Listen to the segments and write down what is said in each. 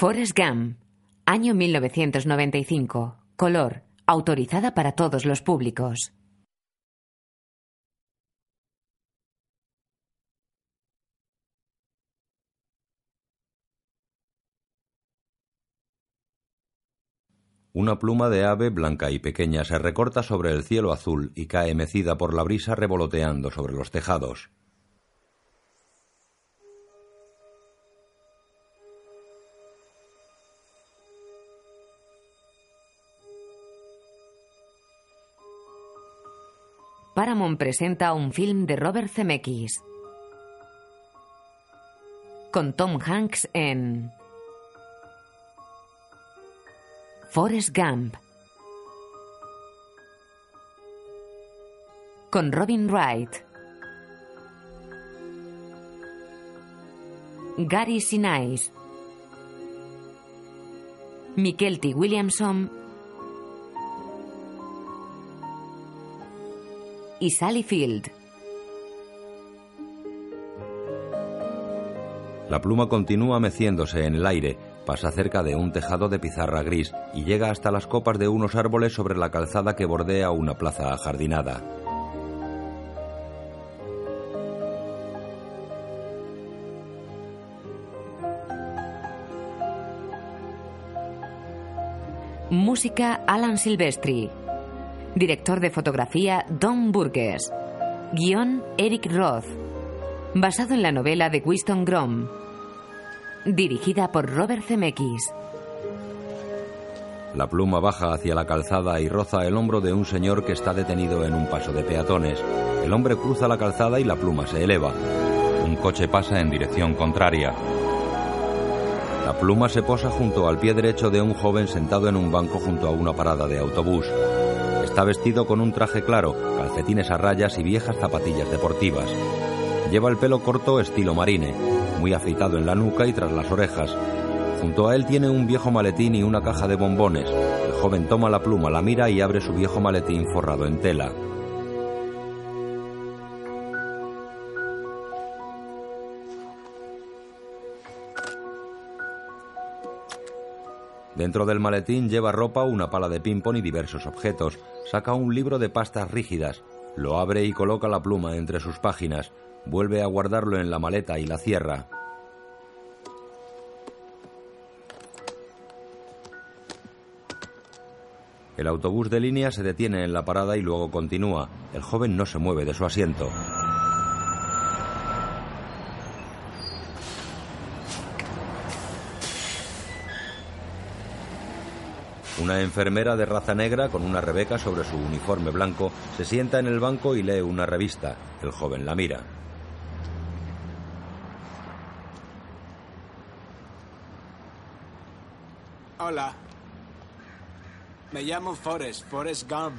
Forrest Gump, año 1995. Color, autorizada para todos los públicos. Una pluma de ave blanca y pequeña se recorta sobre el cielo azul y cae mecida por la brisa revoloteando sobre los tejados. Paramount presenta un film de Robert Zemeckis. Con Tom Hanks en Forrest Gump. Con Robin Wright. Gary Sinise. Mikel T. Williamson y Sally Field. La pluma continúa meciéndose en el aire, pasa cerca de un tejado de pizarra gris y llega hasta las copas de unos árboles sobre la calzada que bordea una plaza ajardinada. Música Alan Silvestri. Director de fotografía Don Burgess. Guión Eric Roth. Basado en la novela de Winston Grom. Dirigida por Robert Zemeckis. La pluma baja hacia la calzada y roza el hombro de un señor que está detenido en un paso de peatones. El hombre cruza la calzada y la pluma se eleva. Un coche pasa en dirección contraria. La pluma se posa junto al pie derecho de un joven sentado en un banco junto a una parada de autobús. Está vestido con un traje claro, calcetines a rayas y viejas zapatillas deportivas. Lleva el pelo corto estilo marine, muy afeitado en la nuca y tras las orejas. Junto a él tiene un viejo maletín y una caja de bombones. El joven toma la pluma, la mira y abre su viejo maletín forrado en tela. Dentro del maletín lleva ropa, una pala de ping-pong y diversos objetos. Saca un libro de pastas rígidas. Lo abre y coloca la pluma entre sus páginas. Vuelve a guardarlo en la maleta y la cierra. El autobús de línea se detiene en la parada y luego continúa. El joven no se mueve de su asiento. Una enfermera de raza negra con una rebeca sobre su uniforme blanco se sienta en el banco y lee una revista. El joven la mira. Hola. Me llamo Forrest, Forrest Gump.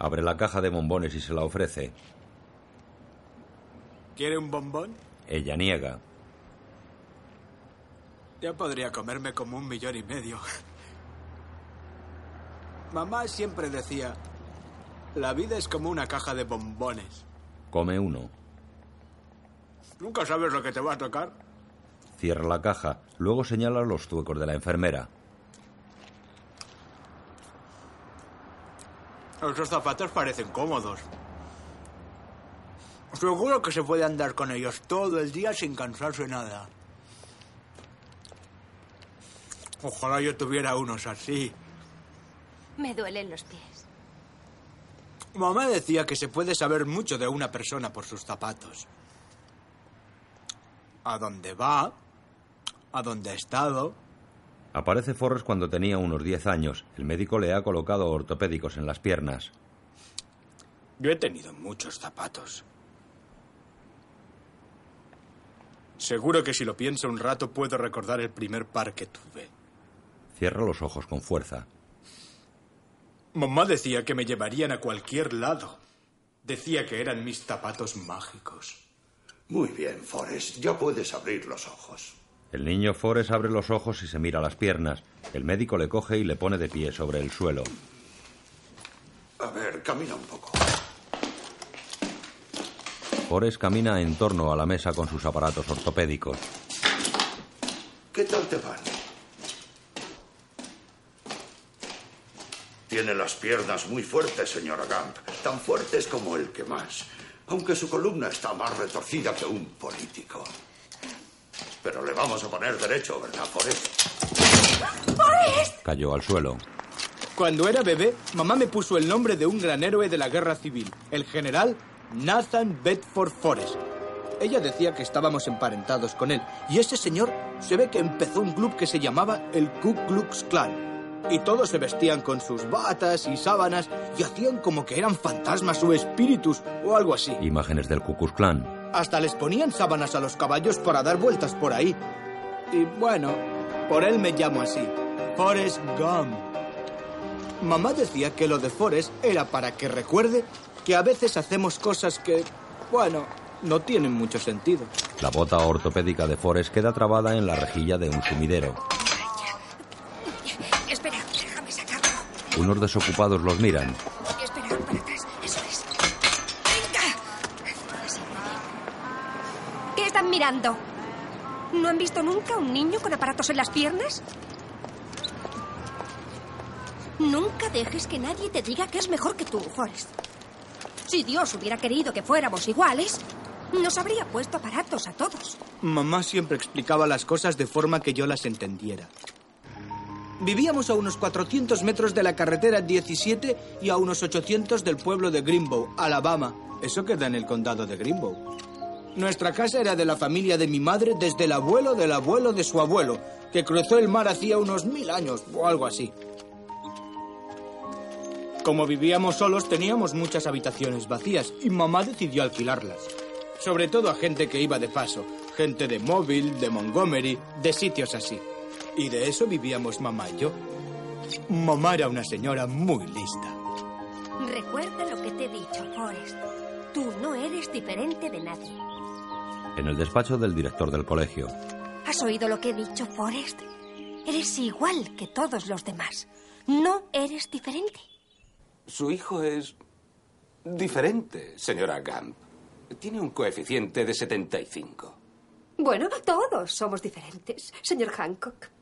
Abre la caja de bombones y se la ofrece. ¿Quiere un bombón? Ella niega. Yo podría comerme como un millón y medio. Mamá siempre decía, la vida es como una caja de bombones. Come uno. Nunca sabes lo que te va a tocar. Cierra la caja. Luego señala los zuecos de la enfermera. Esos zapatos parecen cómodos. Seguro que se puede andar con ellos todo el día sin cansarse nada. Ojalá yo tuviera unos así. Me duelen los pies. Mamá decía que se puede saber mucho de una persona por sus zapatos. A dónde va, a dónde ha estado. Aparece Forrest cuando tenía unos 10 años. El médico le ha colocado ortopédicos en las piernas. Yo he tenido muchos zapatos. Seguro que si lo pienso un rato puedo recordar el primer par que tuve. Cierra los ojos con fuerza. Mamá decía que me llevarían a cualquier lado. Decía que eran mis zapatos mágicos. Muy bien, Forrest. Ya puedes abrir los ojos. El niño Forrest abre los ojos y se mira las piernas. El médico le coge y le pone de pie sobre el suelo. A ver, camina un poco. Forrest camina en torno a la mesa con sus aparatos ortopédicos. ¿Qué tal te van? Tiene las piernas muy fuertes, señora Gump. Tan fuertes como el que más. Aunque su columna está más retorcida que un político. Pero le vamos a poner derecho, ¿verdad, Forrest? ¡Forrest! Cayó al suelo. Cuando era bebé, mamá me puso el nombre de un gran héroe de la guerra civil, el general Nathan Bedford Forrest. Ella decía que estábamos emparentados con él, y ese señor se ve que empezó un club que se llamaba el Ku Klux Klan. Y todos se vestían con sus batas y sábanas y hacían como que eran fantasmas o espíritus o algo así. Imágenes del Ku Klux Klan. Hasta les ponían sábanas a los caballos para dar vueltas por ahí. Y bueno, por él me llamo así, Forrest Gump. Mamá decía que lo de Forrest era para que recuerde que a veces hacemos cosas que, bueno, no tienen mucho sentido. La bota ortopédica de Forrest queda trabada en la rejilla de un sumidero. Unos desocupados los miran. Espera, para atrás. Eso es. Venga. Así, muy bien. ¿Qué están mirando? ¿No han visto nunca un niño con aparatos en las piernas? Nunca dejes que nadie te diga que es mejor que tú, Forrest. Si Dios hubiera querido que fuéramos iguales, nos habría puesto aparatos a todos. Mamá siempre explicaba las cosas de forma que yo las entendiera. Vivíamos a unos 400 metros de la carretera 17 y a unos 800 del pueblo de Greenbow, Alabama. Eso queda en el condado de Greenbow. Nuestra casa era de la familia de mi madre desde el abuelo del abuelo de su abuelo, que cruzó el mar hacía unos mil años o algo así. Como vivíamos solos, teníamos muchas habitaciones vacías y mamá decidió alquilarlas. Sobre todo a gente que iba de paso, gente de Mobile, de Montgomery, de sitios así. Y de eso vivíamos mamá y yo. Mamá era una señora muy lista. Recuerda lo que te he dicho, Forrest. Tú no eres diferente de nadie. En el despacho del director del colegio. ¿Has oído lo que he dicho, Forrest? Eres igual que todos los demás. No eres diferente. Su hijo es diferente, señora Gump. Tiene un coeficiente de 75. Bueno, todos somos diferentes, señor Hancock.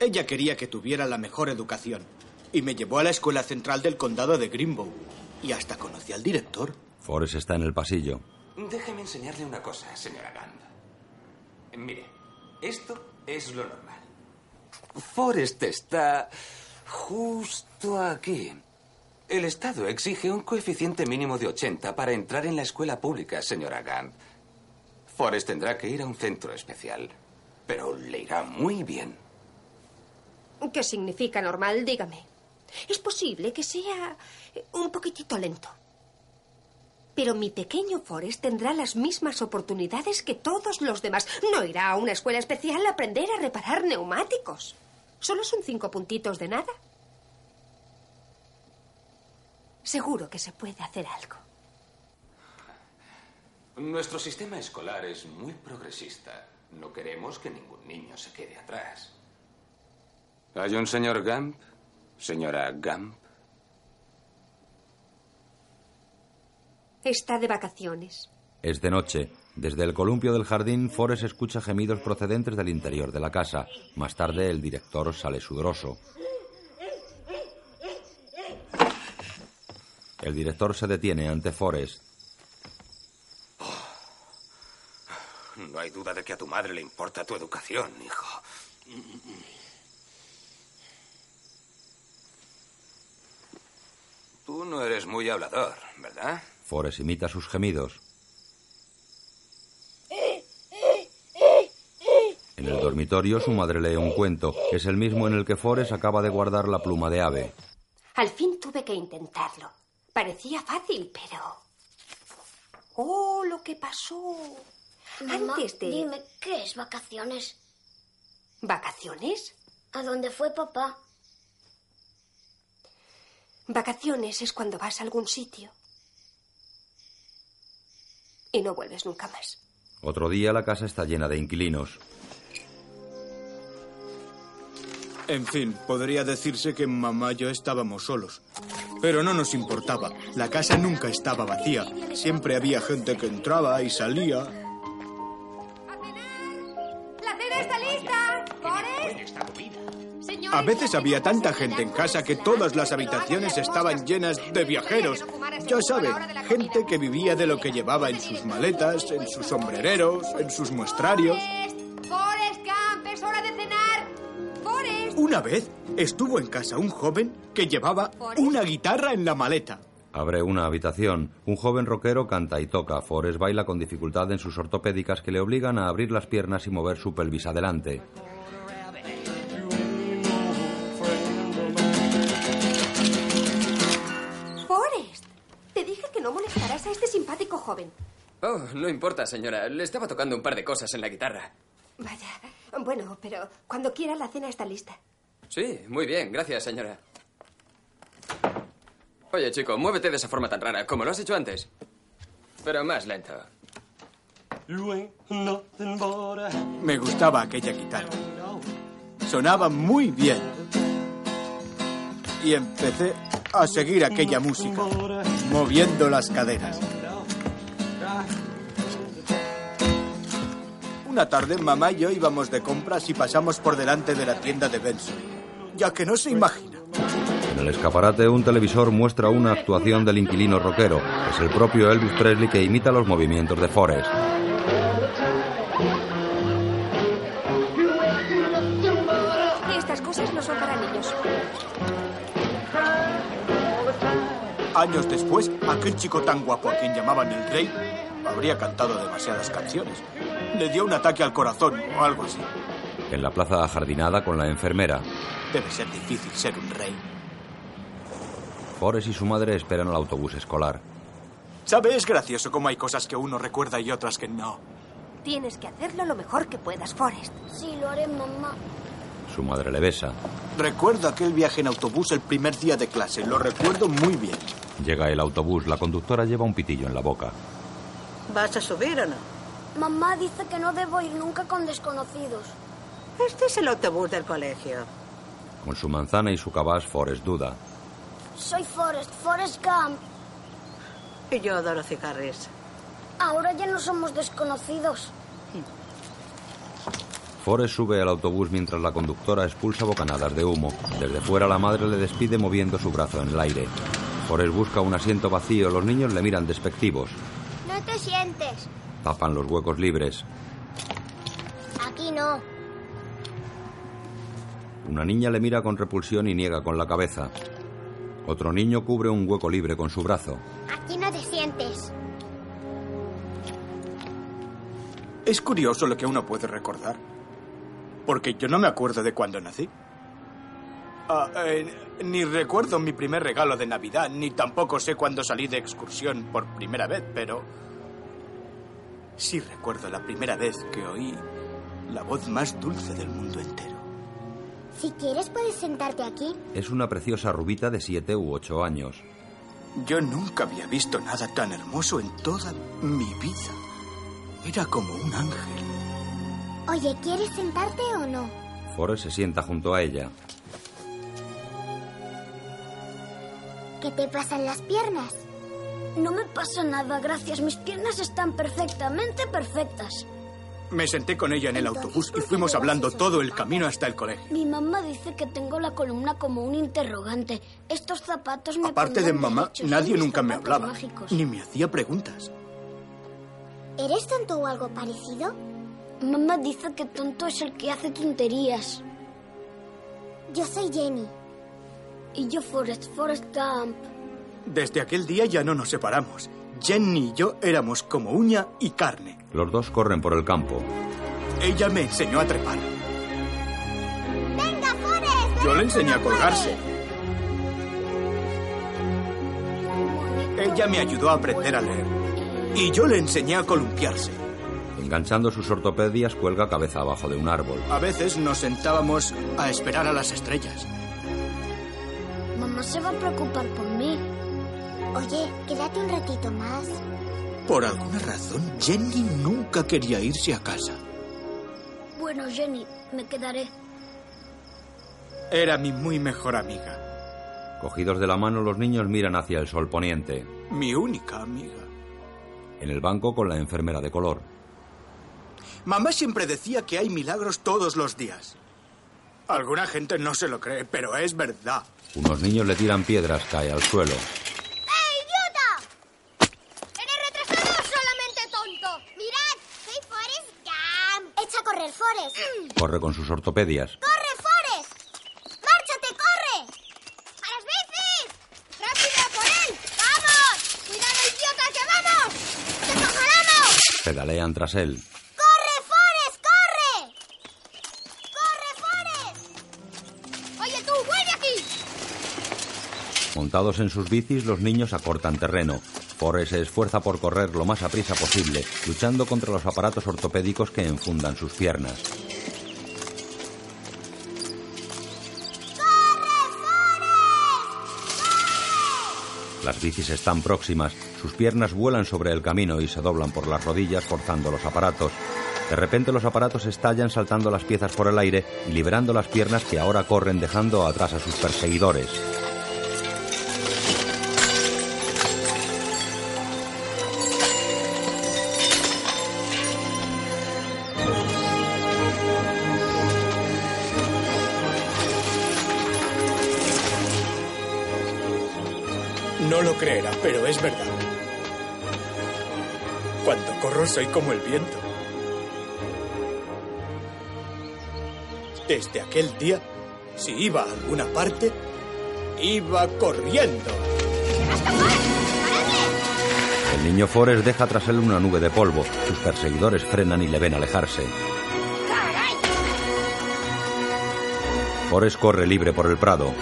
Ella quería que tuviera la mejor educación y me llevó a la escuela central del condado de Greenbow. Y hasta conocí al director. Forrest está en el pasillo. Déjeme enseñarle una cosa, señora Gump. Mire, esto es lo normal. Forrest está justo aquí. El Estado exige un coeficiente mínimo de 80 para entrar en la escuela pública, señora Gump. Forrest tendrá que ir a un centro especial, pero le irá muy bien. ¿Qué significa normal? Dígame. Es posible que sea un poquitito lento. Pero mi pequeño Forrest tendrá las mismas oportunidades que todos los demás. No irá a una escuela especial a aprender a reparar neumáticos. Solo son cinco puntitos de nada. Seguro que se puede hacer algo. Nuestro sistema escolar es muy progresista. No queremos que ningún niño se quede atrás. ¿Hay un señor Gump? Señora Gump. Está de vacaciones. Es de noche. Desde el columpio del jardín, Forrest escucha gemidos procedentes del interior de la casa. Más tarde, el director sale sudoroso. El director se detiene ante Forrest. No hay duda de que a tu madre le importa tu educación, hijo. Tú no eres muy hablador, ¿verdad? Forrest imita sus gemidos. En el dormitorio, su madre lee un cuento. Es el mismo en el que Forrest acaba de guardar la pluma de ave. Al fin tuve que intentarlo. Parecía fácil, pero... Oh, lo que pasó. Mamá, Antes de... dime, ¿qué es vacaciones? ¿Vacaciones? ¿A dónde fue papá? Vacaciones es cuando vas a algún sitio y no vuelves nunca más. Otro día, la casa está llena de inquilinos. En fin, podría decirse que mamá y yo estábamos solos. Pero no nos importaba. La casa nunca estaba vacía. Siempre había gente que entraba y salía. A veces había tanta gente en casa que todas las habitaciones estaban llenas de viajeros. Ya sabe, gente que vivía de lo que llevaba en sus maletas, en sus sombrereros, en sus muestrarios. ¡Forrest Camp! ¡Es hora de cenar! ¡Forrest! Una vez estuvo en casa un joven que llevaba una guitarra en la maleta. Abre una habitación. Un joven rockero canta y toca. Forrest baila con dificultad en sus ortopédicas que le obligan a abrir las piernas y mover su pelvis adelante. No molestarás a este simpático joven. Oh, no importa, señora. Le estaba tocando un par de cosas en la guitarra. Vaya. Bueno, pero cuando quiera la cena está lista. Sí, muy bien. Gracias, señora. Oye, chico, muévete de esa forma tan rara, como lo has hecho antes. Pero más lento. Me gustaba aquella guitarra. Sonaba muy bien. Y empecé a seguir aquella música, moviendo las caderas. Una tarde, mamá y yo íbamos de compras y pasamos por delante de la tienda de Benson. Ya que no se imagina. En el escaparate, un televisor muestra una actuación del inquilino rockero. Es el propio Elvis Presley que imita los movimientos de Forrest. Años después, aquel chico tan guapo a quien llamaban el rey habría cantado demasiadas canciones. Le dio un ataque al corazón o algo así. En la plaza ajardinada con la enfermera, Debe ser difícil ser un rey. Forrest y su madre esperan al autobús escolar. ¿Sabe? Es gracioso cómo hay cosas que uno recuerda y otras que no. Tienes que hacerlo lo mejor que puedas, Forrest. Sí, lo haré, mamá. Su madre le besa. Recuerdo aquel viaje en autobús el primer día de clase. Lo recuerdo muy bien. Llega el autobús. La conductora lleva un pitillo en la boca. ¿Vas a subir o no? Mamá dice que no debo ir nunca con desconocidos. Este es el autobús del colegio. Con su manzana y su cabas, Forrest duda. Soy Forrest, Forrest Gump. Y yo, Dorothy Harris. Ahora ya no somos desconocidos. Forrest sube al autobús mientras la conductora expulsa bocanadas de humo. Desde fuera la madre le despide moviendo su brazo en el aire. Forrest busca un asiento vacío. Los niños le miran despectivos. No te sientes. Tapan los huecos libres. Aquí no. Una niña le mira con repulsión y niega con la cabeza. Otro niño cubre un hueco libre con su brazo. Aquí no te sientes. Es curioso lo que uno puede recordar. Porque yo no me acuerdo de cuándo nací. Ah, eh, ni recuerdo mi primer regalo de Navidad, ni tampoco sé cuándo salí de excursión por primera vez, pero... Sí recuerdo la primera vez que oí la voz más dulce del mundo entero. Si quieres, puedes sentarte aquí. Es una preciosa rubita de siete u ocho años. Yo nunca había visto nada tan hermoso en toda mi vida. Era como un ángel. Oye, ¿quieres sentarte o no? Forrest se sienta junto a ella. ¿Qué te pasan las piernas? No me pasa nada, gracias. Mis piernas están perfectamente perfectas. Me senté con ella en el autobús y fuimos hablando todo el camino hasta el colegio. Mi mamá dice que tengo la columna como un interrogante. Estos zapatos me Aparte de mamá, derechos. nadie nunca me hablaba, mágicos. ni me hacía preguntas. ¿Eres tonto o algo parecido? Mamá dice que tonto es el que hace tonterías. Yo soy Jenny. Y yo Forrest, Forrest Gump. Desde aquel día ya no nos separamos. Jenny y yo éramos como uña y carne. Los dos corren por el campo. Ella me enseñó a trepar. ¡Venga, Forrest! Yo le enseñé a colgarse. Ella me ayudó a aprender a leer. Y yo le enseñé a columpiarse. Enganchando sus ortopedias, cuelga cabeza abajo de un árbol. A veces nos sentábamos a esperar a las estrellas. Mamá se va a preocupar por mí. Oye, quédate un ratito más. Por alguna razón, Jenny nunca quería irse a casa. Bueno, Jenny, me quedaré. Era mi muy mejor amiga. Cogidos de la mano, los niños miran hacia el sol poniente. Mi única amiga. En el banco con la enfermera de color. Mamá siempre decía que hay milagros todos los días. Alguna gente no se lo cree, pero es verdad. Unos niños le tiran piedras, cae al suelo. ¡Eh, idiota! ¡Eres retrasado o solamente tonto! ¡Mirad! ¡Soy Forrest Gump! ¡Echa a correr, Forrest! Corre con sus ortopedias. ¡Corre, Forrest! ¡Márchate, corre! ¡A las bicis! ¡Rápido, por él! ¡Vamos! ¡Cuidado, idiota, que vamos! ¡Te cojaremos! Pedalean tras él. Montados en sus bicis, los niños acortan terreno. Forrest se esfuerza por correr lo más aprisa posible, luchando contra los aparatos ortopédicos que enfundan sus piernas. Las bicis están próximas, sus piernas vuelan sobre el camino y se doblan por las rodillas forzando los aparatos. De repente los aparatos estallan saltando las piezas por el aire y liberando las piernas que ahora corren dejando atrás a sus perseguidores. Es verdad. Cuando corro soy como el viento. Desde aquel día, si iba a alguna parte, iba corriendo. El niño Forrest deja tras él una nube de polvo. Sus perseguidores frenan y le ven alejarse. Forrest corre libre por el prado.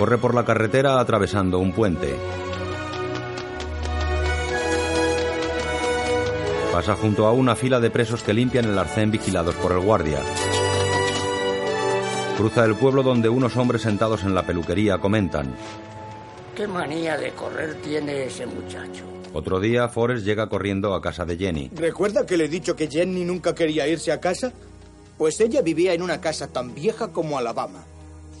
Corre por la carretera atravesando un puente. Pasa junto a una fila de presos que limpian el arcén vigilados por el guardia. Cruza el pueblo donde unos hombres sentados en la peluquería comentan. ¿Qué manía de correr tiene ese muchacho? Otro día, Forrest llega corriendo a casa de Jenny. ¿Recuerda que le he dicho que Jenny nunca quería irse a casa? Pues ella vivía en una casa tan vieja como Alabama.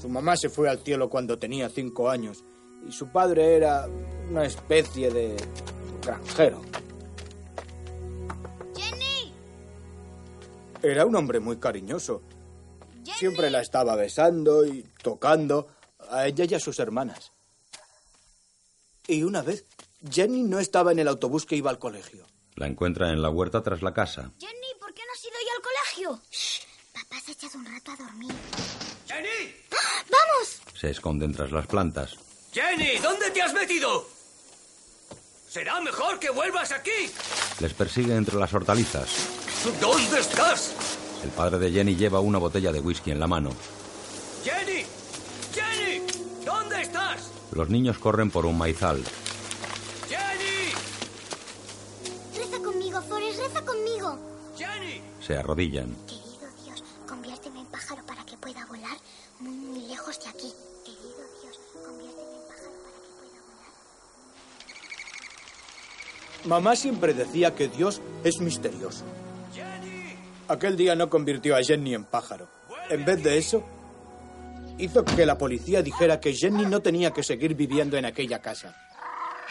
Su mamá se fue al cielo cuando tenía cinco años y su padre era una especie de granjero. ¡Jenny! Era un hombre muy cariñoso. Siempre la estaba besando y tocando a ella y a sus hermanas. Y una vez, Jenny no estaba en el autobús que iba al colegio. La encuentra en la huerta tras la casa. Jenny, ¿por qué no has ido hoy al colegio? Shh, papá se ha echado un rato a dormir. ¡Jenny! ¡Vamos! Se esconden tras las plantas. ¡Jenny! ¿Dónde te has metido? Será mejor que vuelvas aquí. Les persigue entre las hortalizas. ¿Dónde estás? El padre de Jenny lleva una botella de whisky en la mano. ¡Jenny! ¡Jenny! ¿Dónde estás? Los niños corren por un maizal. ¡Jenny! Reza conmigo, Forrest, reza conmigo. ¡Jenny! Se arrodillan. Mamá siempre decía que Dios es misterioso. Aquel día no convirtió a Jenny en pájaro. En vez de eso, hizo que la policía dijera que Jenny no tenía que seguir viviendo en aquella casa.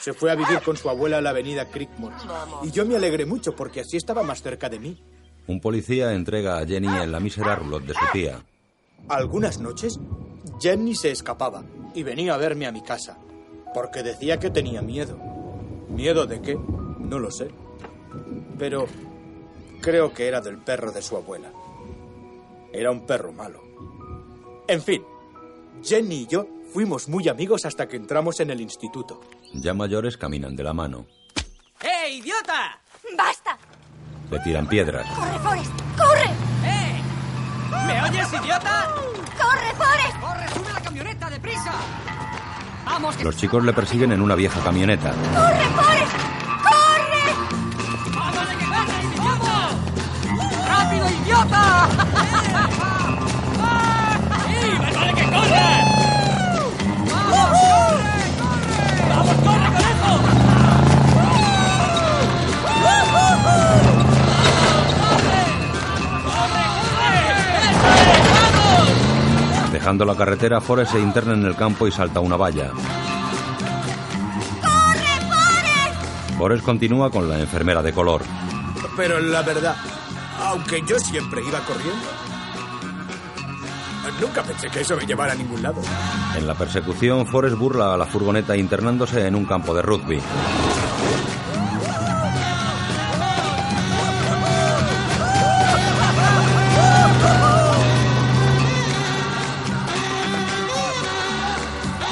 Se fue a vivir con su abuela a la avenida Creekmore. Y yo me alegré mucho porque así estaba más cerca de mí. Un policía entrega a Jenny en la mísera roulotte de su tía. Algunas noches, Jenny se escapaba y venía a verme a mi casa. Porque decía que tenía miedo. ¿Miedo de qué? No lo sé. Pero creo que era del perro de su abuela. Era un perro malo. En fin, Jenny y yo fuimos muy amigos hasta que entramos en el instituto. Ya mayores caminan de la mano. ¡Eh, idiota! ¡Basta! Le tiran piedras. ¡Corre, Forrest! ¡Corre! ¡Eh! ¿Me oyes, idiota? ¡Corre, Forrest! ¡Corre, sube la camioneta, deprisa! ¡Vamos! Los chicos le persiguen en una vieja camioneta. ¡Corre, Forrest! Idiota! ¡Sí, más vale que corras! ¡Vamos, corre, corre! ¡Vamos, corre, conejo! Dejando la carretera, Forrest se interna en el campo y salta una valla. ¡Corre, Forrest! Forrest continúa con la enfermera de color. Pero la verdad, aunque yo siempre iba corriendo, nunca pensé que eso me llevara a ningún lado. En la persecución, Forrest burla a la furgoneta internándose en un campo de rugby.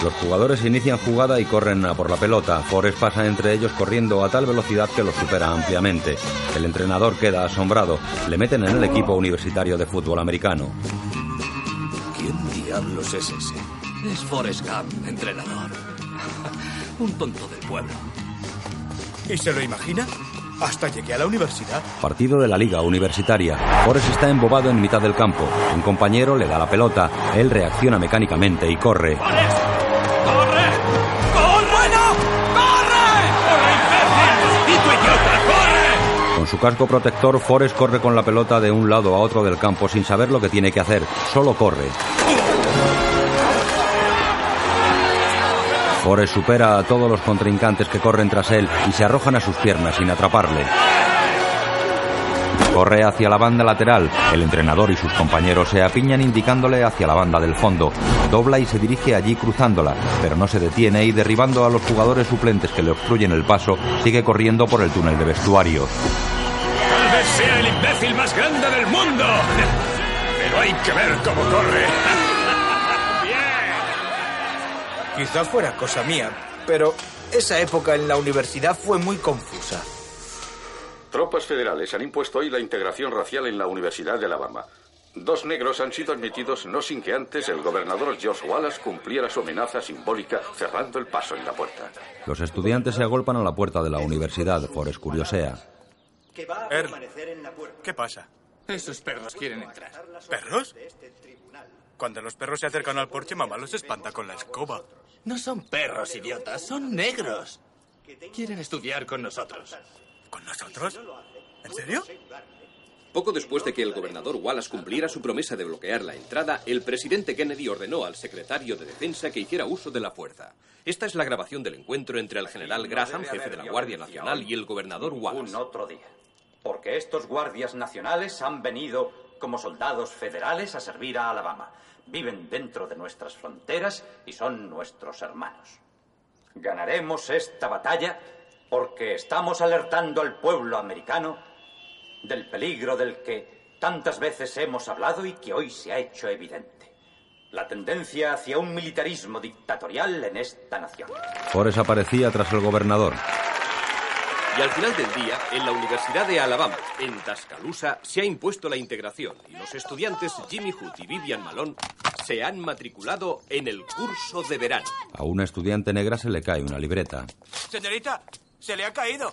Los jugadores inician jugada y corren a por la pelota. Forrest pasa entre ellos corriendo a tal velocidad que los supera ampliamente. El entrenador queda asombrado. Le meten en el equipo universitario de fútbol americano. ¿Quién diablos es ese? Es Forrest Gump, entrenador. Un tonto del pueblo. ¿Y se lo imagina? Hasta llegué a la universidad. Partido de la liga universitaria. Forrest está embobado en mitad del campo. Un compañero le da la pelota. Él reacciona mecánicamente y corre. ¡Forrest! Casco protector, Forrest corre con la pelota de un lado a otro del campo sin saber lo que tiene que hacer. Solo corre. Forrest supera a todos los contrincantes que corren tras él y se arrojan a sus piernas sin atraparle. Corre hacia la banda lateral. El entrenador y sus compañeros se apiñan indicándole hacia la banda del fondo. Dobla y se dirige allí cruzándola, pero no se detiene y derribando a los jugadores suplentes que le obstruyen el paso, sigue corriendo por el túnel de vestuarios. Imbécil más grande del mundo. Pero hay que ver cómo corre. Quizá fuera cosa mía, pero esa época en la universidad fue muy confusa. Tropas federales han impuesto hoy la integración racial en la Universidad de Alabama. Dos negros han sido admitidos no sin que antes el gobernador George Wallace cumpliera su amenaza simbólica cerrando el paso en la puerta. Los estudiantes se agolpan a la puerta de la universidad. Forrest curiosea. Er, ¿qué pasa? Esos perros quieren entrar. ¿Perros? Cuando los perros se acercan al porche, mamá los espanta con la escoba. No son perros, idiotas, son negros. Quieren estudiar con nosotros. ¿Con nosotros? ¿En serio? Poco después de que el gobernador Wallace cumpliera su promesa de bloquear la entrada, el presidente Kennedy ordenó al secretario de Defensa que hiciera uso de la fuerza. Esta es la grabación del encuentro entre el general Graham, jefe de la Guardia Nacional, y el gobernador Wallace. Un otro día. Porque estos guardias nacionales han venido como soldados federales a servir a Alabama. Viven dentro de nuestras fronteras y son nuestros hermanos. Ganaremos esta batalla porque estamos alertando al pueblo americano del peligro del que tantas veces hemos hablado y que hoy se ha hecho evidente. La tendencia hacia un militarismo dictatorial en esta nación. Forrest aparecía tras el gobernador. Y al final del día, en la Universidad de Alabama, en Tuscaloosa, se ha impuesto la integración y los estudiantes Jimmy Hood y Vivian Malone se han matriculado en el curso de verano. A una estudiante negra se le cae una libreta. Señorita, se le ha caído.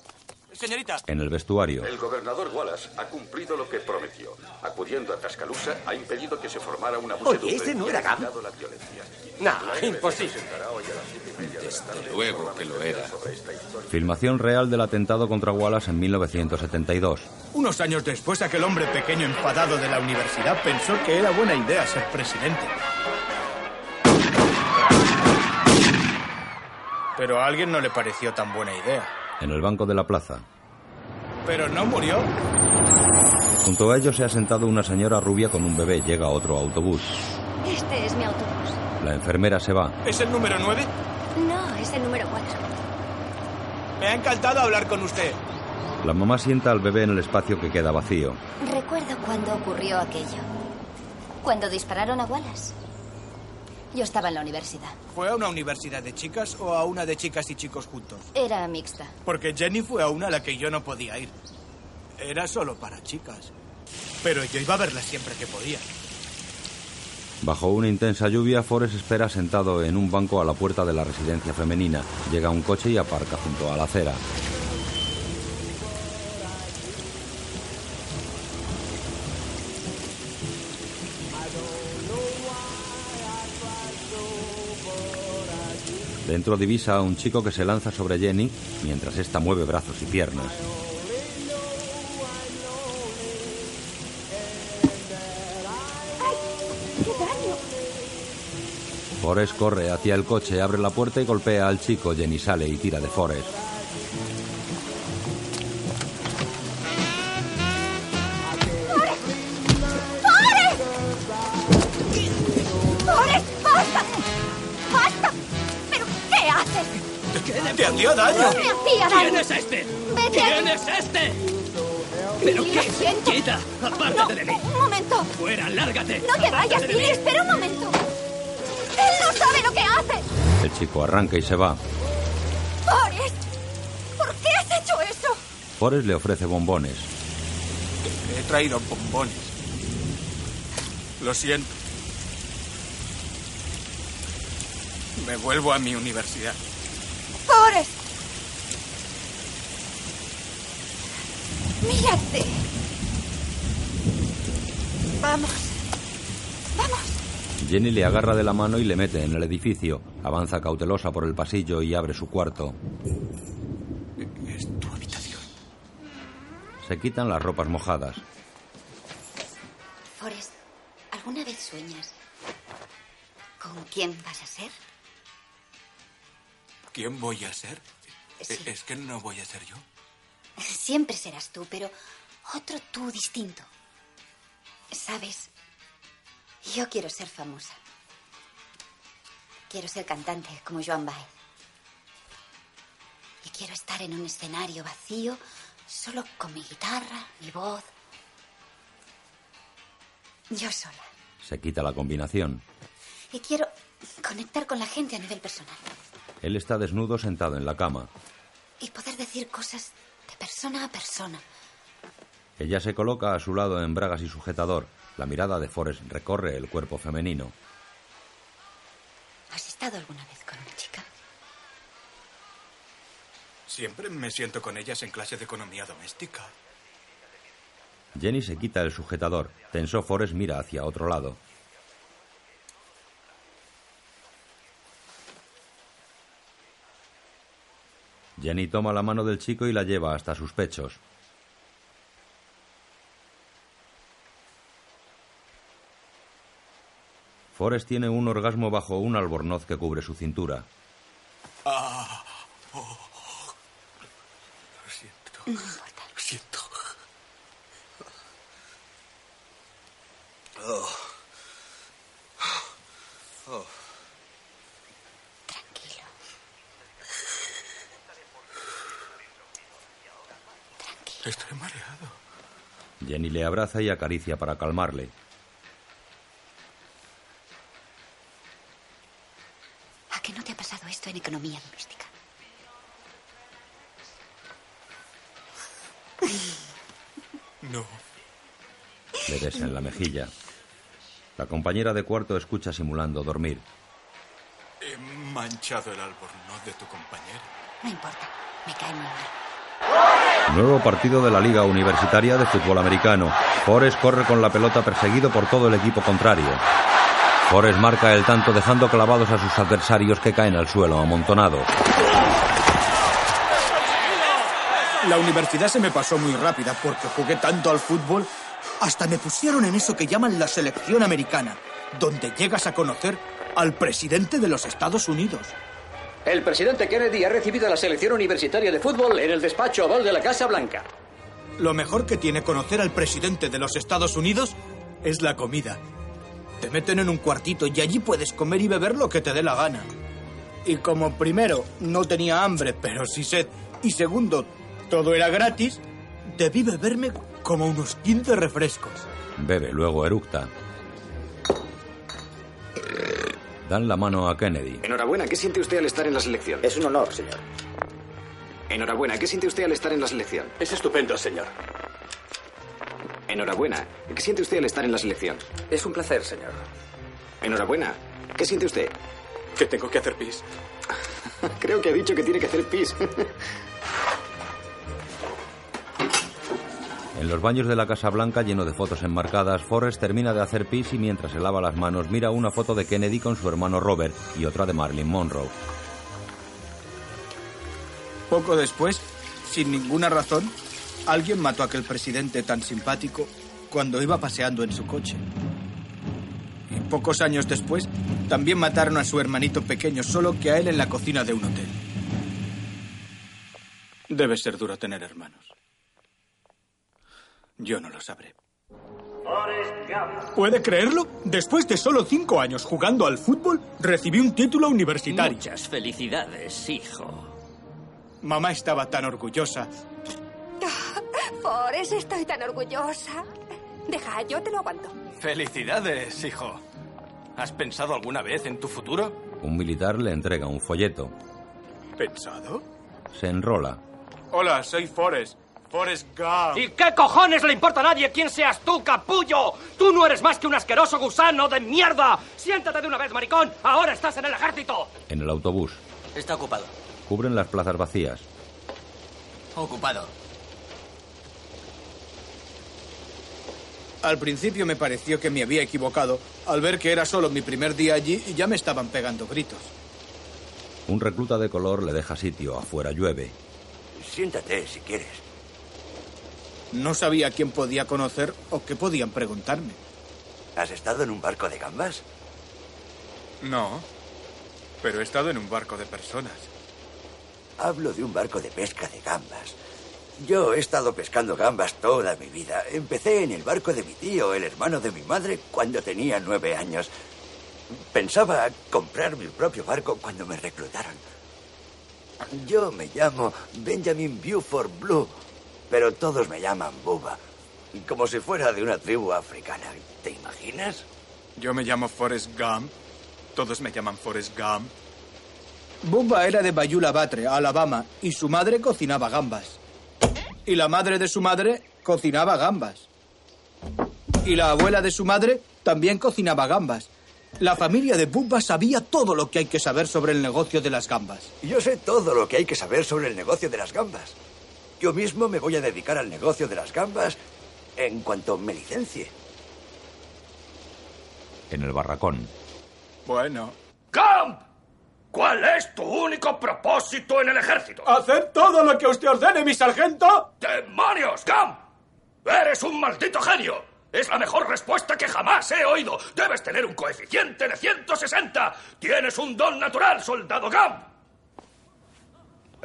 Señorita. En el vestuario. El gobernador Wallace ha cumplido lo que prometió. Acudiendo a Tuscaloosa, ha impedido que se formara una muchedumbre ¿ese no era evitado la violencia. No, imposible. luego que lo era. Filmación real del atentado contra Wallace en 1972. Unos años después, aquel hombre pequeño enfadado de la universidad pensó que era buena idea ser presidente. Pero a alguien no le pareció tan buena idea. En el banco de la plaza. Pero no murió. Junto a ellos se ha sentado una señora rubia con un bebé. Llega otro autobús. Este es mi autobús. La enfermera se va. ¿Es el número 9? No, es el número 4. Me ha encantado hablar con usted. La mamá sienta al bebé en el espacio que queda vacío. Recuerdo cuando ocurrió aquello. Cuando dispararon a Wallace. Yo estaba en la universidad. ¿Fue a una universidad de chicas o a una de chicas y chicos juntos? Era mixta. Porque Jenny fue a una a la que yo no podía ir. Era solo para chicas. Pero yo iba a verla siempre que podía. Bajo una intensa lluvia, Forrest espera sentado en un banco a la puerta de la residencia femenina. Llega un coche y aparca junto a la acera. Dentro divisa a un chico que se lanza sobre Jenny mientras ésta mueve brazos y piernas. ¡Qué daño! Forrest corre hacia el coche, abre la puerta y golpea al chico. Jenny sale y tira de Forrest. Hacía daño. Me hacía daño. ¿Quién es este? Vete ¿Quién es este? ¿Pero Lo qué? siento. ¡Quita! ¡Apártate de mí! Un momento. ¡Fuera, lárgate! No te vayas, Billy. Espera un momento. Él no sabe lo que hace. El chico arranca y se va. Forrest, ¿por qué has hecho eso? Forrest le ofrece bombones. He traído bombones. Lo siento. Me vuelvo a mi universidad. Forrest. Mírate. Vamos. Vamos. Jenny le agarra de la mano y le mete en el edificio. Avanza cautelosa por el pasillo y abre su cuarto. Es tu habitación. Se quitan las ropas mojadas. Forrest, ¿alguna vez sueñas con quién vas a ser? ¿Quién voy a ser? Sí. Es que no voy a ser yo. Siempre serás tú, pero otro tú distinto. ¿Sabes? Yo quiero ser famosa. Quiero ser cantante como Joan Baez. Y quiero estar en un escenario vacío, solo con mi guitarra, mi voz. Yo sola. Se quita la combinación. Y quiero conectar con la gente a nivel personal. Él está desnudo sentado en la cama. Y poder decir cosas de persona a persona. Ella se coloca a su lado en bragas y sujetador. La mirada de Forrest recorre el cuerpo femenino. ¿Has estado alguna vez con una chica? Siempre me siento con ellas en clase de economía doméstica. Jenny se quita el sujetador. Tenso Forrest mira hacia otro lado. Jenny toma la mano del chico y la lleva hasta sus pechos. Forrest tiene un orgasmo bajo un albornoz que cubre su cintura. Ah, oh, Lo siento. No importa. Lo siento. Oh. Estoy mareado. Jenny le abraza y acaricia para calmarle. ¿A qué no te ha pasado esto en economía doméstica? No. Le besa en la mejilla. La compañera de cuarto escucha simulando dormir. He manchado el albornoz de tu compañero. No importa. Me cae muy mal. Nuevo partido de la Liga Universitaria de Fútbol Americano. Forrest corre con la pelota perseguido por todo el equipo contrario. Forrest marca el tanto dejando clavados a sus adversarios que caen al suelo amontonados. La universidad se me pasó muy rápida porque jugué tanto al fútbol. Hasta me pusieron en eso que llaman la selección americana, donde llegas a conocer al presidente de los Estados Unidos. El presidente Kennedy ha recibido a la selección universitaria de fútbol en el despacho oval de la Casa Blanca. Lo mejor que tiene conocer al presidente de los Estados Unidos es la comida. Te meten en un cuartito y allí puedes comer y beber lo que te dé la gana. Y como primero no tenía hambre, pero sí sed, y segundo, todo era gratis, debí beberme como unos 15 refrescos. Bebe, luego eructa. Dan la mano a Kennedy. Enhorabuena, ¿qué siente usted al estar en la selección? Es un honor, señor. Enhorabuena, ¿qué siente usted al estar en la selección? Es estupendo, señor. Enhorabuena, ¿qué siente usted al estar en la selección? Es un placer, señor. Enhorabuena, ¿qué siente usted? Que tengo que hacer pis. Creo que ha dicho que tiene que hacer pis. En los baños de la Casa Blanca, lleno de fotos enmarcadas, Forrest termina de hacer pis y mientras se lava las manos mira una foto de Kennedy con su hermano Robert y otra de Marilyn Monroe. Poco después, sin ninguna razón, alguien mató a aquel presidente tan simpático cuando iba paseando en su coche. Y pocos años después, también mataron a su hermanito pequeño, solo que a él en la cocina de un hotel. Debe ser duro tener hermanos. Yo no lo sabré. ¿Puede creerlo? Después de solo cinco años jugando al fútbol, recibí un título universitario. Muchas felicidades, hijo. Mamá estaba tan orgullosa. Forrest, estoy tan orgullosa. Deja, yo te lo aguanto. Felicidades, hijo. ¿Has pensado alguna vez en tu futuro? Un militar le entrega un folleto. ¿Pensado? Se enrola. Hola, soy Forrest. Forrest Gump. ¿Y qué cojones le importa a nadie quién seas tú, capullo? Tú no eres más que un asqueroso gusano de mierda. Siéntate de una vez, maricón. Ahora estás en el ejército. En el autobús. Está ocupado. Cubren las plazas vacías. Ocupado. Al principio me pareció que me había equivocado al ver que era solo mi primer día allí y ya me estaban pegando gritos. Un recluta de color le deja sitio. Afuera llueve. Siéntate si quieres. No sabía quién podía conocer o qué podían preguntarme. ¿Has estado en un barco de gambas? No, pero he estado en un barco de personas. Hablo de un barco de pesca de gambas. Yo he estado pescando gambas toda mi vida. Empecé en el barco de mi tío, el hermano de mi madre, cuando tenía nueve años. Pensaba comprar mi propio barco cuando me reclutaron. Yo me llamo Benjamin Buford Blue, pero todos me llaman Buba. Como si fuera de una tribu africana. ¿Te imaginas? Yo me llamo Forrest Gump. Todos me llaman Forrest Gump. Bubba era de Bayula Batre, Alabama, y su madre cocinaba gambas. Y la madre de su madre cocinaba gambas. Y la abuela de su madre también cocinaba gambas. La familia de Bubba sabía todo lo que hay que saber sobre el negocio de las gambas. Yo sé todo lo que hay que saber sobre el negocio de las gambas. Yo mismo me voy a dedicar al negocio de las gambas en cuanto me licencie. En el barracón. Bueno. ¡Camp! ¿Cuál es tu único propósito en el ejército? ¡Hacer todo lo que usted ordene, mi sargento! ¡Demonios, Camp! ¡Eres un maldito genio! Es la mejor respuesta que jamás he oído. Debes tener un coeficiente de 160. Tienes un don natural, soldado Camp.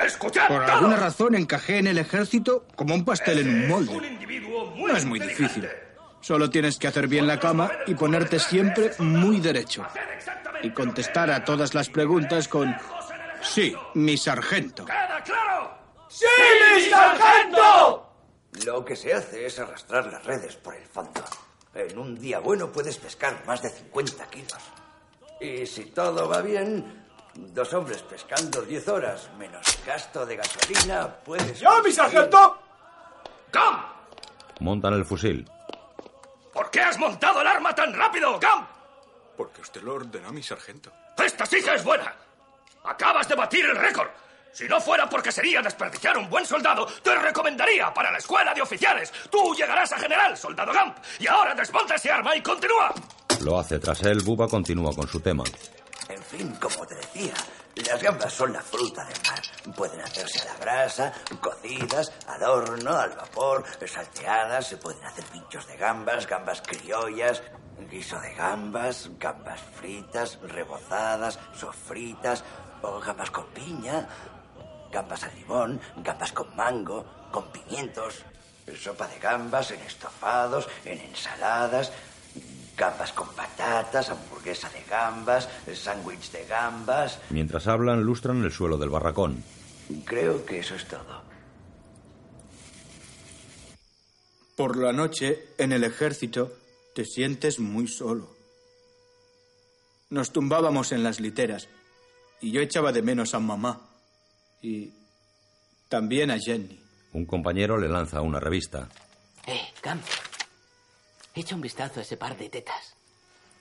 Escuchad Por todos. alguna razón encajé en el ejército como un pastel en un molde. Un individuo muy No es muy difícil. Solo tienes que hacer bien la cama y ponerte siempre muy derecho. Y contestar a todas las preguntas con... Sí, mi sargento. ¿Queda claro? ¡Sí, mi sargento! Lo que se hace es arrastrar las redes por el fondo. En un día bueno puedes pescar más de 50 kilos. Y si todo va bien, dos hombres pescando 10 horas menos gasto de gasolina, puedes... ¡Ya, mi sargento! ¡Camp! Montan el fusil. ¿Por qué has montado el arma tan rápido, Camp? Porque usted lo ordenó, mi sargento. ¡Esta sí que es buena! Acabas de batir el récord. Si no fuera porque sería desperdiciar un buen soldado, te recomendaría para la escuela de oficiales. Tú llegarás a general, soldado Gump. Y ahora desmonta ese arma y continúa. Lo hace tras él. Buba continúa con su tema. En fin, como te decía, las gambas son la fruta del mar. Pueden hacerse a la brasa, cocidas, al horno, al vapor, salteadas, se pueden hacer pinchos de gambas, gambas criollas, guiso de gambas, gambas fritas, rebozadas, sofritas, o gambas con piña, gambas al limón, gambas con mango, con pimientos, sopa de gambas en estofados, en ensaladas, gambas con patatas, hamburguesa de gambas, sándwich de gambas. Mientras hablan, lustran el suelo del barracón. Creo que eso es todo. Por la noche, en el ejército, te sientes muy solo. Nos tumbábamos en las literas y yo echaba de menos a mamá y también a Jenny. Un compañero le lanza una revista. Eh, Camp. Echa un vistazo a ese par de tetas.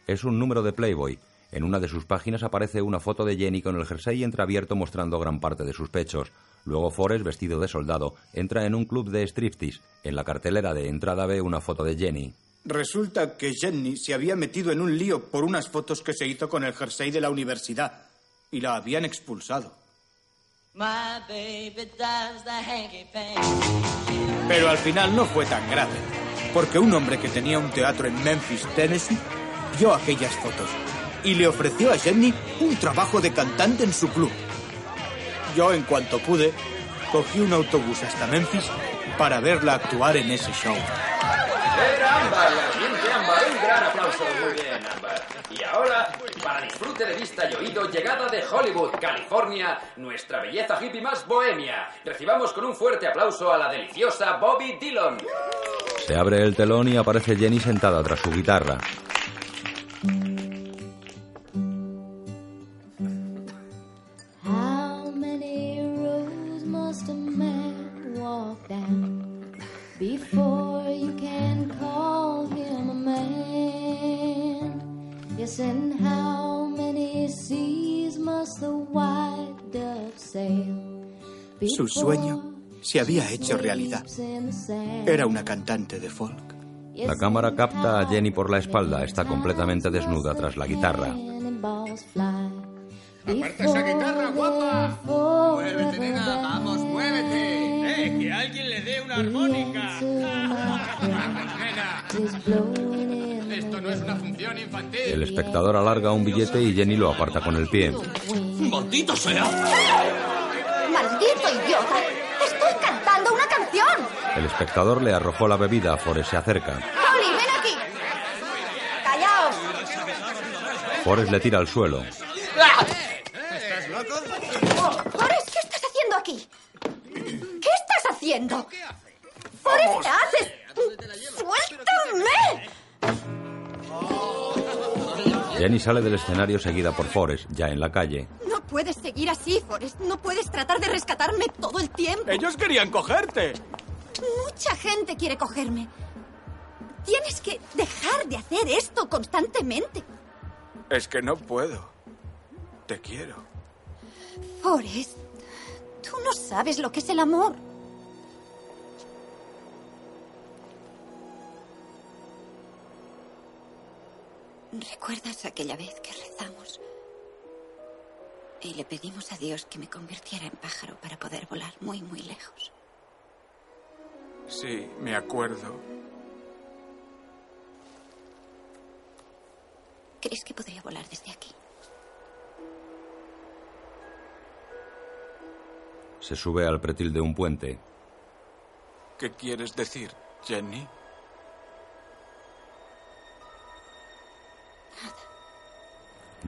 Es un número de Playboy. En una de sus páginas aparece una foto de Jenny con el jersey entreabierto mostrando gran parte de sus pechos. Luego Forrest, vestido de soldado, entra en un club de striptease. En la cartelera de entrada ve una foto de Jenny. Resulta que Jenny se había metido en un lío por unas fotos que se hizo con el jersey de la universidad y la habían expulsado. Pero al final no fue tan grave, porque un hombre que tenía un teatro en Memphis, Tennessee, vio aquellas fotos y le ofreció a Jenny un trabajo de cantante en su club. Yo, en cuanto pude, cogí un autobús hasta Memphis para verla actuar en ese show. Ámbar, Ámbar. Un gran aplauso. Muy bien, Ámbar. Y ahora para disfrute de vista y oído, llegada de Hollywood, California, nuestra belleza hippie más bohemia. Recibamos con un fuerte aplauso a la deliciosa Bobby Dillon. Se abre el telón y aparece Jenny sentada tras su guitarra. How many roads must a man walk down before you can call him a man? Yes, and how many seas must the white dove sail? Su sueño se había hecho realidad. Era una cantante de folk. La cámara capta a Jenny por la espalda. Está completamente desnuda tras la guitarra. Aparta esa guitarra, guapa. Muévete, nena, vamos, muévete. Eh, que alguien le dé una armónica. Nena, esto no es una función infantil. El espectador alarga un billete y Jenny lo aparta con el pie. ¡Maldito sea! ¡Maldito idiota! ¡Estoy cantando una canción! El espectador le arrojó la bebida. Forrest se acerca. ¡Holly, ven aquí! ¡Callaos! Forrest le tira al suelo. ¿Estás loco? Forrest, ¿qué estás haciendo aquí? ¿Qué estás haciendo? Forrest, ¿qué haces? ¡Suéltame! Jenny sale del escenario seguida por Forrest, ya en la calle. No puedes seguir así, Forrest. No puedes tratar de rescatarme todo el tiempo. Ellos querían cogerte. Mucha gente quiere cogerme. Tienes que dejar de hacer esto constantemente. Es que no puedo. Te quiero. Forrest, tú no sabes lo que es el amor. ¿Recuerdas aquella vez que rezamos? Y le pedimos a Dios que me convirtiera en pájaro para poder volar muy, muy lejos. Sí, me acuerdo. ¿Crees que podría volar desde aquí? Se sube al pretil de un puente. ¿Qué quieres decir, Jenny?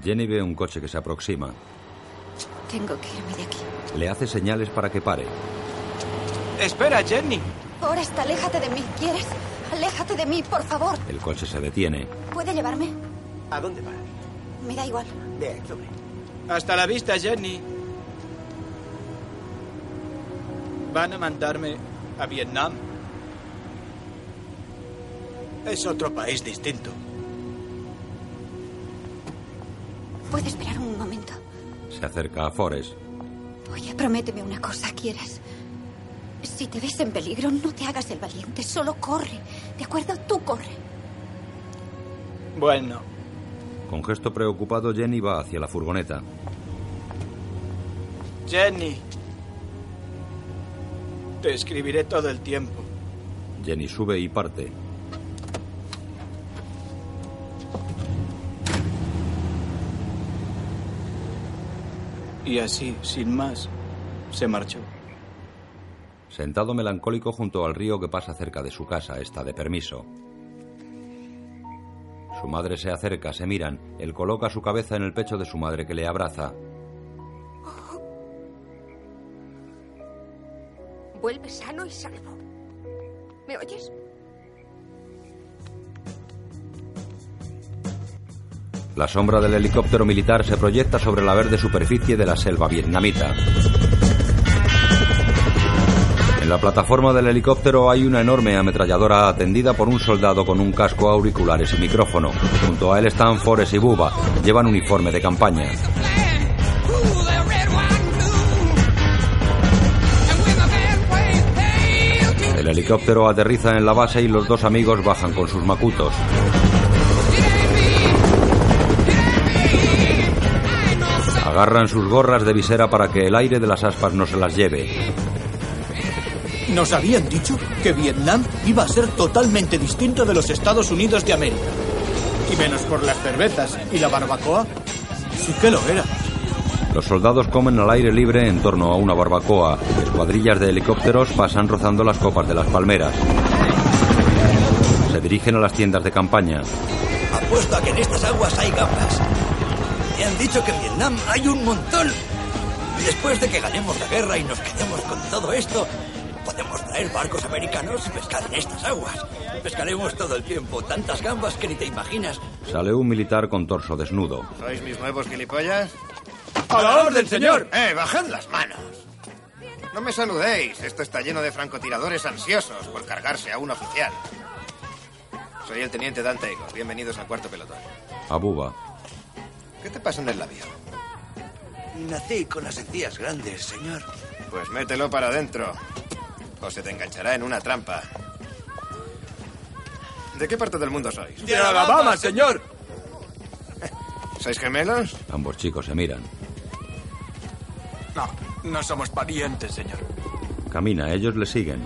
Jenny ve un coche que se aproxima. Tengo que irme de aquí. Le hace señales para que pare. Espera, Jenny. Forrest, aléjate de mí, ¿quieres? Aléjate de mí, por favor. El coche se detiene. ¿Puede llevarme? ¿A dónde va? Me da igual. Bien, sobre. Hasta la vista, Jenny. Van a mandarme a Vietnam. Es otro país distinto. ¿Puede esperar un momento? Se acerca a Forrest. Oye, prométeme una cosa, ¿quieres? Si te ves en peligro, no te hagas el valiente, solo corre. ¿De acuerdo? Tú corre. Bueno, Con gesto preocupado, Jenny va hacia la furgoneta. Jenny. Te escribiré todo el tiempo. Jenny sube y parte. Y así, sin más, se marchó. Sentado melancólico junto al río que pasa cerca de su casa, está de permiso. Su madre se acerca, se miran. Él coloca su cabeza en el pecho de su madre que le abraza. Vuelve sano y salvo. ¿Me oyes? La sombra del helicóptero militar se proyecta sobre la verde superficie de la selva vietnamita. En la plataforma del helicóptero hay una enorme ametralladora atendida por un soldado con un casco, auriculares y micrófono. Junto a él están Forrest y Buba. Llevan uniforme de campaña. El helicóptero aterriza en la base y los dos amigos bajan con sus macutos. Agarran sus gorras de visera para que el aire de las aspas no se las lleve. Nos habían dicho que Vietnam iba a ser totalmente distinto de los Estados Unidos de América. Y menos por las cervezas y la barbacoa, sí que lo era. Los soldados comen al aire libre en torno a una barbacoa. Escuadrillas de helicópteros pasan rozando las copas de las palmeras. Se dirigen a las tiendas de campaña. Apuesto a que en estas aguas hay gambas. Me han dicho que en Vietnam hay un montón. Y después de que ganemos la guerra y nos quedemos con todo esto, podemos traer barcos americanos y pescar en estas aguas. Pescaremos todo el tiempo, tantas gambas que ni te imaginas. Sale un militar con torso desnudo. ¿Sois mis nuevos gilipollas? ¡A la orden, señor! ¡Eh, bajad las manos! No me saludéis. Esto está lleno de francotiradores ansiosos por cargarse a un oficial. Soy el teniente Dante Egos. Bienvenidos al cuarto pelotón. Abuba. ¿Qué te pasa en el labio? Nací con las encías grandes, señor. Pues mételo para adentro. O se te enganchará en una trampa. ¿De qué parte del mundo sois? ¡De Alabama, señor! ¿Sois gemelos? Ambos chicos se miran. No, no somos parientes, señor. Camina, ellos le siguen.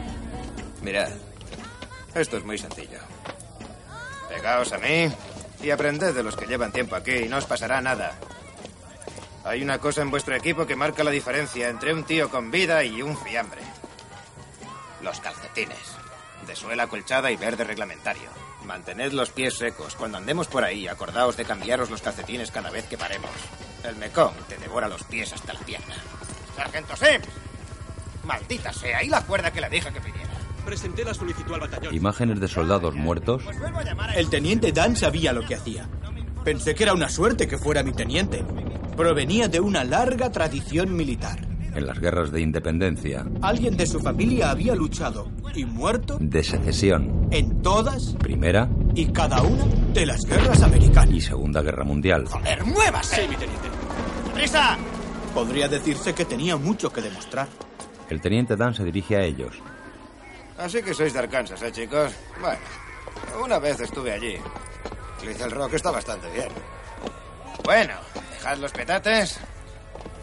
Mirad, esto es muy sencillo. Pegaos a mí y aprended de los que llevan tiempo aquí y no os pasará nada. Hay una cosa en vuestro equipo que marca la diferencia entre un tío con vida y un fiambre. Los calcetines. De suela colchada y verde reglamentario. Mantened los pies secos. Cuando andemos por ahí, acordaos de cambiaros los calcetines cada vez que paremos. El mecón te devora los pies hasta la pierna. ¡Sargento Sims! Maldita sea, y la cuerda que le dije que pidiera. Presenté la solicitud al batallón. Imágenes de soldados muertos. El teniente Dan sabía lo que hacía. Pensé que era una suerte que fuera mi teniente. Provenía de una larga tradición militar. En las guerras de independencia, Alguien de su familia había luchado y muerto de secesión, en todas Primera y cada una de las guerras americanas. y Segunda Guerra Mundial. ¡Joder, muévase! Sí, mi teniente. ¡Prisa! Podría decirse que tenía mucho que demostrar. El teniente Dan se dirige a ellos. Así que sois de Arkansas, ¿eh, chicos? Bueno, una vez estuve allí. Little Rock está bastante bien. Bueno, dejad los petates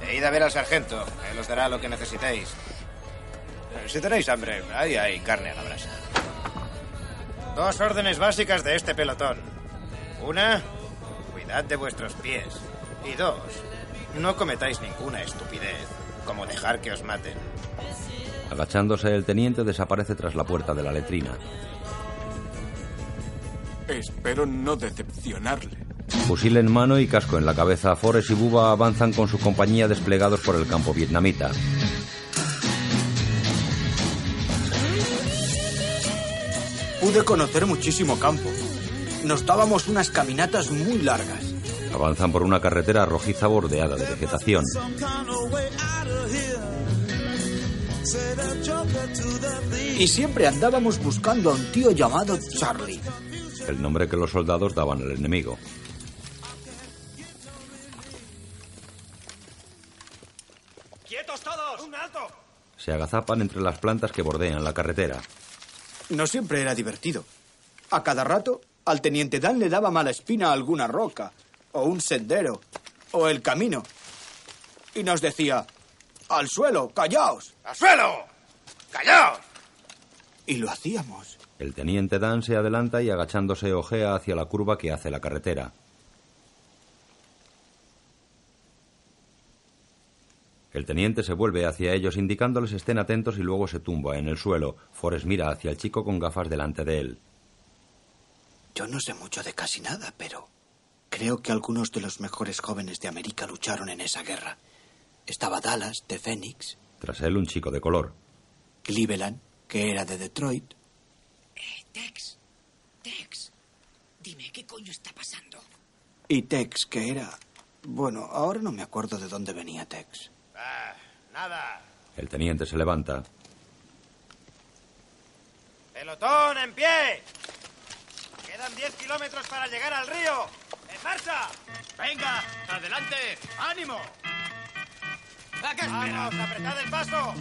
e id a ver al sargento. Él os dará lo que necesitéis. Eh, Si tenéis hambre, ahí hay carne a la brasa. Dos órdenes básicas de este pelotón. Una, cuidad de vuestros pies. Y dos, no cometáis ninguna estupidez, como dejar que os maten. Agachándose, el teniente desaparece tras la puerta de la letrina. Espero no decepcionarle. Fusil en mano y casco en la cabeza, Forrest y Buba avanzan con su compañía desplegados por el campo vietnamita. Pude conocer muchísimo campo. Nos dábamos unas caminatas muy largas. Avanzan por una carretera rojiza bordeada de vegetación. Y siempre andábamos buscando a un tío llamado Charlie. El nombre que los soldados daban al enemigo. ¡Quietos todos! ¡Un alto! Se agazapan entre las plantas que bordean la carretera. No siempre era divertido. A cada rato, al teniente Dan le daba mala espina a alguna roca, o un sendero, o el camino. Y nos decía, al suelo, callaos. ¡Al suelo! ¡Callaos! Y lo hacíamos. El teniente Dan se adelanta y agachándose ojea hacia la curva que hace la carretera. El teniente se vuelve hacia ellos indicándoles estén atentos y luego se tumba en el suelo. Forrest mira hacia el chico con gafas delante de él. Yo no sé mucho de casi nada, pero creo que algunos de los mejores jóvenes de América lucharon en esa guerra. Estaba Dallas, de Phoenix, Tras él un chico de color. Cleveland, que era de Detroit, Tex, Tex, dime, ¿qué coño está pasando? y Tex, que era... Bueno, ahora no me acuerdo de dónde venía Tex. Ah, nada. El teniente se levanta. ¡Pelotón, en pie! Quedan 10 kilómetros para llegar al río. ¡En marcha! ¡Venga! ¡Adelante! ¡Ánimo! ¿A qué ¡Vamos, apretad el paso!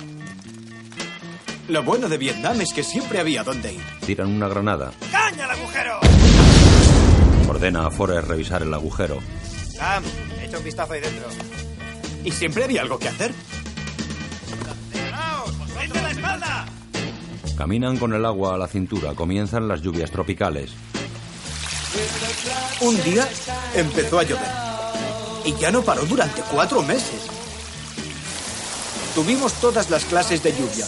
Lo bueno de Vietnam es que siempre había dónde ir. Tiran una granada. ¡Caña al agujero! Ordena a Forrest revisar el agujero. Sam, echa un vistazo ahí dentro. Y siempre había algo que hacer. ¡Vente la espalda! Caminan con el agua a la cintura. Comienzan las lluvias tropicales. Un día empezó a llover. Y ya no paró durante cuatro meses. Tuvimos todas las clases de lluvia.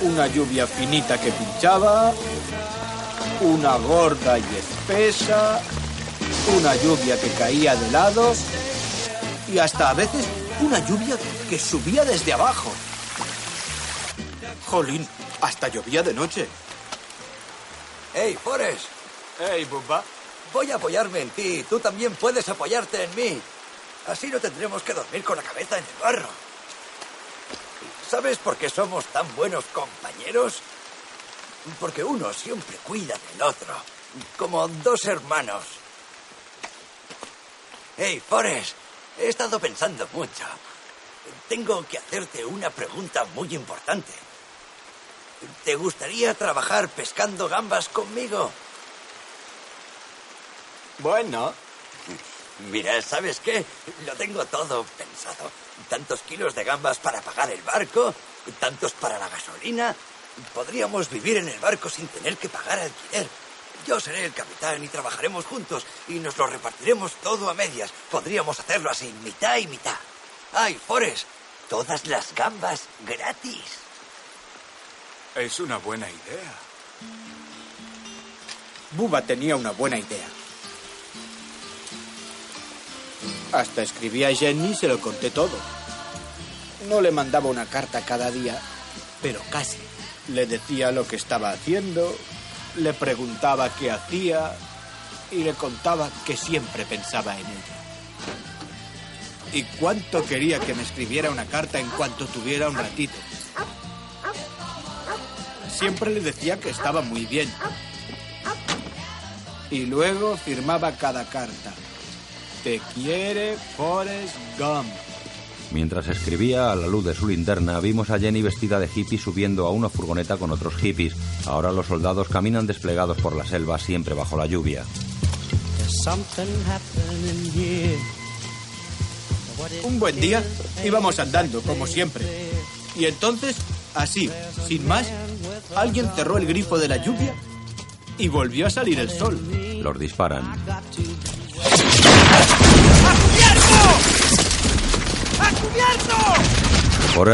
Una lluvia finita que pinchaba, una gorda y espesa, una lluvia que caía de lado Y hasta a veces una lluvia que subía desde abajo. Jolín, hasta llovía de noche. ¡Hey, Forrest! ¡Hey, Bubba! Voy a apoyarme en ti. Tú también puedes apoyarte en mí. Así no tendremos que dormir con la cabeza en el barro. ¿Sabes por qué somos tan buenos compañeros? Porque uno siempre cuida del otro. Como dos hermanos. Hey, Forrest. He estado pensando mucho. Tengo que hacerte una pregunta muy importante. ¿Te gustaría trabajar pescando gambas conmigo? Bueno. Mira, ¿sabes qué? Lo tengo todo pensado. Tantos kilos de gambas para pagar el barco, tantos para la gasolina. Podríamos vivir en el barco sin tener que pagar alquiler. Yo seré el capitán y trabajaremos juntos y nos lo repartiremos todo a medias. Podríamos hacerlo así, mitad y mitad. ¡Ay, Forrest! Todas las gambas gratis. Es una buena idea. Bubba tenía una buena idea. Hasta escribí a Jenny y se lo conté todo. No le mandaba una carta cada día, pero casi. Le decía lo que estaba haciendo, le preguntaba qué hacía y le contaba que siempre pensaba en ella. Y cuánto quería que me escribiera una carta en cuanto tuviera un ratito. Siempre le decía que estaba muy bien. Y luego firmaba cada carta. Te quiere Forrest Gump. Mientras escribía a la luz de su linterna, vimos a Jenny vestida de hippie subiendo a una furgoneta con otros hippies. Ahora los soldados caminan desplegados por la selva, siempre bajo la lluvia. Un buen día íbamos andando, como siempre. Y entonces, así, sin más, alguien cerró el grifo de la lluvia y volvió a salir el sol. Los disparan. ¡A cubierto!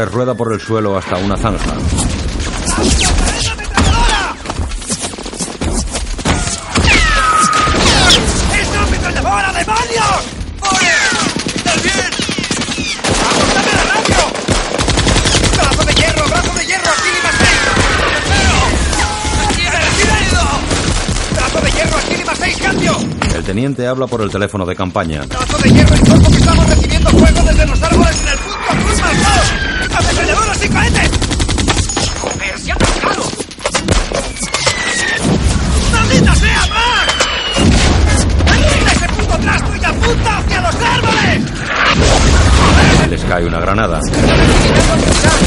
Rueda por el suelo hasta una zanja. Teniente habla por el teléfono de campaña. ¡Brazo de hierro, informo que estamos recibiendo fuego desde los árboles en el punto azul marcado! ¡Ametralladoras y cohetes! ¡Joder, se ha atascado! ¡Maldita sea, Mac! ¡Quita ese puto trasto y apunta hacia los árboles! Les cae una granada. ¡Lima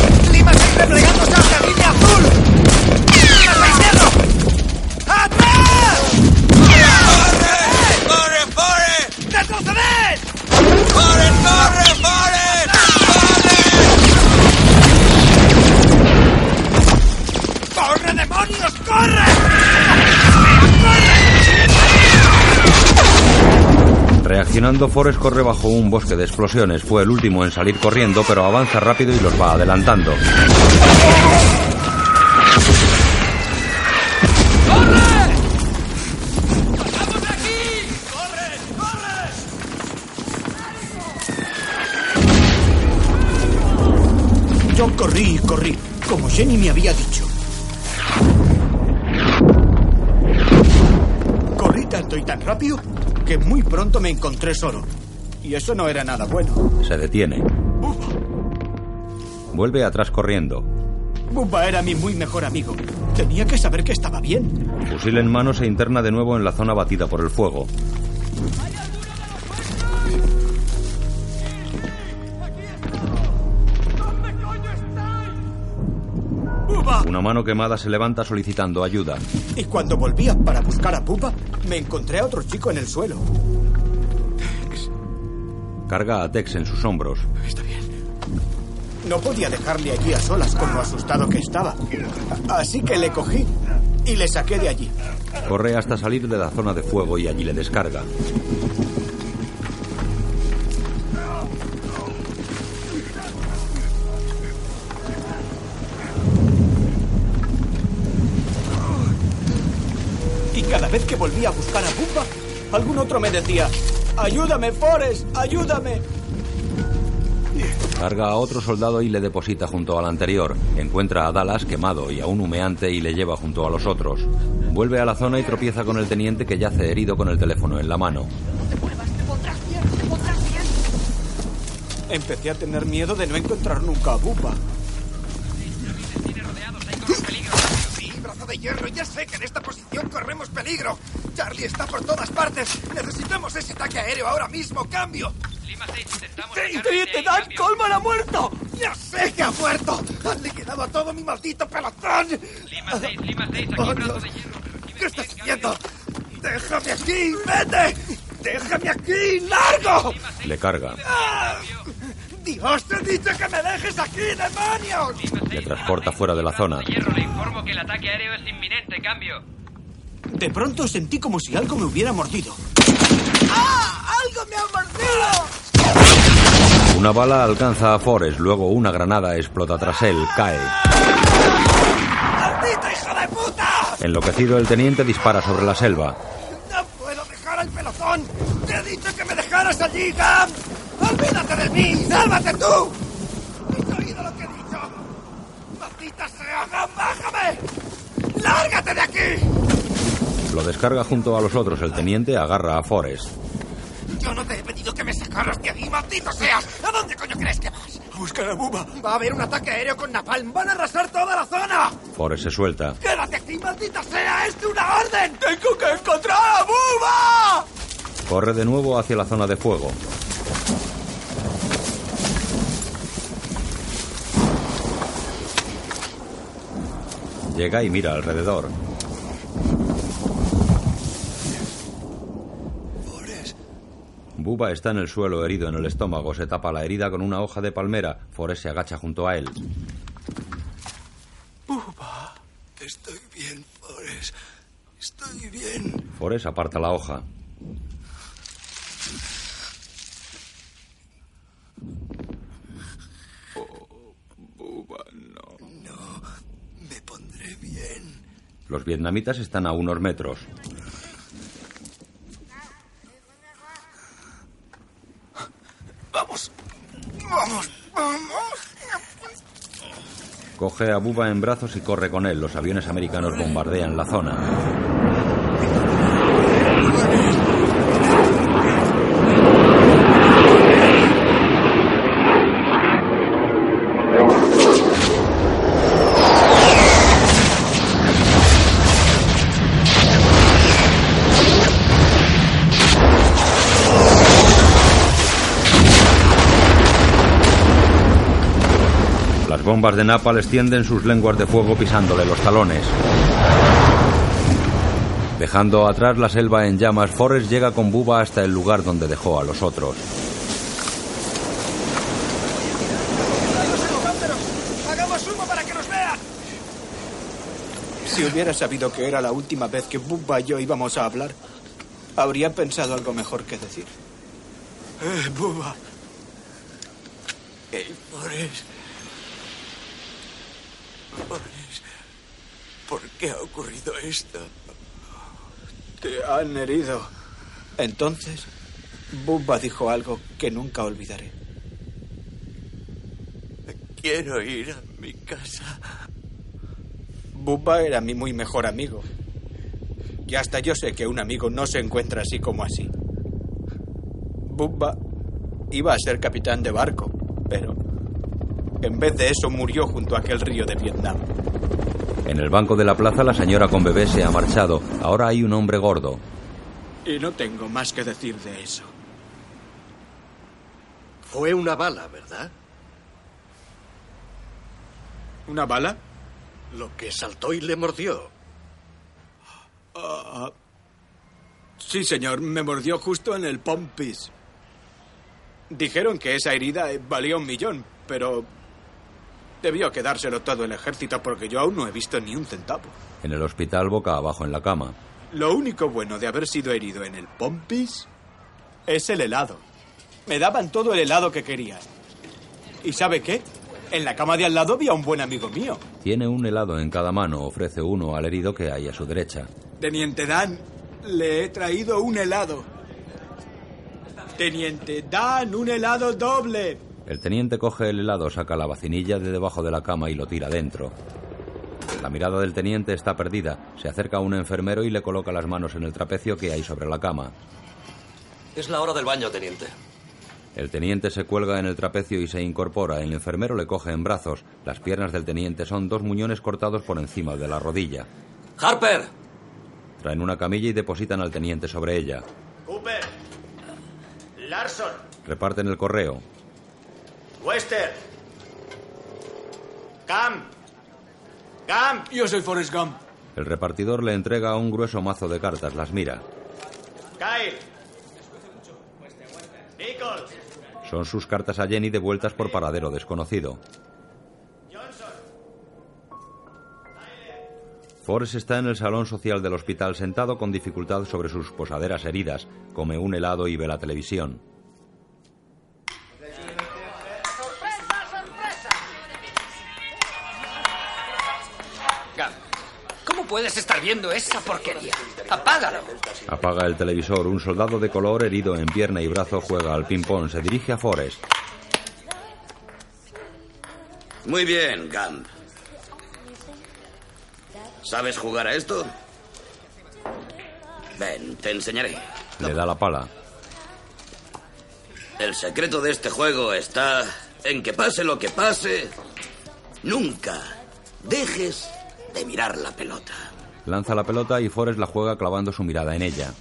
Reaccionando, Forrest corre bajo un bosque de explosiones. Fue el último en salir corriendo, pero avanza rápido y los va adelantando. Yo corrí y corrí, como Jenny me había dicho. Rápido que muy pronto me encontré solo. Y eso no era nada bueno. Se detiene. Vuelve atrás corriendo. Bubba era mi muy mejor amigo. Tenía que saber que estaba bien. Fusil en mano se interna de nuevo en la zona batida por el fuego. Una mano quemada se levanta solicitando ayuda. Y cuando volvía para buscar a Bubba, me encontré a otro chico en el suelo. Carga a Tex en sus hombros. Está bien. No podía dejarle allí a solas con lo asustado que estaba. Así que le cogí y le saqué de allí. Corre hasta salir de la zona de fuego y allí le descarga. Volvía a buscar a Bubba, algún otro me decía, ayúdame, Forrest, ayúdame. Carga a otro soldado y le deposita junto al anterior. Encuentra a Dallas quemado y a un humeante y le lleva junto a los otros. Vuelve a la zona y tropieza con el teniente que yace herido con el teléfono en la mano. Empecé a tener miedo de no encontrar nunca a Bubba. De hierro, ya sé que en esta posición corremos peligro. Charlie está por todas partes. Necesitamos ese ataque aéreo ahora mismo. Cambio. ¡Teniente Dan, Coleman ha muerto! ¡Ya sé que ha muerto! ¡Han liquidado a todo mi maldito pelotón! Lima 6, Lima 6, Oh, Dios. ¿Qué estás haciendo? ¡Déjame aquí! ¡Vete! ¡Déjame aquí! ¡Largo! Le carga. ¡Ah! ¡Dios, te he dicho que me dejes aquí, demonios! Le transporta fuera de la zona. Hierro, le informo que el ataque aéreo es inminente. Cambio. De pronto sentí como si algo me hubiera mordido. ¡Ah! ¡Algo me ha mordido! Una bala alcanza a Forrest, luego una granada explota tras él, cae. ¡Maldito hijo de puta! Enloquecido, el teniente dispara sobre la selva. ¡No puedo dejar al pelotón! ¡Te he dicho que me dejaras allí, Gam! ¡Olvídate de mí! ¡Sálvate tú! ¿Has oído lo que he dicho? ¡Maldita sea! ¡Bájame! ¡Lárgate de aquí! Lo descarga junto a los otros. El teniente agarra a Forrest. Yo no te he pedido que me sacaras de ahí, maldito seas. ¿A dónde coño crees que vas? A buscar a Buba. Va a haber un ataque aéreo con Napalm. Van a arrasar toda la zona. Forrest se suelta. ¡Quédate aquí, maldita sea! ¡Es una orden! ¡Tengo que encontrar a Buba! Corre de nuevo hacia la zona de fuego. Llega y mira alrededor. Buba está en el suelo herido en el estómago. Se tapa la herida con una hoja de palmera. Forrest se agacha junto a él. Buba, estoy bien, Forrest. Estoy bien. Forrest aparta la hoja. Buba, no. No, me pondré bien. Los vietnamitas están a unos metros. Vamos. Vamos, vamos. Coge a Buba en brazos y corre con él. Los aviones americanos bombardean la zona. Las bombas de Napal extienden sus lenguas de fuego pisándole los talones. Dejando atrás la selva en llamas, Forrest llega con Buba hasta el lugar donde dejó a los otros. ¡Hagamos humo para que nos vean! Si hubiera sabido que era la última vez que Bubba y yo íbamos a hablar, habría pensado algo mejor que decir. Eh, Buba. Hey, Forrest. ¿Por qué ha ocurrido esto? Te han herido. Entonces, Bubba dijo algo que nunca olvidaré. Quiero ir a mi casa. Bubba era mi muy mejor amigo. Y hasta yo sé que un amigo no se encuentra así como así. Bubba iba a ser capitán de barco, pero en vez de eso murió junto a aquel río de Vietnam. En el banco de la plaza la señora con bebé se ha marchado. Ahora hay un hombre gordo. Y no tengo más que decir de eso. Fue una bala, ¿verdad? ¿Una bala? Lo que saltó y le mordió. Ah, sí, señor, me mordió justo en el pompis. Dijeron que esa herida valía un millón, pero debió quedárselo todo el ejército porque yo aún no he visto ni un centavo. En el hospital boca abajo en la cama. Lo único bueno de haber sido herido en el pompis es el helado. Me daban todo el helado que quería. ¿Y sabe qué? En la cama de al lado había un buen amigo mío. Tiene un helado en cada mano. Ofrece uno al herido que hay a su derecha. Teniente Dan, le he traído un helado. Teniente Dan, un helado doble. El teniente coge el helado, saca la vacinilla de debajo de la cama y lo tira dentro. La mirada del teniente está perdida. Se acerca a un enfermero y le coloca las manos en el trapecio que hay sobre la cama. Es la hora del baño, teniente. El teniente se cuelga en el trapecio y se incorpora. El enfermero le coge en brazos. Las piernas del teniente son dos muñones cortados por encima de la rodilla. ¡Harper! Traen una camilla y depositan al teniente sobre ella. Cooper. Larson. Reparten el correo. Wester. Cam. Cam. Yo soy Forrest Gump. El repartidor le entrega un grueso mazo de cartas, las mira. Kyle. Nichols. Son sus cartas a Jenny devueltas por paradero desconocido. Forrest está en el salón social del hospital sentado con dificultad sobre sus posaderas heridas, come un helado y ve la televisión. Puedes estar viendo esa porquería? ¡Apágalo! Apaga el televisor. Un soldado de color herido en pierna y brazo juega al ping-pong. Se dirige a Forrest. Muy bien, Gump. ¿Sabes jugar a esto? Ven, te enseñaré. Le da la pala. El secreto de este juego está en que pase lo que pase, nunca dejes de mirar la pelota. Lanza la pelota y Forrest la juega clavando su mirada en ella.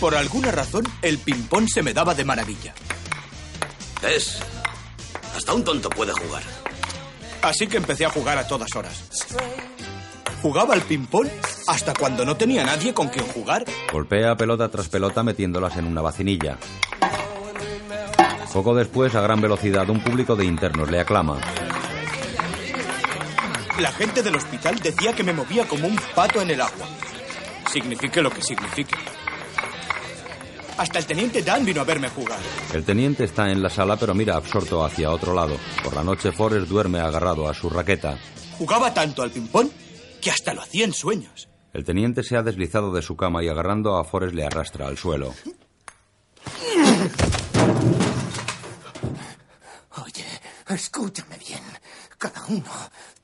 Por alguna razón, el ping-pong se me daba de maravilla. ¿Ves? Hasta un tonto puede jugar. Así que empecé a jugar a todas horas. Jugaba al ping-pong hasta cuando no tenía nadie con quien jugar. Golpea pelota tras pelota metiéndolas en una vacinilla. Poco después, a gran velocidad, un público de internos le aclama. La gente del hospital decía que me movía como un pato en el agua. Signifique lo que signifique. Hasta el teniente Dan vino a verme jugar. El teniente está en la sala pero mira absorto hacia otro lado. Por la noche Forrest duerme agarrado a su raqueta. Jugaba tanto al ping-pong que hasta lo hacía en sueños. El teniente se ha deslizado de su cama y agarrando a Forrest le arrastra al suelo. Oye, escúchame bien. Cada uno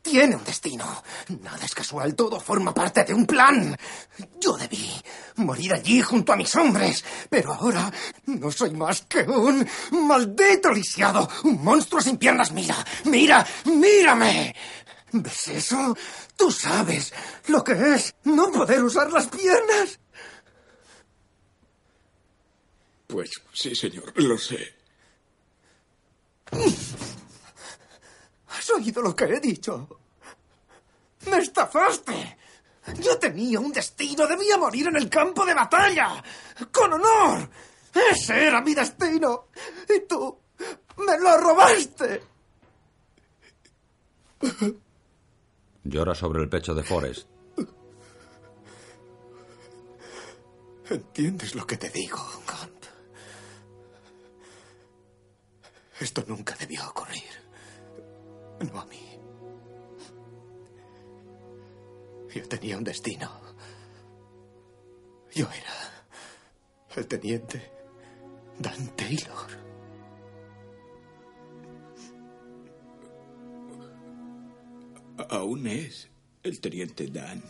tiene un destino. Nada es casual, todo forma parte de un plan. Yo debí morir allí junto a mis hombres, pero ahora no soy más que un maldito lisiado, un monstruo sin piernas. Mira, mira, mírame. ¿Ves eso? Tú sabes lo que es no poder usar las piernas. Pues sí, señor, lo sé. ¿Has oído lo que he dicho? ¡Me estafaste! Yo tenía un destino, debía morir en el campo de batalla, con honor. Ese era mi destino. Y tú me lo robaste. Llora sobre el pecho de Forrest. ¿Entiendes lo que te digo? Esto nunca debió ocurrir. No a mí. Yo tenía un destino. Yo era el teniente Dan Taylor. Aún es el teniente Dan.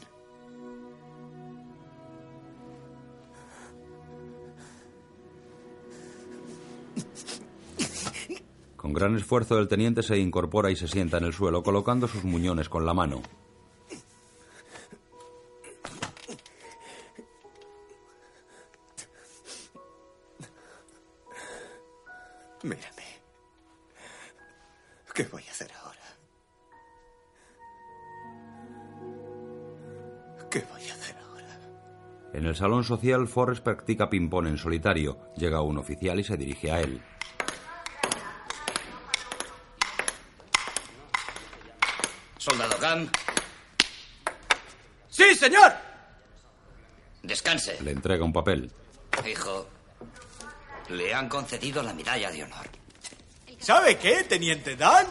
Con gran esfuerzo el teniente se incorpora y se sienta en el suelo colocando sus muñones con la mano. Mírame. ¿Qué voy a hacer ahora? ¿Qué voy a hacer ahora? En el salón social, Forrest practica ping-pong en solitario. Llega un oficial y se dirige a él. Soldado Gunn, ¡Sí, señor! descanse. Le entrega un papel. Hijo, le han concedido la medalla de honor. ¿Sabe qué, teniente Dan?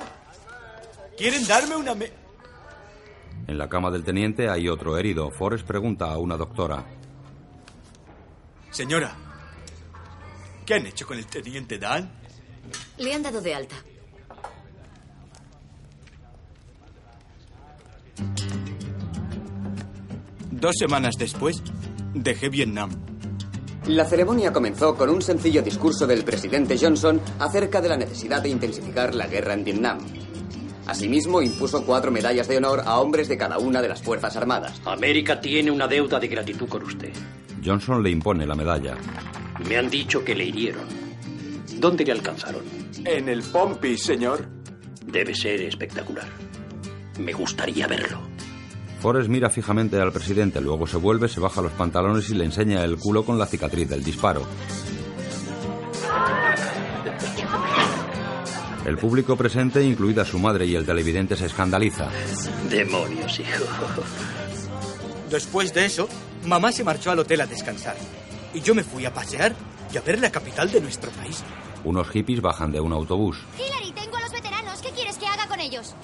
¿Quieren darme una me... En la cama del teniente hay otro herido. Forrest pregunta a una doctora. Señora, ¿Qué han hecho con el teniente Dan? Le han dado de alta. Dos semanas después, dejé Vietnam. La ceremonia comenzó con un sencillo discurso del presidente Johnson acerca de la necesidad de intensificar la guerra en Vietnam. Asimismo, impuso cuatro medallas de honor a hombres de cada una de las Fuerzas Armadas. América tiene una deuda de gratitud con usted. Johnson le impone la medalla. Me han dicho que le hirieron. ¿Dónde le alcanzaron? En el Pompi, señor. Debe ser espectacular. Me gustaría verlo. Forrest mira fijamente al presidente, luego se vuelve, se baja los pantalones y le enseña el culo con la cicatriz del disparo. El público presente, incluida su madre y el televidente, se escandaliza. Demonios, hijo. Después de eso, mamá se marchó al hotel a descansar. Y yo me fui a pasear y a ver la capital de nuestro país. Unos hippies bajan de un autobús. Hillary, tengo a los veteranos. ¿Qué quieres que haga con ellos?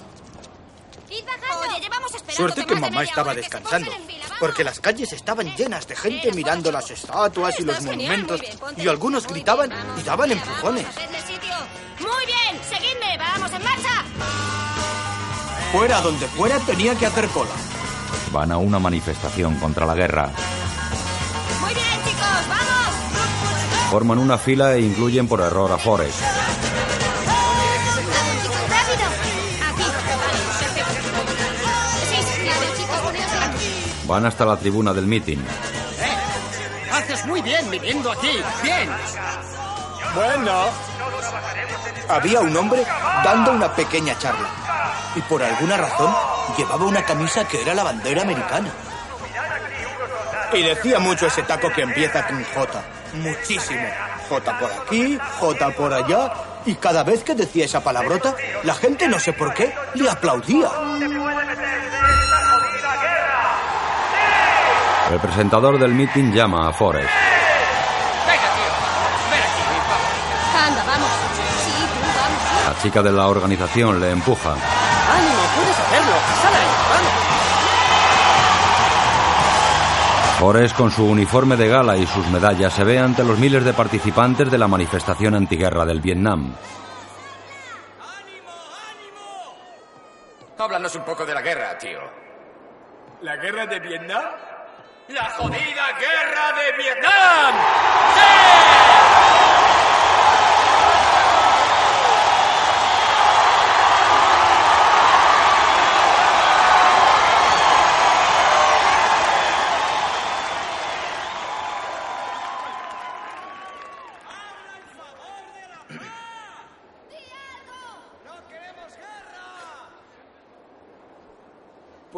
¡Id bajando! Oye, llevamos esperando Suerte que mamá estaba descansando, porque las calles estaban llenas de gente mirando las estatuas y los monumentos, y algunos gritaban y daban empujones. ¡Hacedle sitio! ¡Muy bien! ¡Seguidme! ¡Vamos, en marcha! Fuera donde fuera tenía que hacer cola. Van a una manifestación contra la guerra. ¡Muy bien, chicos! ¡Vamos! Forman una fila e incluyen por error a Forrest. Van hasta la tribuna del meeting. Haces muy bien viniendo aquí. Bien. Bueno. Había un hombre dando una pequeña charla. Y por alguna razón llevaba una camisa que era la bandera americana. Y decía mucho ese taco que empieza con J. Muchísimo. J por aquí, J por allá. Y cada vez que decía esa palabrota, la gente, no sé por qué, le aplaudía. El presentador del meeting llama a Forrest. Anda, vamos. Sí, tú, vamos. La chica de la organización le empuja. ¡Ánimo! ¡Puedes hacerlo! ¡Sal ahí! ¡Vamos! Forrest, con su uniforme de gala y sus medallas, se ve ante los miles de participantes de la manifestación antiguerra del Vietnam. Háblanos un poco de la guerra, tío. ¿La guerra de Vietnam? ¡La jodida guerra de Vietnam!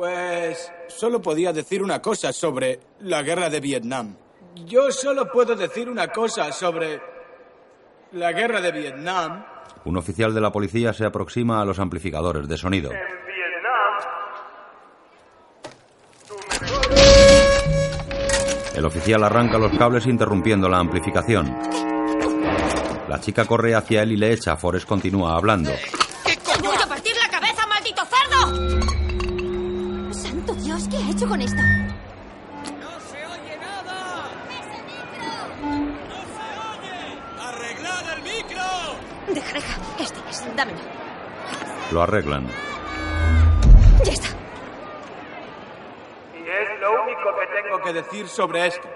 Pues solo podía decir una cosa sobre la guerra de Vietnam. Yo solo puedo decir una cosa sobre la guerra de Vietnam. Un oficial de la policía se aproxima a los amplificadores de sonido. El oficial arranca los cables interrumpiendo la amplificación. La chica corre hacia él y le echa. Forrest continúa hablando. ¡Te voy a partir la cabeza, maldito cerdo! ¿Qué ha hecho con esto? ¡Arreglad el micro! Deja, deja. Este es. Dámelo. Lo arreglan. Ya está. Y es lo único que tengo que decir sobre esto.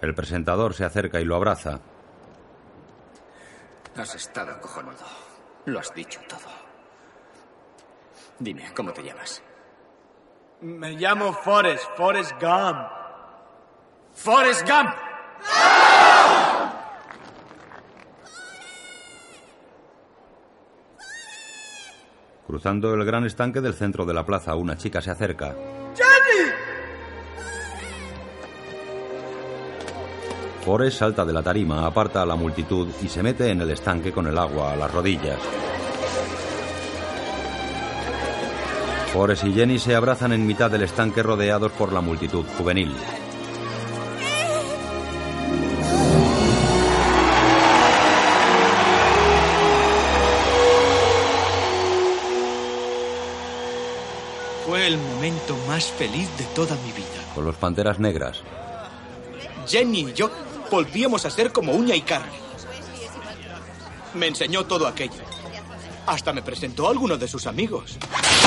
El presentador se acerca y lo abraza. Has estado cojonudo. Lo has dicho todo. Dime, ¿cómo te llamas? Me llamo Forrest, Forrest Gump. ¡Forrest Gump! Cruzando el gran estanque del centro de la plaza, una chica se acerca. ¡Jenny! Forrest salta de la tarima, aparta a la multitud y se mete en el estanque con el agua a las rodillas. Forrest y Jenny se abrazan en mitad del estanque rodeados por la multitud juvenil. Fue el momento más feliz de toda mi vida. Con los panteras negras. Jenny y yo volvíamos a ser como uña y carne. Me enseñó todo aquello. Hasta me presentó a alguno de sus amigos.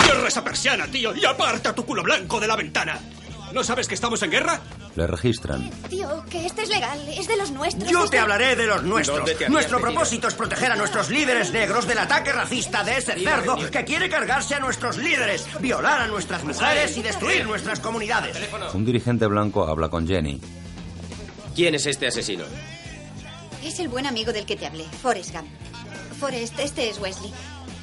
Cierra esa persiana, tío, y aparta tu culo blanco de la ventana. ¿No sabes que estamos en guerra? Le registran. Tío, que este es legal, es de los nuestros. Yo Este- te hablaré de los nuestros. ¿Dónde te habías Nuestro propósito es proteger a nuestros líderes negros del ataque racista de ese cerdo que quiere cargarse a nuestros líderes, violar a nuestras mujeres y destruir nuestras comunidades. Un dirigente blanco habla con Jenny. ¿Quién es este asesino? Es el buen amigo del que te hablé, Forrest Gump. Forrest, este es Wesley.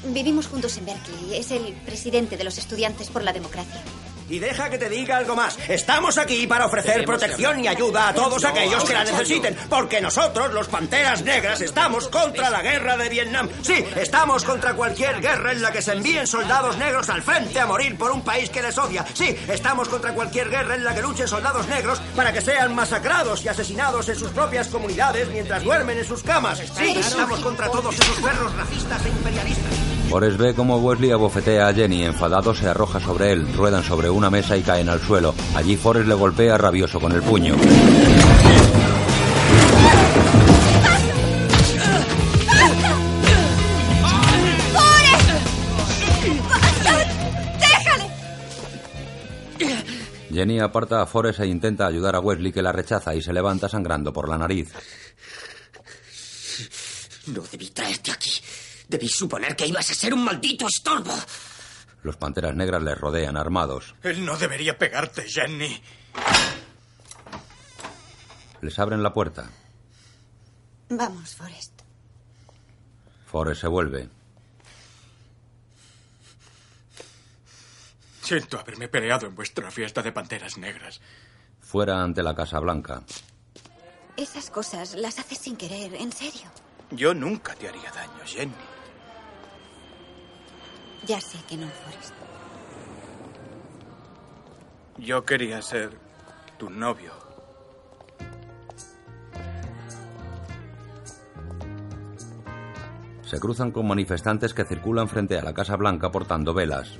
Vivimos juntos en Berkeley. Es el presidente de los estudiantes por la democracia. Y deja que te diga algo más. Estamos aquí para ofrecer Tenemos protección y ayuda a todos No, aquellos que la necesiten, porque nosotros, los Panteras Negras, estamos contra la guerra de Vietnam. Sí, estamos contra cualquier guerra en la que se envíen soldados negros al frente a morir por un país que les odia. Sí, estamos contra cualquier guerra en la que luchen soldados negros para que sean masacrados y asesinados en sus propias comunidades mientras duermen en sus camas. Sí, estamos contra todos esos perros racistas e imperialistas. Forrest ve cómo Wesley abofetea a Jenny. Enfadado se arroja sobre él. Ruedan sobre una mesa y caen al suelo. Allí Forrest le golpea rabioso con el puño. Jenny aparta a Forrest e intenta ayudar a Wesley que la rechaza y se levanta sangrando por la nariz. No debí traerte aquí. Debí suponer que ibas a ser un maldito estorbo. Los panteras negras les rodean armados. Él no debería pegarte, Jenny. Les abren la puerta. Vamos, Forrest. Forrest se vuelve. Siento haberme peleado en vuestra fiesta de panteras negras. Fuera ante la Casa Blanca. Esas cosas las haces sin querer, en serio. Yo nunca te haría daño, Jenny. Ya sé que no, Forrest. Yo quería ser tu novio. Se cruzan con manifestantes que circulan frente a la Casa Blanca portando velas.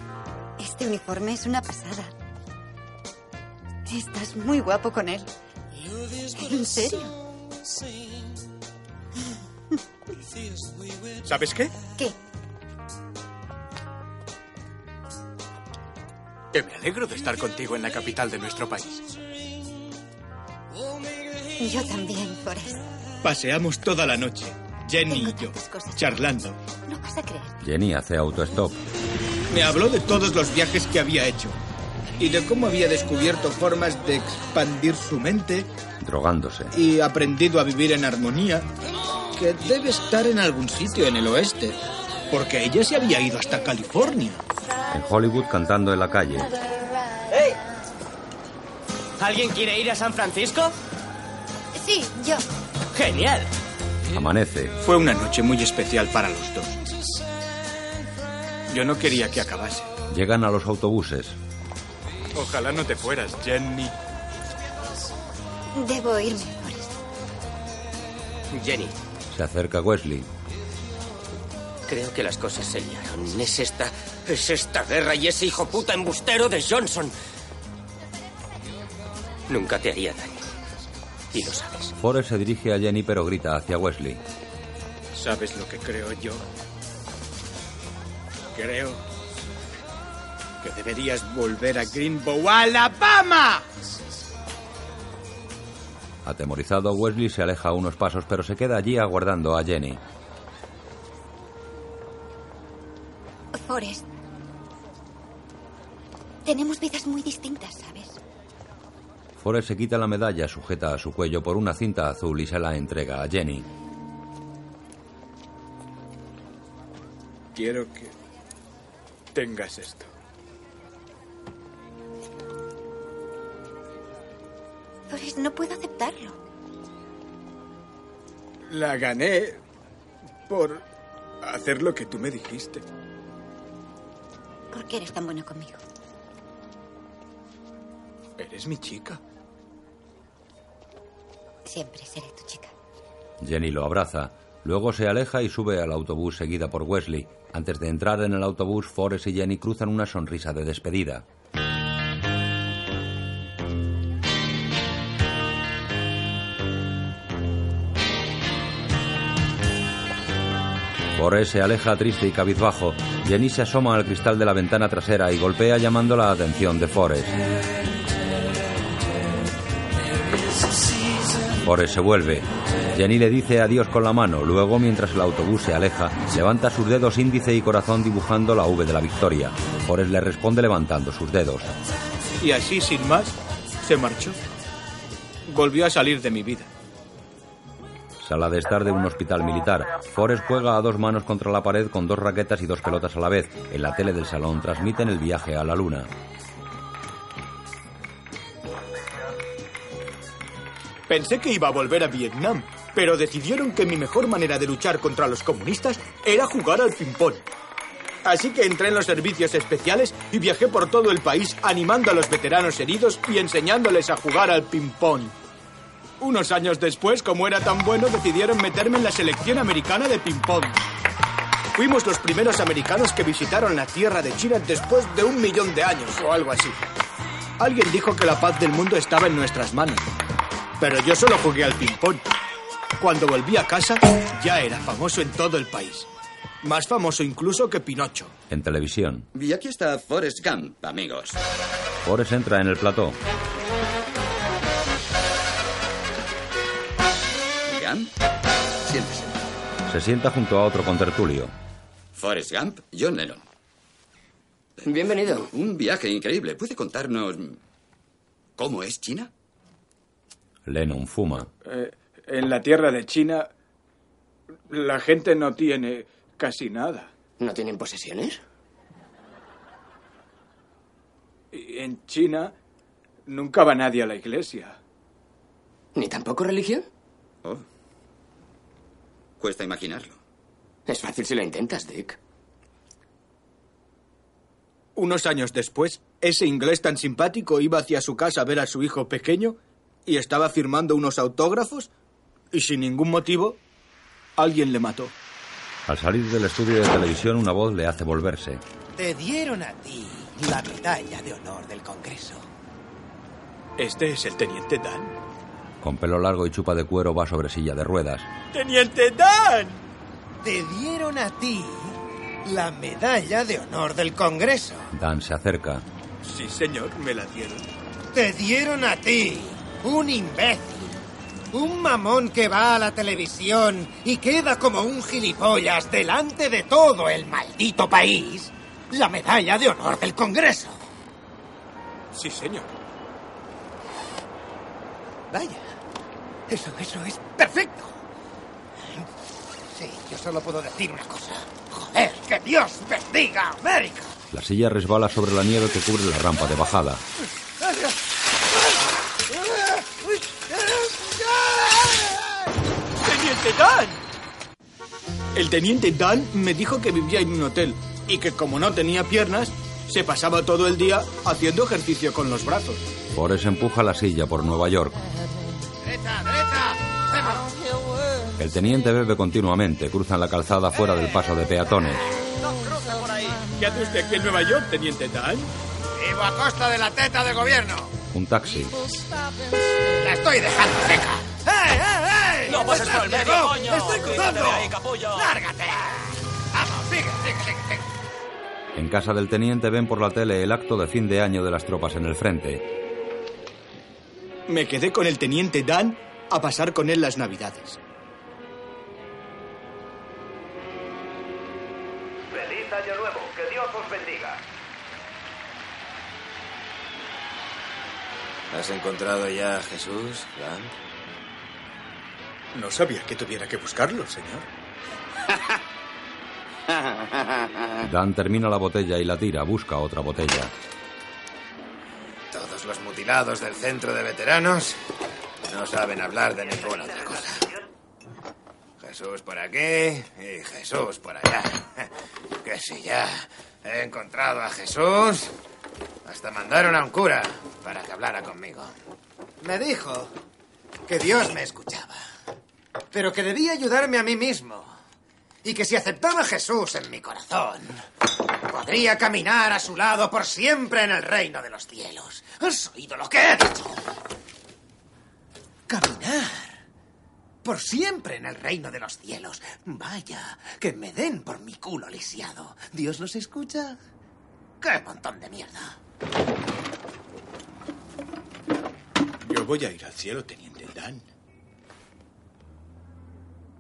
Este uniforme es una pasada. Estás muy guapo con él. ¿En serio? ¿Sabes qué? ¿Qué? Que me alegro de estar contigo en la capital de nuestro país. Yo también, Forrest. Paseamos toda la noche, Jenny y yo, charlando. No vas a creer. Jenny hace autostop. Me habló de todos los viajes que había hecho y de cómo había descubierto formas de expandir su mente Drogándose. y aprendido a vivir en armonía, que debe estar en algún sitio en el oeste, porque ella se había ido hasta California. En Hollywood cantando en la calle. ¡Hey! ¿Alguien quiere ir a San Francisco? Sí, yo. ¡Genial! Amanece. Fue una noche muy especial para los dos. Yo no quería que acabase. Llegan a los autobuses. Ojalá no te fueras, Jenny. Debo irme, Forrest. Jenny, Se acerca Wesley. Creo que las cosas se liaron. Es esta. Es esta guerra y ese hijo puta embustero de Johnson. Nunca te haría daño. Y lo sabes. Forrest se dirige a Jenny pero grita hacia Wesley. ¿Sabes lo que creo yo? Creo que deberías volver a Greenbow, Alabama. Atemorizado, Wesley se aleja unos pasos pero se queda allí aguardando a Jenny. Forrest. Tenemos vidas muy distintas, ¿sabes? Forrest se quita la medalla sujeta a su cuello por una cinta azul y se la entrega a Jenny. Quiero que tengas esto. Forrest, no puedo aceptarlo. La gané por hacer lo que tú me dijiste. ¿Por qué eres tan bueno conmigo? Eres mi chica. Siempre seré tu chica. Jenny lo abraza. Luego se aleja y sube al autobús seguida por Wesley. Antes de entrar en el autobús, Forrest y Jenny cruzan una sonrisa de despedida. Forrest se aleja triste y cabizbajo. Jenny se asoma al cristal de la ventana trasera y golpea llamando la atención de Forrest. Forrest se vuelve. Jenny le dice adiós con la mano. Luego, mientras el autobús se aleja, levanta sus dedos índice y corazón dibujando la V de la victoria. Forrest le responde levantando sus dedos. Y así, sin más, se marchó. Volvió a salir de mi vida. Sala de estar de un hospital militar. Forrest juega a dos manos contra la pared con dos raquetas y dos pelotas a la vez. En la tele del salón transmiten el viaje a la luna. Pensé que iba a volver a Vietnam, pero decidieron que mi mejor manera de luchar contra los comunistas era jugar al ping-pong. Así que entré en los servicios especiales y viajé por todo el país animando a los veteranos heridos y enseñándoles a jugar al ping-pong. Unos años después, como era tan bueno, decidieron meterme en la selección americana de ping-pong. Fuimos los primeros americanos que visitaron la tierra de China después de un millón de años o algo así. Alguien dijo que la paz del mundo estaba en nuestras manos. Pero yo solo jugué al ping-pong. Cuando volví a casa, ya era famoso en todo el país. Más famoso incluso que Pinocho. En televisión, Y aquí está Forrest Gump, amigos. Forrest entra en el plató. Gump, siéntese. Se sienta junto a otro contertulio. Forrest Gump, John Lennon. Bienvenido. Un viaje increíble. ¿Puede contarnos cómo es China? Lennon fuma. Eh, en la tierra de China, la gente no tiene casi nada. ¿No tienen posesiones? En China, nunca va nadie a la iglesia. ¿Ni tampoco religión? Cuesta imaginarlo. Es fácil si lo intentas, Dick. Unos años después, ese inglés tan simpático iba hacia su casa a ver a su hijo pequeño y estaba firmando unos autógrafos y sin ningún motivo, alguien le mató. Al salir del estudio de televisión, una voz le hace volverse. Te dieron a ti la medalla de honor del Congreso. Este es el teniente Dan. Con pelo largo y chupa de cuero va sobre silla de ruedas. ¡Teniente Dan! Te dieron a ti la medalla de honor del Congreso. Dan se acerca. Sí, señor, me la dieron. Te dieron a ti, un imbécil. Un mamón que va a la televisión y queda como un gilipollas delante de todo el maldito país. La medalla de honor del Congreso. Sí, señor. Vaya. Eso, eso es perfecto. Sí, yo solo puedo decir una cosa. Joder, que Dios bendiga a América. La silla resbala sobre la nieve que cubre la rampa de bajada. ¡Teniente Dan! El teniente Dan me dijo que vivía en un hotel y que como no tenía piernas, se pasaba todo el día haciendo ejercicio con los brazos. Forrest empuja la silla por Nueva York. ¡Derecha, derecha! El teniente bebe continuamente. Cruzan la calzada fuera del paso de peatones. ¿Qué hace usted aquí en Nueva York, teniente Dan? Vivo a costa de la teta del gobierno. Un taxi. La estoy dejando seca. ¡Eh, eh, eh! No pases por el medio, coño. ¡Estoy cruzando! De ahí, capullo. ¡Lárgate! Vamos, sigue, sigue, sigue, sigue. En casa del teniente ven por la tele el acto de fin de año de las tropas en el frente. Me quedé con el teniente Dan a pasar con él las navidades. ¿Has encontrado ya a Jesús, Dan? No sabía que tuviera que buscarlo, señor. Dan termina la botella y la tira. Busca otra botella. Todos los mutilados del centro de veteranos no saben hablar de ninguna otra cosa. Jesús por aquí y Jesús por allá. Que si ya he encontrado a Jesús, hasta mandaron a un cura para que hablara conmigo. Me dijo que Dios me escuchaba, pero que debía ayudarme a mí mismo. Y que si aceptaba a Jesús en mi corazón, podría caminar a su lado por siempre en el reino de los cielos. ¿Has oído lo que he dicho? Caminar. Por siempre en el reino de los cielos. Vaya, que me den por mi culo lisiado. ¿Dios nos escucha? ¡Qué montón de mierda! Yo voy a ir al cielo, teniente Dan.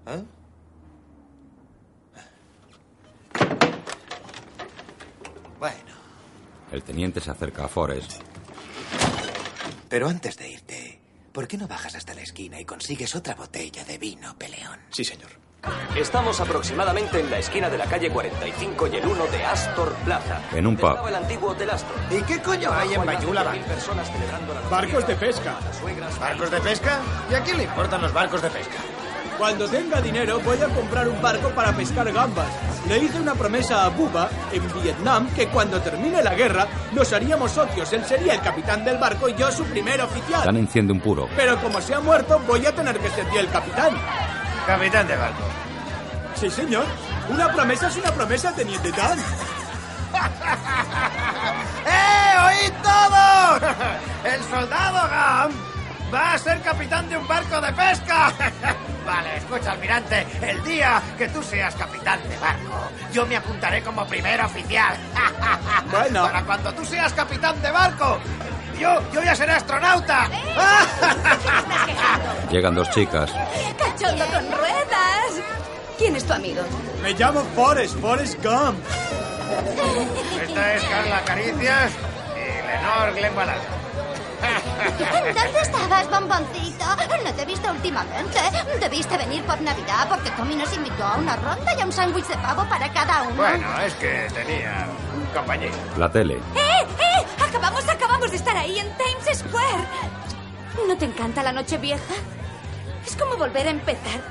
¿Eh? Bueno, El teniente se acerca a Forrest. pero antes de irte, ¿por qué no bajas hasta la esquina y consigues otra botella de vino, peleón? Sí, señor. Estamos aproximadamente en la esquina de la calle 45 y el 1 de Astor Plaza. En un pub. El antiguo Hotel Astor. ¿Y qué coño hay en Bayula Barcos de pesca. ¿Barcos de pesca? ¿Y a quién le importan los barcos de pesca? Cuando tenga dinero voy a comprar un barco para pescar gambas. Le hice una promesa a Buba, en Vietnam, que cuando termine la guerra nos haríamos socios. Él sería el capitán del barco y yo su primer oficial. Dan enciende un puro. Pero como se ha muerto, voy a tener que ser yo el capitán. Capitán de barco. Sí, señor. Una promesa es una promesa, teniente Dan. ¡Eh! ¡Oíd todos! ¡El soldado Gam va a ser capitán de un barco de pesca! Vale, escucha, almirante. El día que tú seas capitán de barco, yo me apuntaré como primer oficial. Bueno. Para cuando tú seas capitán de barco, yo, yo ya seré astronauta. Llegan dos chicas. ¡Cachondo con ruedas! ¿Quién es tu amigo? Me llamo Forrest, Forrest Gump. Esta es Carla Caricias y Lenor Glenn ¿Dónde estabas, bomboncito? No te he visto últimamente. Debiste venir por Navidad porque Tommy nos invitó a una ronda y a un sándwich de pavo para cada uno. Bueno, es que tenía compañía. La tele. ¡Eh, eh! Acabamos, acabamos de estar ahí en Times Square. ¿No te encanta la noche vieja? Es como volver a empezar.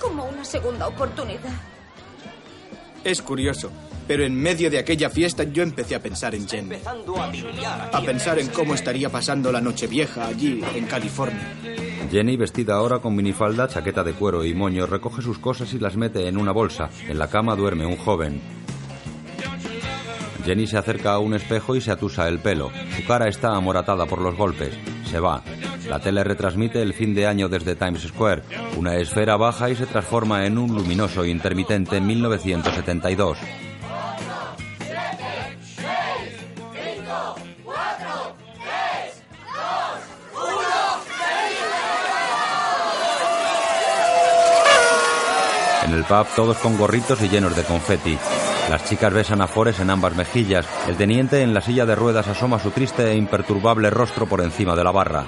Como una segunda oportunidad. Es curioso, pero en medio de aquella fiesta yo empecé a pensar en Jen. A pensar en cómo estaría pasando la noche vieja allí, en California. Jenny, vestida ahora con minifalda, chaqueta de cuero y moño, recoge sus cosas y las mete en una bolsa. En la cama duerme un joven. Jenny se acerca a un espejo y se atusa el pelo. Su cara está amoratada por los golpes. Se va. La tele retransmite el fin de año desde Times Square. Una esfera baja y se transforma en un luminoso intermitente en 1972. En el pub todos con gorritos y llenos de confeti. Las chicas besan a Forrest en ambas mejillas. El teniente en la silla de ruedas asoma su triste e imperturbable rostro por encima de la barra.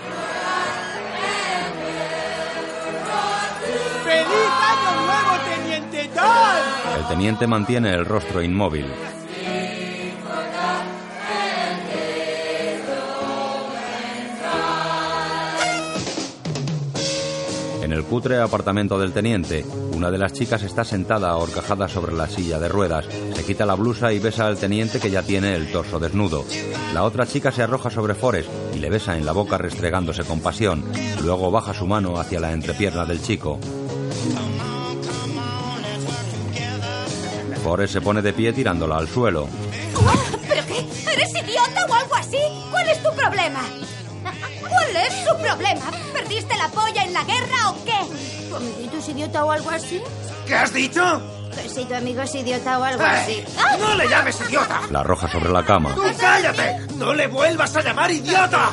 ¡Feliz Año Nuevo, teniente Dan! El teniente mantiene el rostro inmóvil. En el cutre apartamento del teniente, una de las chicas está sentada ahorcajada sobre la silla de ruedas. Se quita la blusa y besa al teniente que ya tiene el torso desnudo. La otra chica se arroja sobre Forrest y le besa en la boca restregándose con pasión. Luego baja su mano hacia la entrepierna del chico. Forrest se pone de pie tirándola al suelo. ¿Pero qué? ¿Eres idiota o algo así? ¿Cuál es tu problema? ¿Cuál es su problema? ¿Perdiste la polla en la guerra o qué? ¿Tu amiguito es idiota o algo así? ¿Qué has dicho? Que si tu amigo es idiota o algo ¡Eh! así. ¡No le llames idiota! La arroja sobre la cama. ¡Tú cállate! ¡No le vuelvas a llamar idiota!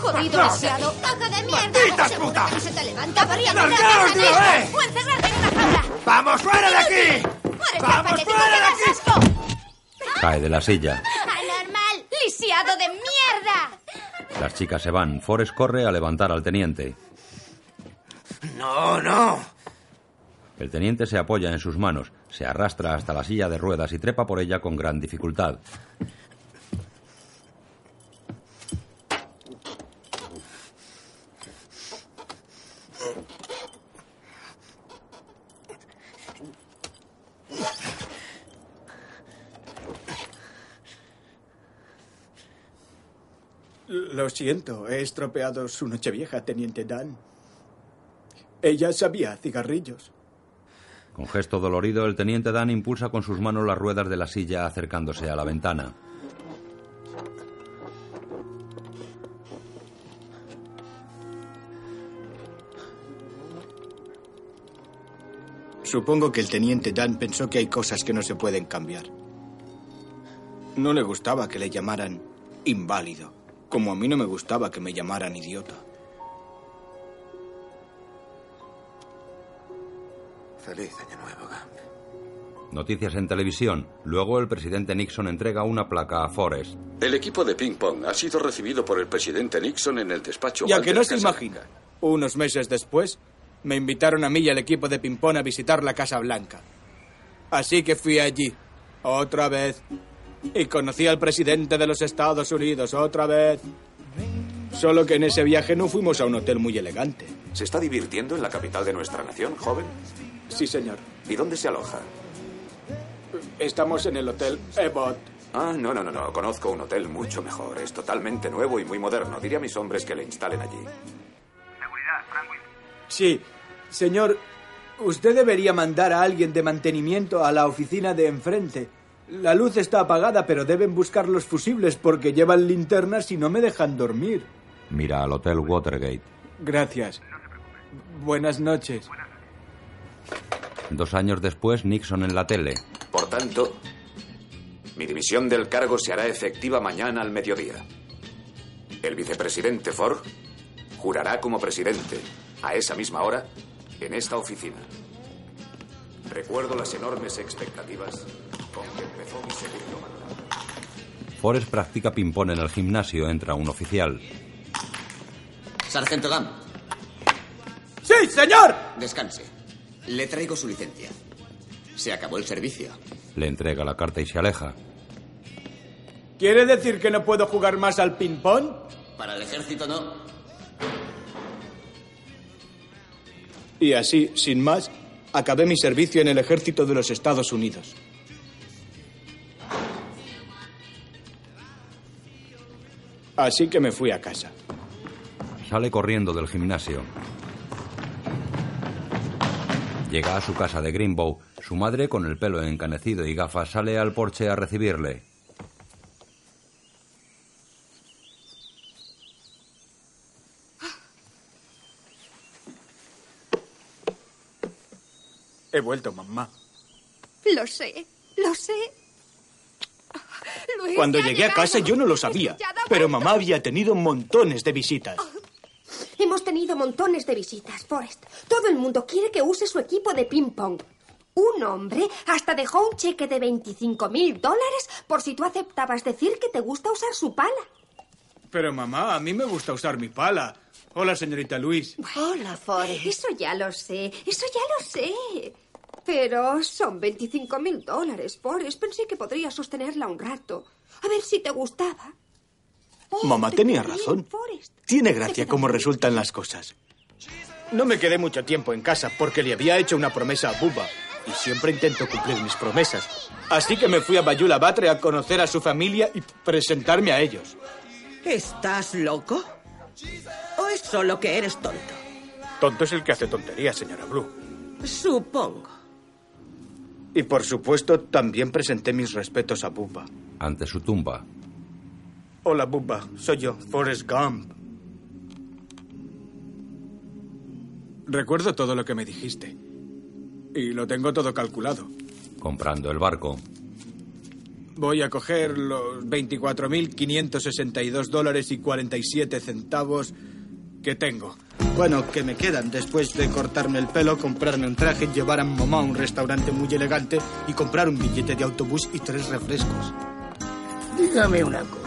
Jodido deseado. ¡Taco de mierda! ¡Maldita Seguro puta! que no se te levanta por ir a ¡Largaos de una vez! ¡O encerrarte en una jaula! ¡Vamos fuera de aquí! ¡Eres tan ¡Vamos fuera de aquí! asco! Cae de la silla. ¡Anormal! ¡Lisiado de mierda! Las chicas se van. Forrest corre a levantar al teniente. No, no. El teniente se apoya en sus manos, se arrastra hasta la silla de ruedas y trepa por ella con gran dificultad. Lo siento, he estropeado su noche vieja, teniente Dan. Ella sabía cigarrillos. Con gesto dolorido, el teniente Dan impulsa con sus manos las ruedas de la silla acercándose a la ventana. Supongo que el teniente Dan pensó que hay cosas que no se pueden cambiar. No le gustaba que le llamaran inválido, como a mí no me gustaba que me llamaran idiota. Feliz año nuevo, Gump. Noticias en televisión. Luego el presidente Nixon entrega una placa a Forrest. El equipo de ping-pong ha sido recibido por el presidente Nixon en el despacho. Y a oval que de no la se imagina. Unos meses después, me invitaron a mí y al equipo de ping-pong a visitar la Casa Blanca. Así que fui allí, otra vez. Y conocí al presidente de los Estados Unidos, otra vez. Solo que en ese viaje no fuimos a un hotel muy elegante. ¿Se está divirtiendo en la capital de nuestra nación, joven? Sí, señor. ¿Y dónde se aloja? Estamos en el hotel Ebot. Ah, no, no, no, no. Conozco un hotel mucho mejor. Es totalmente nuevo y muy moderno. Diré a mis hombres que le instalen allí. Sí, señor, usted debería mandar a alguien de mantenimiento a la oficina de enfrente. La luz está apagada, pero deben buscar los fusibles porque llevan linternas y no me dejan dormir. Mira al Hotel Watergate. Gracias. Buenas noches. Dos años después, Nixon en la tele. Por tanto, mi dimisión del cargo se hará efectiva mañana al mediodía. El vicepresidente Ford jurará como presidente a esa misma hora en esta oficina. Recuerdo las enormes expectativas con que empezó mi segundo mandato. Forrest practica ping-pong en el gimnasio. Entra un oficial. Sargento Gam, ¡Sí, señor! descanse. Le traigo su licencia. Se acabó el servicio. Le entrega la carta y se aleja. ¿Quiere decir que no puedo jugar más al ping-pong? Para el ejército no. Y así, sin más, acabé mi servicio en el ejército de los Estados Unidos. Así que me fui a casa. Sale corriendo del gimnasio. Llega a su casa de Greenbow. Su madre, con el pelo encanecido y gafas, sale al porche a recibirle. He vuelto, mamá. Lo sé, lo sé. Luis, Cuando llegué a casa yo no lo sabía, pero mamá había tenido montones de visitas. Hemos tenido montones de visitas, Forrest. Todo el mundo quiere que use su equipo de ping-pong. Un hombre hasta dejó un cheque de 25 mil dólares por si tú aceptabas decir que te gusta usar su pala. Pero mamá, a mí me gusta usar mi pala. Hola, señorita Luis. Hola, Forrest. Eso ya lo sé, eso ya lo sé. Pero son 25 mil dólares, Forrest. Pensé que podría sostenerla un rato. A ver si te gustaba. Mamá tenía razón. Tiene gracia cómo resultan las cosas. No me quedé mucho tiempo en casa porque le había hecho una promesa a Bubba. Y siempre intento cumplir mis promesas. Así que me fui a Bayula Batre a conocer a su familia y presentarme a ellos. ¿Estás loco? ¿O es solo que eres tonto? Tonto es el que hace tonterías, señora Blue. Supongo. Y por supuesto, también presenté mis respetos a Bubba. Ante su tumba. Hola, Bubba. Soy yo, Forrest Gump. Recuerdo todo lo que me dijiste. Y lo tengo todo calculado. Comprando el barco. Voy a coger los 24.562 dólares y 47 centavos que tengo. Bueno, que me quedan después de cortarme el pelo, comprarme un traje, llevar a mamá a un restaurante muy elegante y comprar un billete de autobús y tres refrescos. Dígame una cosa.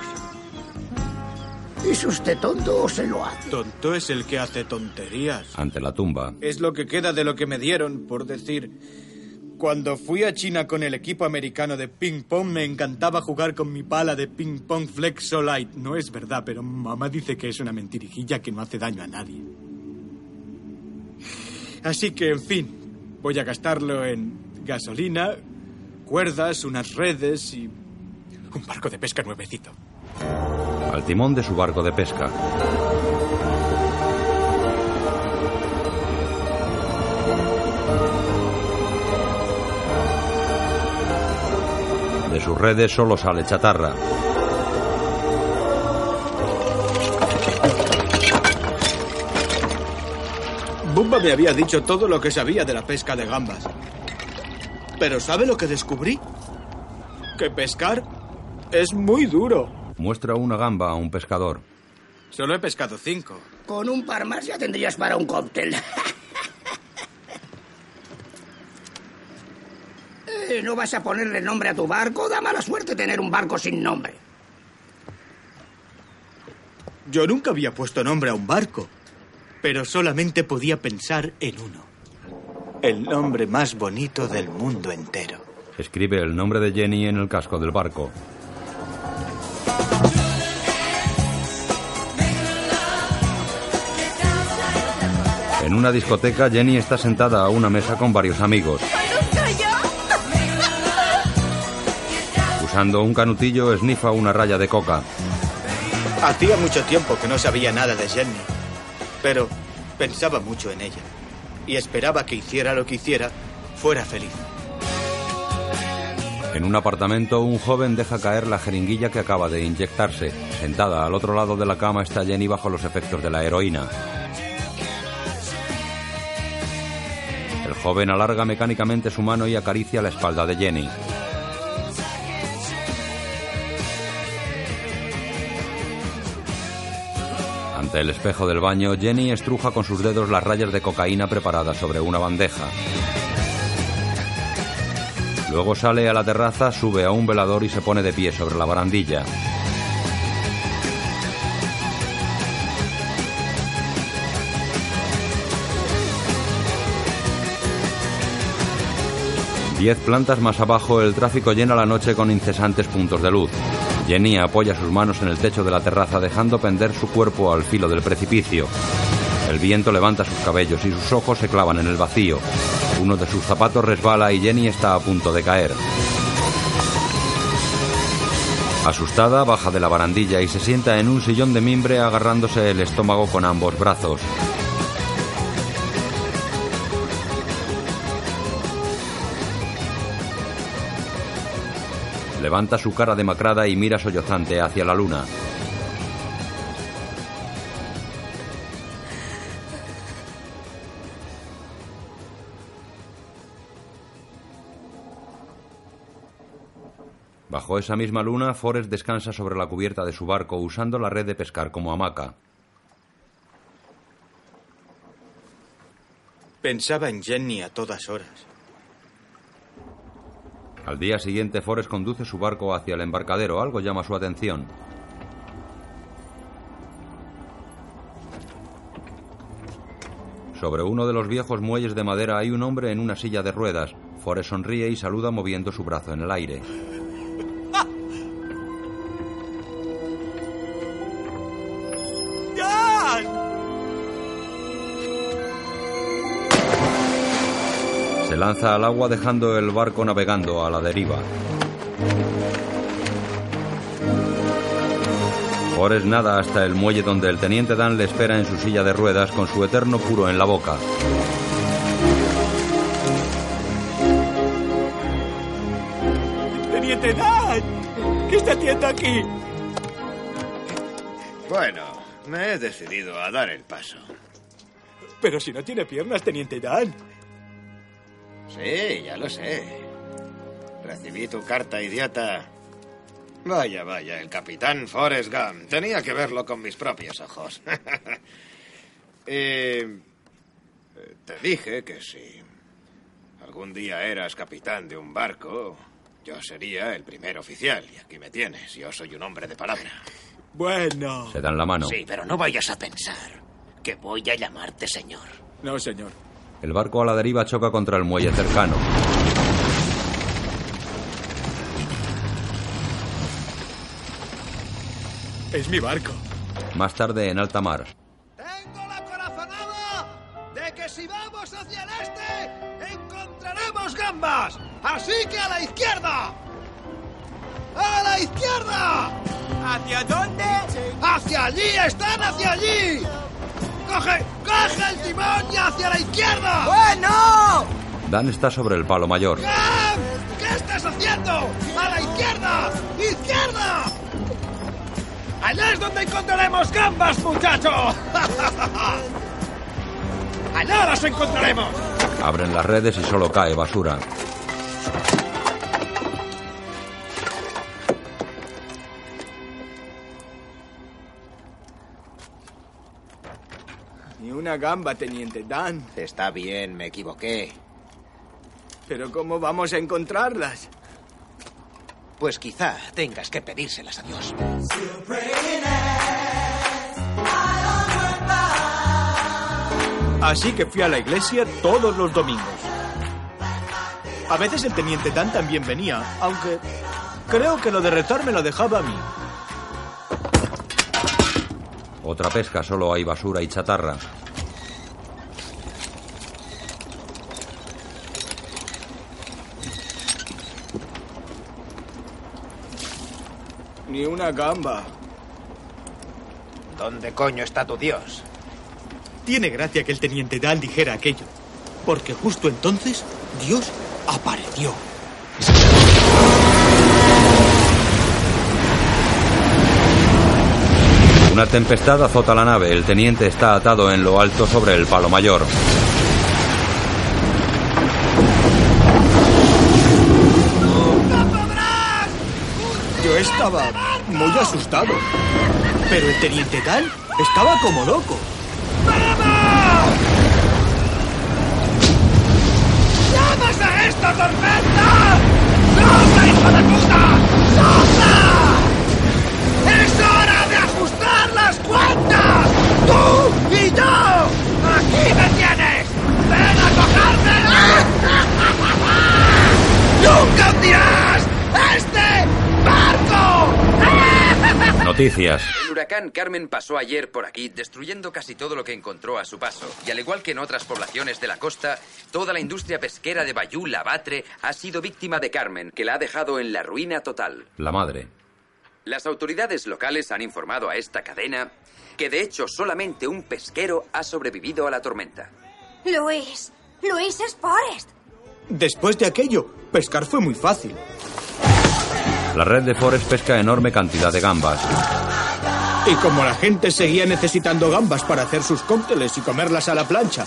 ¿Es usted tonto o se lo hace? Tonto es el que hace tonterías. Ante la tumba. Es lo que queda de lo que me dieron, por decir. Cuando fui a China con el equipo americano de ping pong me encantaba jugar con mi pala de ping pong Flexolite. No es verdad, pero mamá dice que es una mentirijilla que no hace daño a nadie. Así que, en fin, voy a gastarlo en gasolina, cuerdas, unas redes y un barco de pesca nuevecito. Al timón de su barco de pesca. De sus redes solo sale chatarra. Bumba me había dicho todo lo que sabía de la pesca de gambas. Pero ¿sabe lo que descubrí? Que pescar es muy duro. Muestra una gamba a un pescador. Solo he pescado cinco. Con un par más ya tendrías para un cóctel. ¿No vas a ponerle nombre a tu barco? Da mala suerte tener un barco sin nombre. Yo nunca había puesto nombre a un barco, pero solamente podía pensar en uno. El nombre más bonito del mundo entero. Escribe el nombre de Jenny en el casco del barco. En una discoteca, Jenny está sentada a una mesa con varios amigos. Usando un canutillo, esnifa una raya de coca. Hacía mucho tiempo que no sabía nada de Jenny, pero pensaba mucho en ella y esperaba que hiciera lo que hiciera, fuera feliz. En un apartamento, un joven deja caer la jeringuilla que acaba de inyectarse. Sentada al otro lado de la cama está Jenny bajo los efectos de la heroína. El joven alarga mecánicamente su mano y acaricia la espalda de Jenny. Ante el espejo del baño, Jenny estruja con sus dedos las rayas de cocaína preparadas sobre una bandeja. Luego sale a la terraza, sube a un velador y se pone de pie sobre la barandilla. Diez plantas más abajo, el tráfico llena la noche con incesantes puntos de luz. Jenny apoya sus manos en el techo de la terraza dejando pender su cuerpo al filo del precipicio. El viento levanta sus cabellos y sus ojos se clavan en el vacío. Uno de sus zapatos resbala y Jenny está a punto de caer. Asustada, baja de la barandilla y se sienta en un sillón de mimbre agarrándose el estómago con ambos brazos. Levanta su cara demacrada y mira sollozante hacia la luna. Bajo esa misma luna, Forrest descansa sobre la cubierta de su barco usando la red de pescar como hamaca. Pensaba en Jenny a todas horas. Al día siguiente, Forrest conduce su barco hacia el embarcadero. Algo llama su atención. Sobre uno de los viejos muelles de madera hay un hombre en una silla de ruedas. Forrest sonríe y saluda moviendo su brazo en el aire. Lanza al agua dejando el barco navegando a la deriva. Forrest nada hasta el muelle donde el teniente Dan le espera en su silla de ruedas con su eterno puro en la boca. ¡Teniente Dan! ¿Qué está haciendo aquí? Bueno, me he decidido a dar el paso. Pero si no tiene piernas, Teniente Dan. Sí, ya lo sé. Recibí tu carta, idiota. Vaya, vaya, el capitán Forrest Gump. Tenía que verlo con mis propios ojos. y te dije que si algún día eras capitán de un barco, yo sería el primer oficial. Y aquí me tienes. Yo soy un hombre de palabra. Bueno. Se dan la mano. Sí, pero no vayas a pensar que voy a llamarte señor. No, señor. El barco a la deriva choca contra el muelle cercano. Es mi barco. Más tarde, en alta mar. Tengo la corazonada de que si vamos hacia el este, encontraremos gambas. Así que a la izquierda. ¡A la izquierda! ¿Hacia dónde? ¡Hacia allí! ¡Están hacia allí! ¡Coge! ¡Coge el timón y hacia la izquierda! ¡Bueno! Dan está sobre el palo mayor. ¡Cam! ¿Qué estás haciendo? ¡A la izquierda! ¡Izquierda! ¡Allá es donde encontraremos gambas, muchacho! ¡Allá las encontraremos! Abren las redes y solo cae basura. Gamba, teniente Dan. Está bien, me equivoqué. Pero ¿cómo vamos a encontrarlas? Pues quizá tengas que pedírselas a Dios. Así que fui a la iglesia todos los domingos. A veces el teniente Dan también venía, aunque creo que lo de rezar me lo dejaba a mí. Otra pesca, solo hay basura y chatarra. Ni una gamba. ¿Dónde coño está tu Dios? Tiene gracia que el teniente Dan dijera aquello, porque justo entonces Dios apareció. Una tempestad azota la nave. El teniente está atado en lo alto sobre el palo mayor. Yo estaba muy asustado, pero el teniente Dan estaba como loco. ¡Llamas a esta tormenta! ¡Sopla, hijo de puta! ¡Sopla! ¡Es hora de ajustar las cuentas! ¡Tú y yo! ¡Aquí me tienes! ¡Ven a tocarme! ¡Nunca hundirás este barco! Noticias. El huracán Carmen pasó ayer por aquí, destruyendo casi todo lo que encontró a su paso. Y al igual que en otras poblaciones de la costa, toda la industria pesquera de Bayú, La Batre, ha sido víctima de Carmen, que la ha dejado en la ruina total. La madre. Las autoridades locales han informado a esta cadena que de hecho solamente un pesquero ha sobrevivido a la tormenta. Luis, Luis es Forrest. Después de aquello, pescar fue muy fácil. La red de Forest pesca enorme cantidad de gambas. Y como la gente seguía necesitando gambas para hacer sus cócteles y comerlas a la plancha,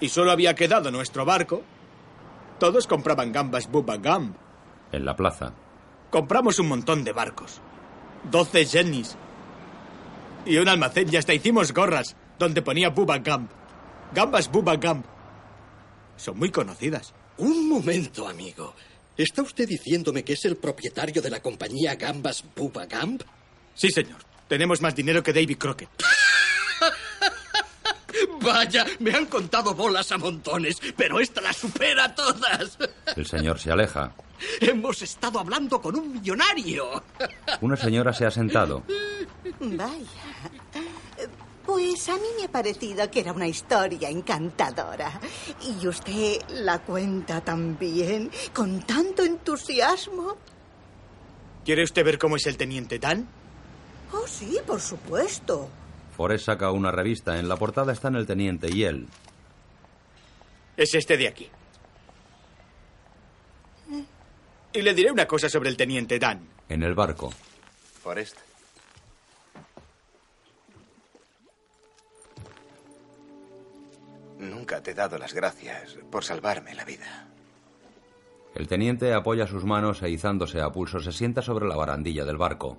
y solo había quedado nuestro barco, todos compraban gambas Bubba Gump. En la plaza. Compramos un montón de barcos. 12 jennies. Y un almacén y hasta hicimos gorras donde ponía Bubba Gump. Gambas Bubba Gump. Son muy conocidas. Un momento, amigo. ¿Está usted diciéndome que es el propietario de la compañía Gambas Bubba Gump? Sí, señor. Tenemos más dinero que David Crockett. Vaya, me han contado bolas a montones, pero esta la supera todas. El señor se aleja. Hemos estado hablando con un millonario. Una señora se ha sentado. Vaya. Pues a mí me ha parecido que era una historia encantadora. Y usted la cuenta tan bien, con tanto entusiasmo. ¿Quiere usted ver cómo es el teniente Dan? Oh, sí, por supuesto. Forrest saca una revista. En la portada están el teniente y él. Es este de aquí. Y le diré una cosa sobre el teniente Dan. En el barco. Forrest. Te he dado las gracias por salvarme la vida. El teniente apoya sus manos e izándose a pulso se sienta sobre la barandilla del barco.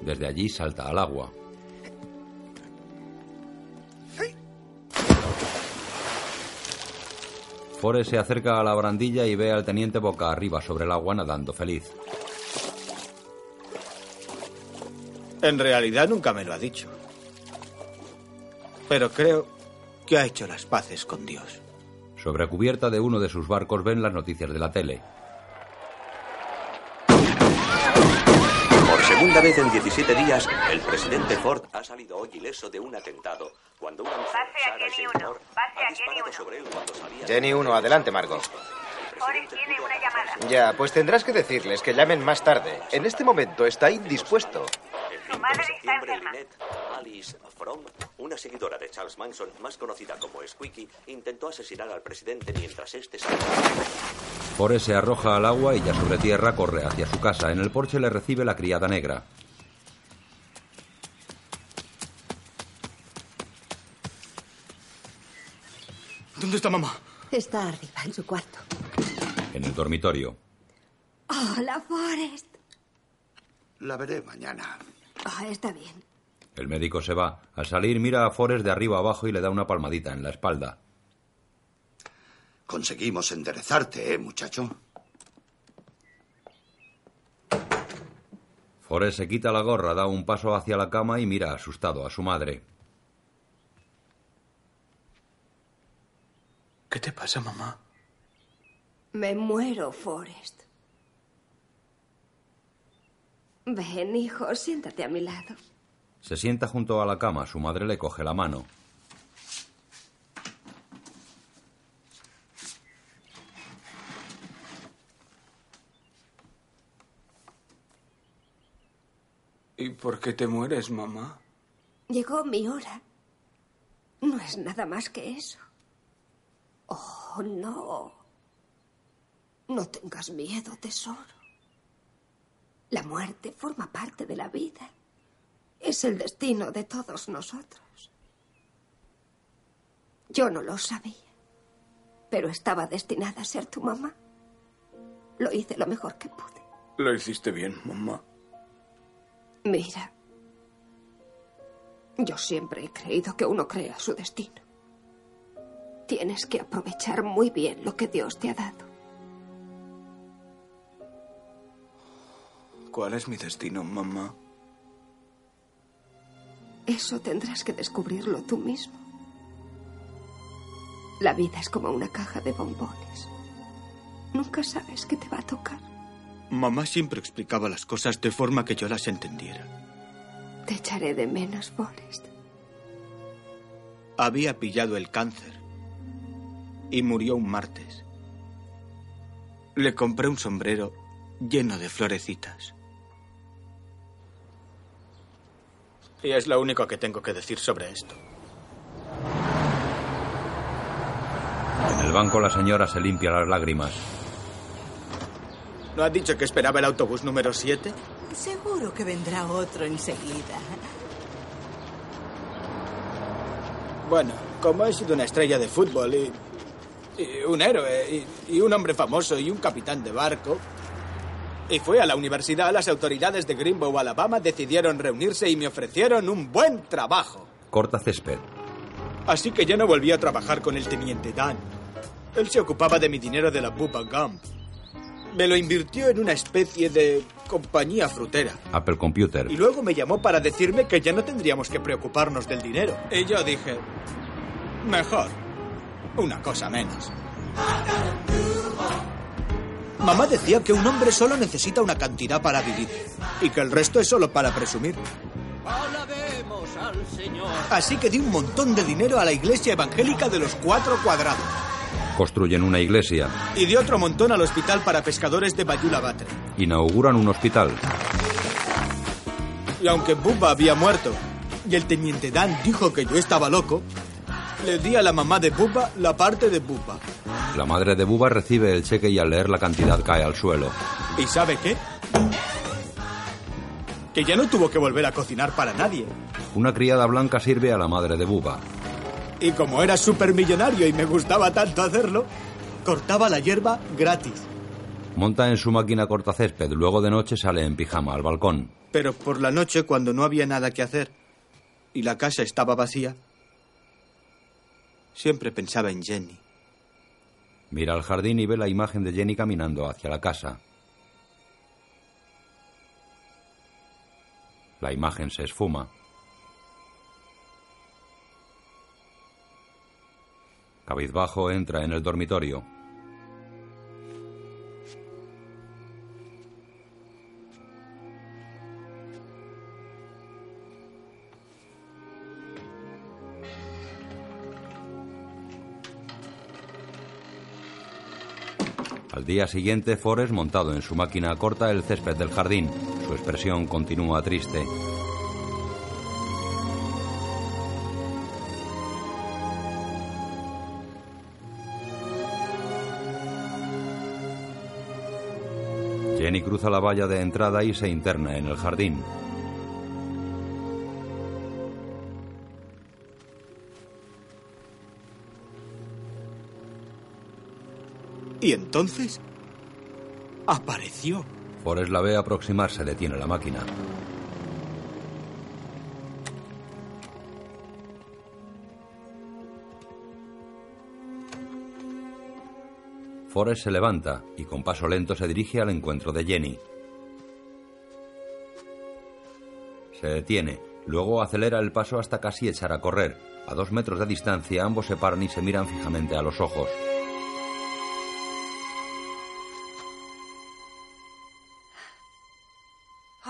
Desde allí salta al agua. Forrest se acerca a la barandilla y ve al teniente boca arriba sobre el agua nadando feliz. En realidad nunca me lo ha dicho. Pero creo que ha hecho las paces con Dios. Sobre cubierta de uno de sus barcos ven las noticias de la tele. Por segunda vez en 17 días, el presidente Ford ha salido hoy ileso de un atentado cuando una mujer, ha disparado sobre él cuando salía... Jenny 1, adelante, Margot. Forrest tiene una llamada. Ya, pues tendrás que decirles que llamen más tarde. En este momento está indispuesto. 5 de septiembre, Lynette Alice Fromm, una seguidora de Charles Manson, más conocida como Squeaky, intentó asesinar al presidente mientras este salía. Forrest se arroja al agua y ya sobre tierra corre hacia su casa. En el porche le recibe la criada negra. ¿Dónde está mamá? Está arriba, en su cuarto. En el dormitorio. Hola, Forrest. La veré mañana. Ah, está bien. El médico se va. Al salir mira a Forrest de arriba abajo y le da una palmadita en la espalda. Conseguimos enderezarte, ¿eh, muchacho? Forrest se quita la gorra, da un paso hacia la cama y mira asustado a su madre. ¿Qué te pasa, mamá? Me muero, Forrest. Ven, hijo, siéntate a mi lado. Se sienta junto a la cama. Su madre le coge la mano. ¿Y por qué te mueres, mamá? Llegó mi hora. No es nada más que eso. Oh, no. No tengas miedo, tesoro. La muerte forma parte de la vida. Es el destino de todos nosotros. Yo no lo sabía, pero estaba destinada a ser tu mamá. Lo hice lo mejor que pude. Lo hiciste bien, mamá. Mira, yo siempre he creído que uno crea su destino. Tienes que aprovechar muy bien lo que Dios te ha dado. ¿Cuál es mi destino, mamá? Eso tendrás que descubrirlo tú mismo. La vida es como una caja de bombones. Nunca sabes qué te va a tocar. Mamá siempre explicaba las cosas de forma que yo las entendiera. Te echaré de menos, Forrest. Había pillado el cáncer y murió un martes. Le compré un sombrero lleno de florecitas. Y es lo único que tengo que decir sobre esto. En el banco la señora se limpia las lágrimas. ¿No ha dicho que esperaba el autobús número 7? Seguro que vendrá otro enseguida. Bueno, como he sido una estrella de fútbol y, y un héroe y, y un hombre famoso y un capitán de barco, y fui a la universidad, las autoridades de Greenbow, Alabama, decidieron reunirse y me ofrecieron un buen trabajo. Corta césped. Así que ya no volví a trabajar con el teniente Dan. Él se ocupaba de mi dinero de la Bubba Gump. Me lo invirtió en una especie de compañía frutera. Apple Computer. Y luego me llamó para decirme que ya no tendríamos que preocuparnos del dinero. Y yo dije, mejor, una cosa menos. Mamá decía que un hombre solo necesita una cantidad para vivir y que el resto es solo para presumir. Alabemos al Señor. Así que di un montón de dinero a la iglesia evangélica de los cuatro cuadrados. Construyen una iglesia. Y di otro montón al hospital para pescadores de Bayula Batre. Inauguran un hospital. Y aunque Bubba había muerto y el teniente Dan dijo que yo estaba loco, le di a la mamá de Bubba la parte de Bubba. La madre de Buba recibe el cheque y al leer la cantidad cae al suelo. ¿Y sabe qué? Que ya no tuvo que volver a cocinar para nadie. Una criada blanca sirve a la madre de Buba. Y como era supermillonario y me gustaba tanto hacerlo, cortaba la hierba gratis. Monta en su máquina cortacésped, luego de noche sale en pijama al balcón. Pero por la noche, cuando no había nada que hacer y la casa estaba vacía, siempre pensaba en Jenny. Mira al jardín y ve la imagen de Jenny caminando hacia la casa. La imagen se esfuma. Cabizbajo entra en el dormitorio. Al día siguiente, Forrest, montado en su máquina, corta el césped del jardín. Su expresión continúa triste. Jenny cruza la valla de entrada y se interna en el jardín. Y entonces... apareció. Forrest la ve aproximarse, detiene la máquina. Forrest se levanta y con paso lento se dirige al encuentro de Jenny. Se detiene, luego acelera el paso hasta casi echar a correr. A dos metros de distancia ambos se paran y se miran fijamente a los ojos.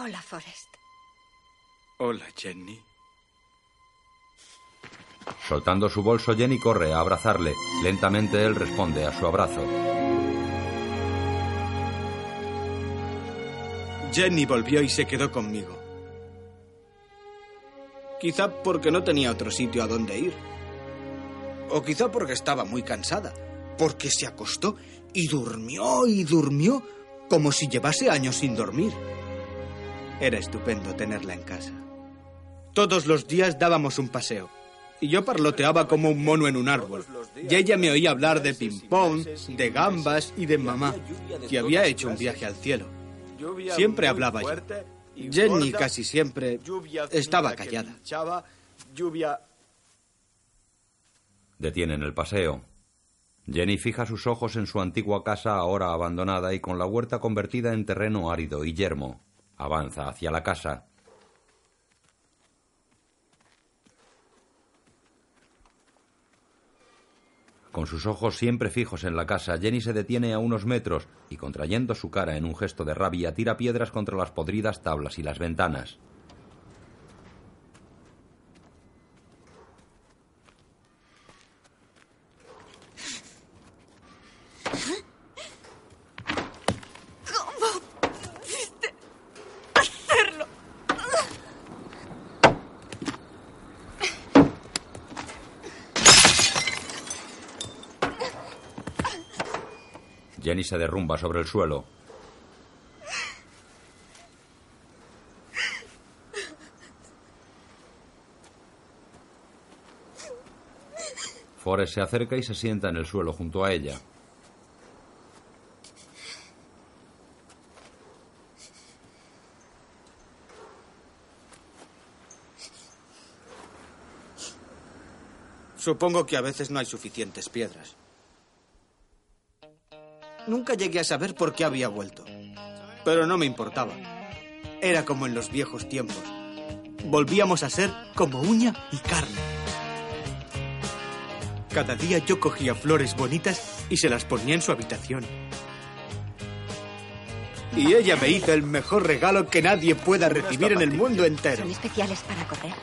Hola, Forrest. Hola, Jenny. Soltando su bolso, Jenny corre a abrazarle. Lentamente él responde a su abrazo. Jenny volvió y se quedó conmigo. Quizá porque no tenía otro sitio a donde ir. O quizá porque estaba muy cansada. Porque se acostó y durmió y durmió como si llevase años sin dormir. Era estupendo tenerla en casa. Todos los días dábamos un paseo. Y yo parloteaba como un mono en un árbol. Y ella me oía hablar de ping-pong, de gambas y de mamá, que había hecho un viaje al cielo. Siempre hablaba yo. Jenny casi siempre estaba callada. Detienen el paseo. Jenny fija sus ojos en su antigua casa ahora abandonada y con la huerta convertida en terreno árido y yermo. Avanza hacia la casa. Con sus ojos siempre fijos en la casa, Jenny se detiene a unos metros y, contrayendo su cara en un gesto de rabia, tira piedras contra las podridas tablas y las ventanas. Jenny se derrumba sobre el suelo. Forrest se acerca y se sienta en el suelo junto a ella. Supongo que a veces no hay suficientes piedras. Nunca llegué a saber por qué había vuelto. Pero no me importaba. Era como en los viejos tiempos. Volvíamos a ser como uña y carne. Cada día yo cogía flores bonitas y se las ponía en su habitación. Y ella me hizo el mejor regalo que nadie pueda recibir en el mundo entero. Son especiales para correr.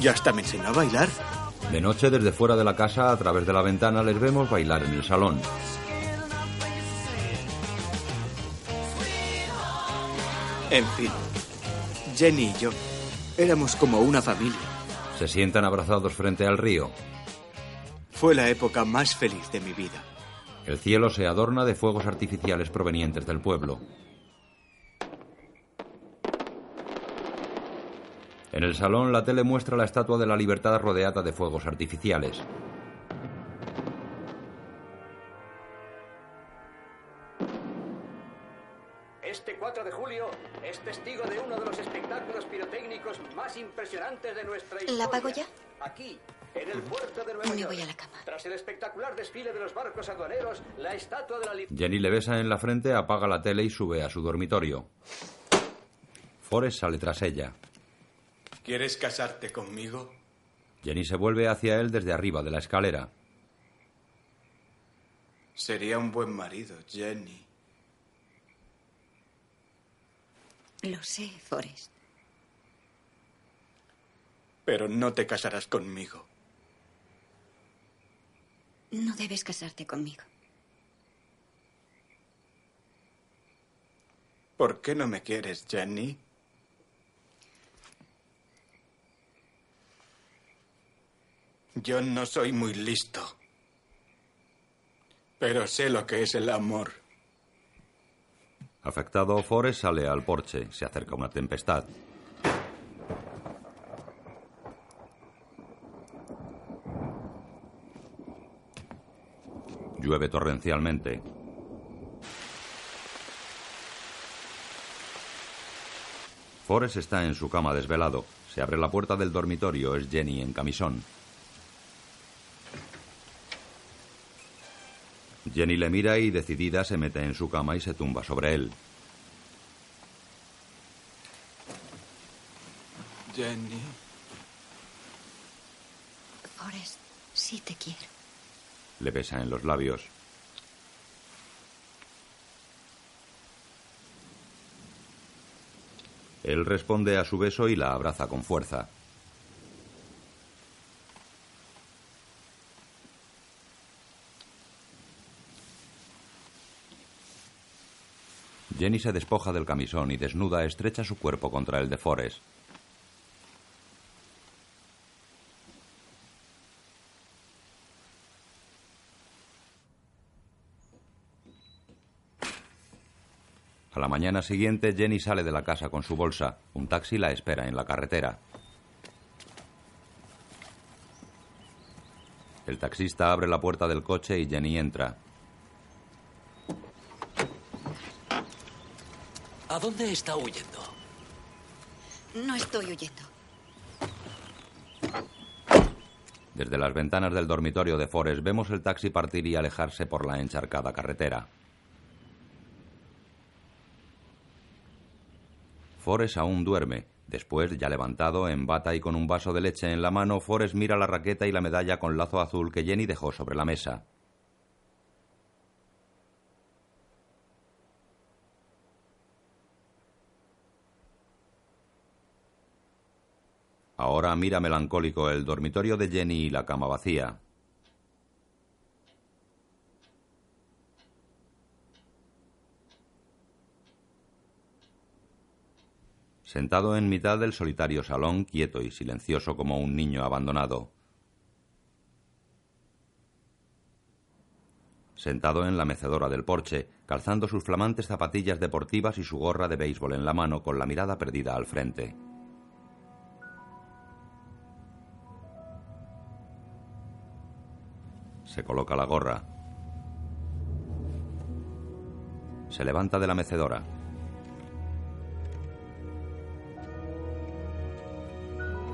Y hasta me enseñó a bailar. De noche, desde fuera de la casa, a través de la ventana, les vemos bailar en el salón. En fin, Jenny y yo éramos como una familia. Se sientan abrazados frente al río. Fue la época más feliz de mi vida. El cielo se adorna de fuegos artificiales provenientes del pueblo. En el salón, la tele muestra la estatua de la libertad rodeada de fuegos artificiales. Este 4 de julio es testigo de uno de los espectáculos pirotécnicos más impresionantes de nuestra historia. ¿La apago ya? Aquí, en el puerto de Nueva Me York. voy a la cama. Tras el espectacular desfile de los barcos aduaneros, la estatua de la libertad. Jenny le besa en la frente, apaga la tele y sube a su dormitorio. Forrest sale tras ella. ¿Quieres casarte conmigo? Jenny se vuelve hacia él desde arriba de la escalera. Sería un buen marido, Jenny. Lo sé, Forrest. Pero no te casarás conmigo. No debes casarte conmigo. ¿Por qué no me quieres, Jenny? Yo no soy muy listo. Pero sé lo que es el amor. Afectado, Forrest sale al porche. Se acerca una tempestad. Llueve torrencialmente. Forrest está en su cama desvelado. Se abre la puerta del dormitorio. Es Jenny en camisón. Jenny le mira y decidida se mete en su cama y se tumba sobre él. Jenny. Forrest, sí te quiero. Le besa en los labios. Él responde a su beso y la abraza con fuerza. Jenny se despoja del camisón y desnuda estrecha su cuerpo contra el de Forrest. A la mañana siguiente, Jenny sale de la casa con su bolsa. Un taxi la espera en la carretera. El taxista abre la puerta del coche y Jenny entra. ¿A dónde está huyendo? No estoy huyendo. Desde las ventanas del dormitorio de Forrest vemos el taxi partir y alejarse por la encharcada carretera. Forrest aún duerme. Después, ya levantado, en bata y con un vaso de leche en la mano, Forrest mira la raqueta y la medalla con lazo azul que Jenny dejó sobre la mesa. Ahora mira melancólico el dormitorio de Jenny y la cama vacía. Sentado en mitad del solitario salón, quieto y silencioso como un niño abandonado. Sentado en la mecedora del porche, calzando sus flamantes zapatillas deportivas y su gorra de béisbol en la mano con la mirada perdida al frente. Se coloca la gorra. Se levanta de la mecedora.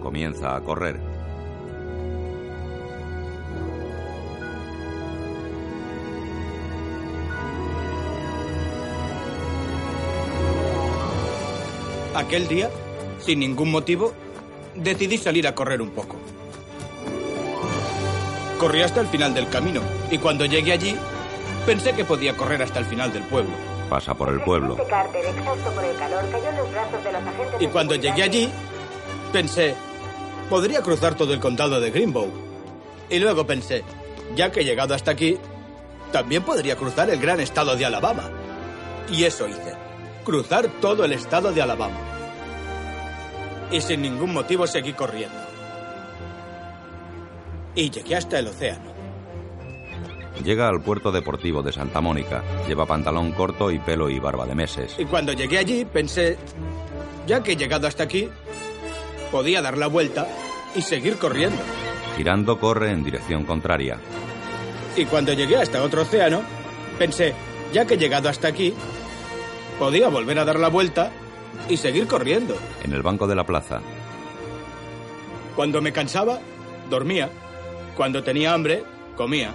Comienza a correr. Aquel día, sin ningún motivo, decidí salir a correr un poco. Corrí hasta el final del camino y cuando llegué allí, pensé que podía correr hasta el final del pueblo. Pasa por el pueblo. Y cuando llegué allí, pensé, podría cruzar todo el condado de Greenbow. Y luego pensé, ya que he llegado hasta aquí, también podría cruzar el gran estado de Alabama. Y eso hice, cruzar todo el estado de Alabama. Y sin ningún motivo seguí corriendo. Y llegué hasta el océano. Llega al puerto deportivo de Santa Mónica. Lleva pantalón corto y pelo y barba de meses. Y cuando llegué allí, pensé, ya que he llegado hasta aquí, podía dar la vuelta y seguir corriendo. Girando corre en dirección contraria. Y cuando llegué hasta otro océano, pensé, ya que he llegado hasta aquí, podía volver a dar la vuelta y seguir corriendo. En el banco de la plaza. Cuando me cansaba, dormía. Cuando tenía hambre, comía.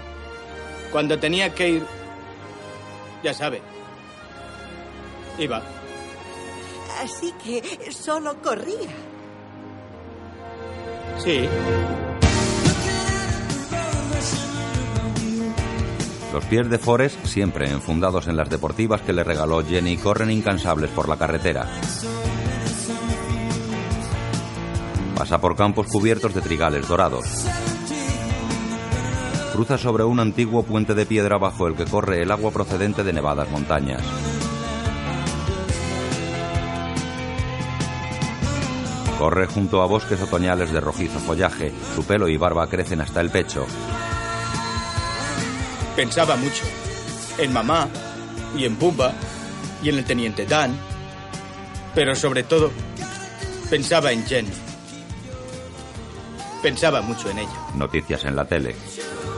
Cuando tenía que ir, ya sabe, iba. Así que solo corría. Sí. Los pies de Forrest, siempre enfundados en las deportivas que le regaló Jenny, corren incansables por la carretera. Pasa por campos cubiertos de trigales dorados. Cruza sobre un antiguo puente de piedra bajo el que corre el agua procedente de nevadas montañas. Corre junto a bosques otoñales de rojizo follaje. Su pelo y barba crecen hasta el pecho. Pensaba mucho. En mamá, y en Pumba, y en el teniente Dan. Pero sobre todo, pensaba en Jen. Pensaba mucho en ella. Noticias en la tele.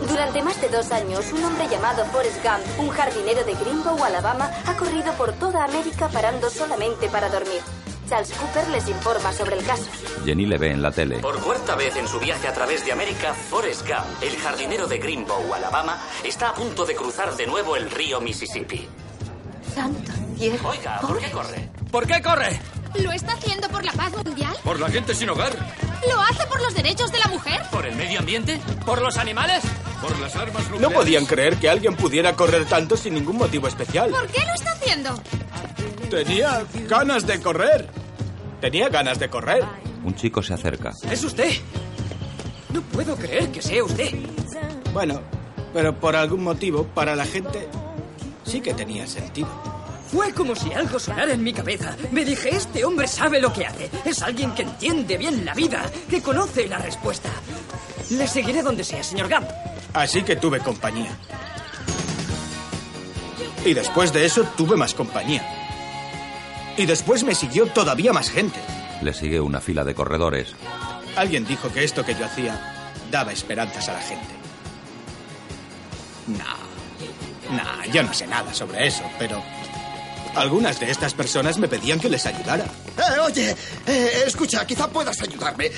Durante más de dos años, un hombre llamado Forrest Gump, un jardinero de Greenbow, Alabama, ha corrido por toda América parando solamente para dormir. Charles Cooper les informa sobre el caso. Jenny le ve en la tele. Por cuarta vez en su viaje a través de América, Forrest Gump, el jardinero de Greenbow, Alabama, está a punto de cruzar de nuevo el río Mississippi. Santo cielo. Oiga, ¿por qué corre? ¿Por qué corre? ¿Lo está haciendo por la paz mundial? ¿Por la gente sin hogar? ¿Lo hace por los derechos de la mujer? ¿Por el medio ambiente? ¿Por los animales? ¿Por las armas No podían creer que alguien pudiera correr tanto sin ningún motivo especial. ¿Por qué lo está haciendo? Tenía ganas de correr. Tenía ganas de correr. Un chico se acerca. ¿Es usted? No puedo creer que sea usted. Bueno, pero por algún motivo, para la gente, sí que tenía sentido. Fue como si algo sonara en mi cabeza. Me dije, este hombre sabe lo que hace. Es alguien que entiende bien la vida, que conoce la respuesta. Le seguiré donde sea, señor Gump. Así que tuve compañía. Y después de eso tuve más compañía. Y después me siguió todavía más gente. Le sigue una fila de corredores. Alguien dijo que esto que yo hacía daba esperanzas a la gente. No, no, yo no sé nada sobre eso, pero algunas de estas personas me pedían que les ayudara. Eh, oye, eh, escucha, quizá puedas ayudarme. Eh,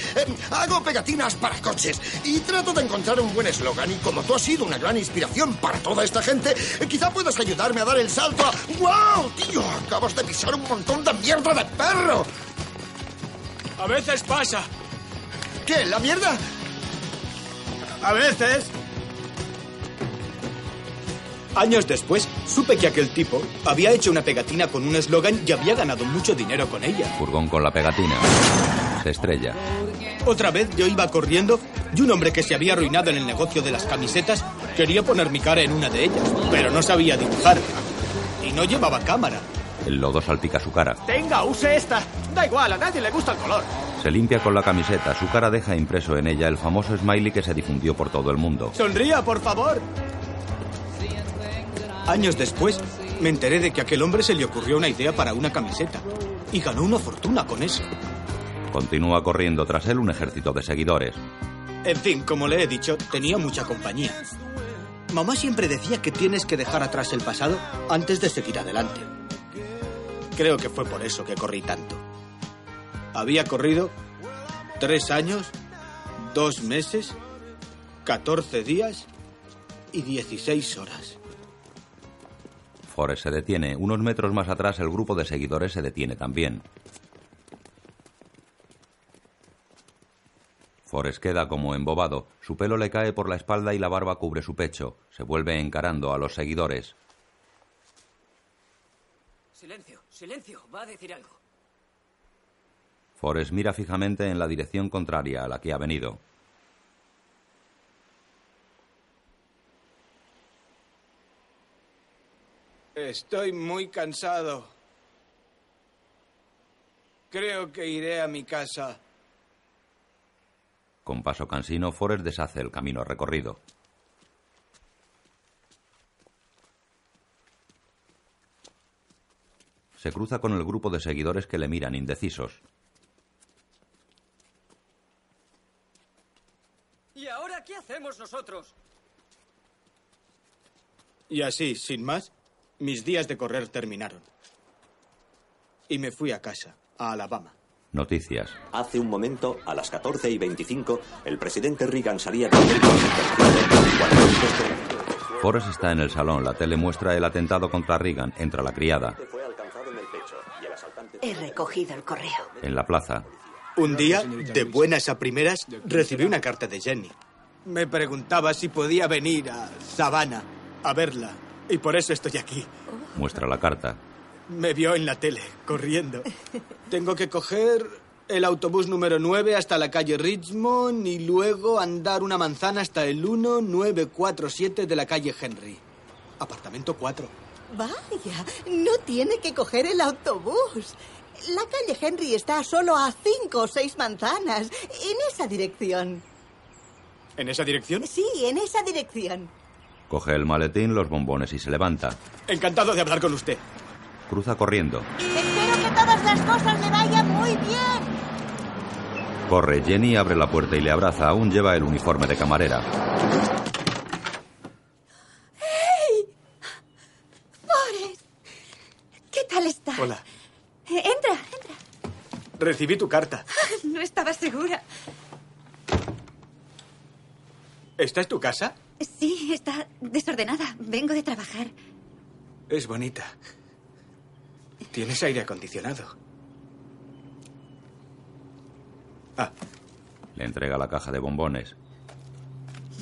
hago pegatinas para coches y trato de encontrar un buen eslogan. Y como tú has sido una gran inspiración para toda esta gente, eh, quizá puedas ayudarme a dar el salto a... ¡Wow, tío! Acabas de pisar un montón de mierda de perro. A veces pasa. ¿Qué? ¿La mierda? A veces. Años después, supe que aquel tipo había hecho una pegatina con un eslogan y había ganado mucho dinero con ella. Furgón con la pegatina. Se estrella. Otra vez yo iba corriendo y un hombre que se había arruinado en el negocio de las camisetas quería poner mi cara en una de ellas, pero no sabía dibujar. Y no llevaba cámara. El lodo salpica su cara. Tenga, use esta. Da igual, a nadie le gusta el color. Se limpia con la camiseta. Su cara deja impreso en ella el famoso smiley que se difundió por todo el mundo. Sonría, por favor. Años después, me enteré de que a aquel hombre se le ocurrió una idea para una camiseta. Y ganó una fortuna con eso. Continúa corriendo tras él un ejército de seguidores. En fin, como le he dicho, tenía mucha compañía. Mamá siempre decía que tienes que dejar atrás el pasado antes de seguir adelante. Creo que fue por eso que corrí tanto. Había corrido tres años, dos meses, catorce días y dieciséis horas. Forrest se detiene. Unos metros más atrás el grupo de seguidores se detiene también. Forrest queda como embobado. Su pelo le cae por la espalda y la barba cubre su pecho. Se vuelve encarando a los seguidores. Silencio, silencio. Va a decir algo. Forrest mira fijamente en la dirección contraria a la que ha venido. Estoy muy cansado. Creo que iré a mi casa. Con paso cansino, Forrest deshace el camino recorrido. Se cruza con el grupo de seguidores que le miran indecisos. ¿Y ahora qué hacemos nosotros? Y así, sin más, mis días de correr terminaron. Y me fui a casa, a Alabama. Noticias. Hace un momento, a las 14 y 25, el presidente Reagan salía del Forrest está en el salón. La tele muestra el atentado contra Reagan. Entra la criada. He recogido el correo. En la plaza. Un día, de buenas a primeras, recibí una carta de Jenny. Me preguntaba si podía venir a Savannah a verla. Y por eso estoy aquí. Muestra la carta. Me vio en la tele, corriendo. Tengo que coger el autobús número 9 hasta la calle Richmond y luego andar una manzana hasta el 1947 de la calle Henry. Apartamento 4. Vaya, no tiene que coger el autobús. La calle Henry está solo a cinco o seis manzanas, en esa dirección. ¿En esa dirección? Sí, en esa dirección. Coge el maletín, los bombones y se levanta. Encantado de hablar con usted. Cruza corriendo. Espero que todas las cosas le vayan muy bien. Corre. Jenny abre la puerta y le abraza. Aún lleva el uniforme de camarera. ¡Hey! Forrest, ¿qué tal está? Hola. Eh, Entra, entra. Recibí tu carta. No estaba segura. ¿Esta es tu casa? Sí, está desordenada. Vengo de trabajar. Es bonita. Tienes aire acondicionado. Ah, Le entrega la caja de bombones.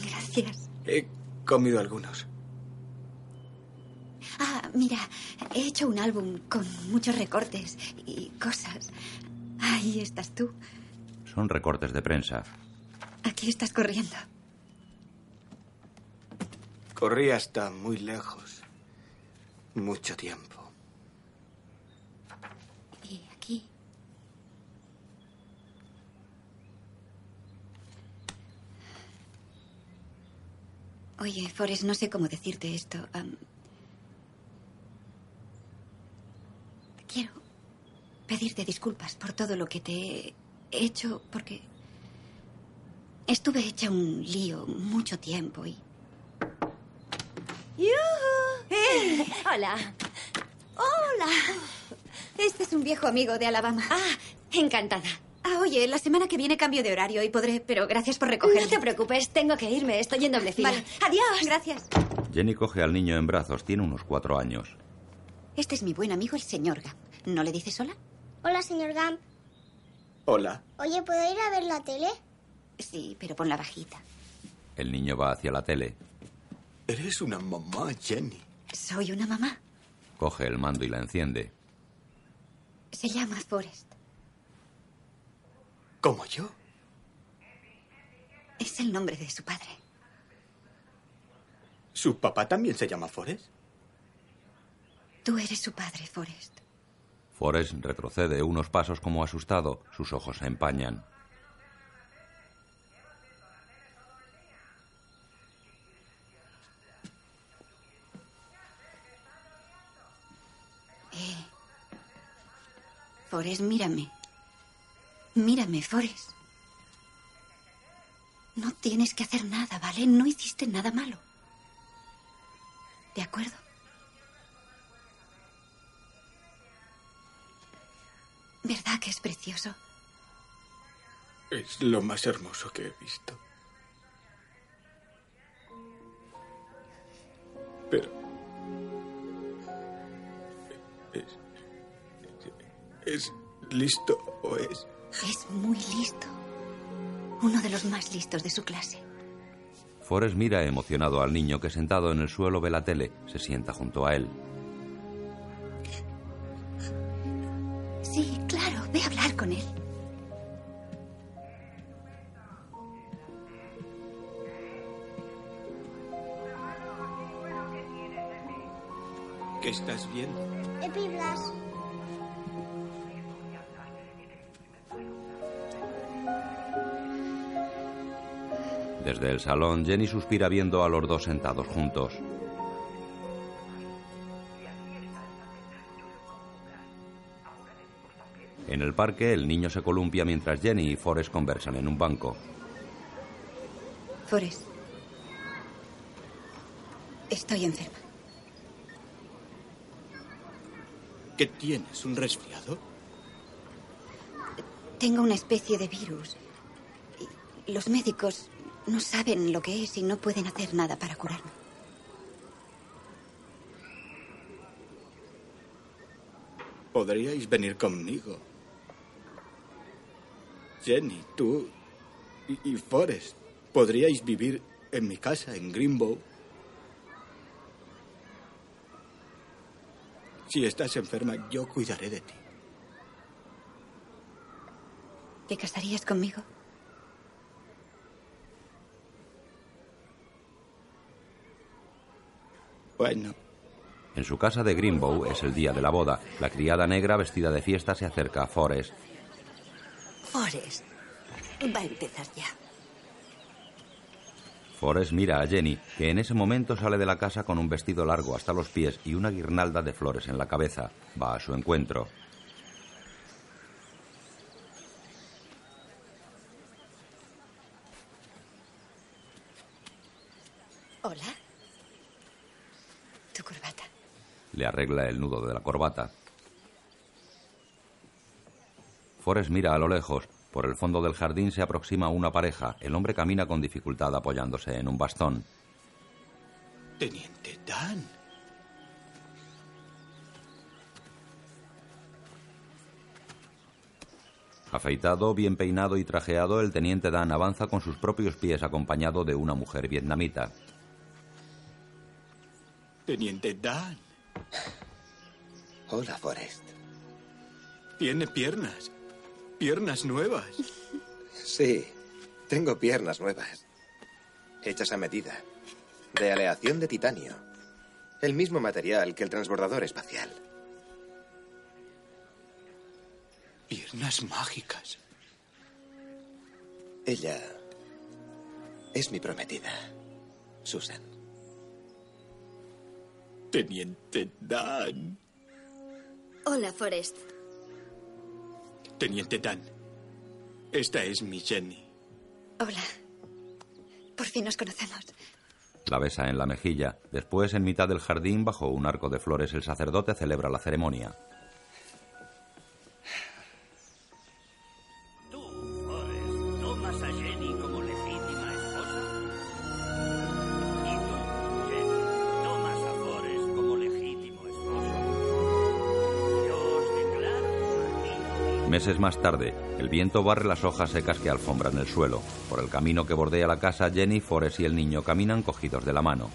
Gracias. he comido algunos. Ah, mira, he hecho un álbum con muchos recortes y cosas. Ahí estás tú. Son recortes de prensa. Aquí estás corriendo. Corrí hasta muy lejos. Mucho tiempo. Y aquí. Oye, Forrest, no sé cómo decirte esto. Quiero pedirte disculpas por todo lo que te he hecho, porque estuve hecha un lío mucho tiempo y... ¡Eh! Hola. Hola. Este es un viejo amigo de Alabama. Ah, encantada. Ah, oye, la semana que viene cambio de horario y podré, pero gracias por recogerme. No te preocupes, tengo que irme, estoy en doble fila. Vale, adiós. Gracias. Jenny coge al niño en brazos. Tiene unos cuatro años. Este es mi buen amigo, el señor Gam. ¿No le dices hola? Hola, señor Gump. Hola. Oye, ¿puedo ir a ver la tele? Sí, pero ponla bajita. El niño va hacia la tele. Eres una mamá, Jenny. Soy una mamá. Coge el mando y la enciende. Se llama Forrest. ¿Como yo? Es el nombre de su padre. ¿Su papá también se llama Forrest? Tú eres su padre, Forrest. Forrest retrocede unos pasos como asustado. Sus ojos se empañan. Forrest, mírame. Mírame, Forrest. No tienes que hacer nada, ¿vale? No hiciste nada malo. ¿De acuerdo? ¿Verdad que es precioso? Es lo más hermoso que he visto. Pero... ¿Es, es listo o es...? Es muy listo. Uno de los más listos de su clase. Forrest mira emocionado al niño que sentado en el suelo ve la tele. Se sienta junto a él. Sí, claro, ve a hablar con él. ¿Qué estás viendo? Epiblas. Desde el salón, Jenny suspira viendo a los dos sentados juntos. En el parque, el niño se columpia mientras Jenny y Forrest conversan en un banco. Forrest. Estoy enferma. ¿Qué tienes? ¿Un resfriado? Tengo una especie de virus. Los médicos no saben lo que es y no pueden hacer nada para curarme. Podríais venir conmigo. Jenny, tú y, y Forrest. Podríais vivir en mi casa, en Greenbow. Si estás enferma, yo cuidaré de ti. ¿Te casarías conmigo? Bueno, En su casa de Greenbow es el día de la boda. La criada negra vestida de fiesta se acerca a Forrest. Forrest, va a empezar ya. Forrest mira a Jenny, que en ese momento sale de la casa con un vestido largo hasta los pies y una guirnalda de flores en la cabeza. Va a su encuentro. Hola. Tu corbata. Le arregla el nudo de la corbata. Forrest mira a lo lejos. Por el fondo del jardín se aproxima una pareja. El hombre camina con dificultad apoyándose en un bastón. Teniente Dan. Afeitado, bien peinado y trajeado, el teniente Dan avanza con sus propios pies acompañado de una mujer vietnamita. Teniente Dan. Hola, Forrest. Tiene piernas. Piernas nuevas. Sí, tengo piernas nuevas. Hechas a medida. De aleación de titanio. El mismo material que el transbordador espacial. Piernas mágicas. Ella es mi prometida, Susan. Teniente Dan. Hola, Forrest. Teniente Dan. Esta es mi Jenny. Hola. Por fin nos conocemos. La besa en la mejilla. Después, en mitad del jardín, bajo un arco de flores, el sacerdote celebra la ceremonia. Meses más tarde, el viento barre las hojas secas que alfombran el suelo. Por el camino que bordea la casa, Jenny, Forrest y el niño caminan cogidos de la mano.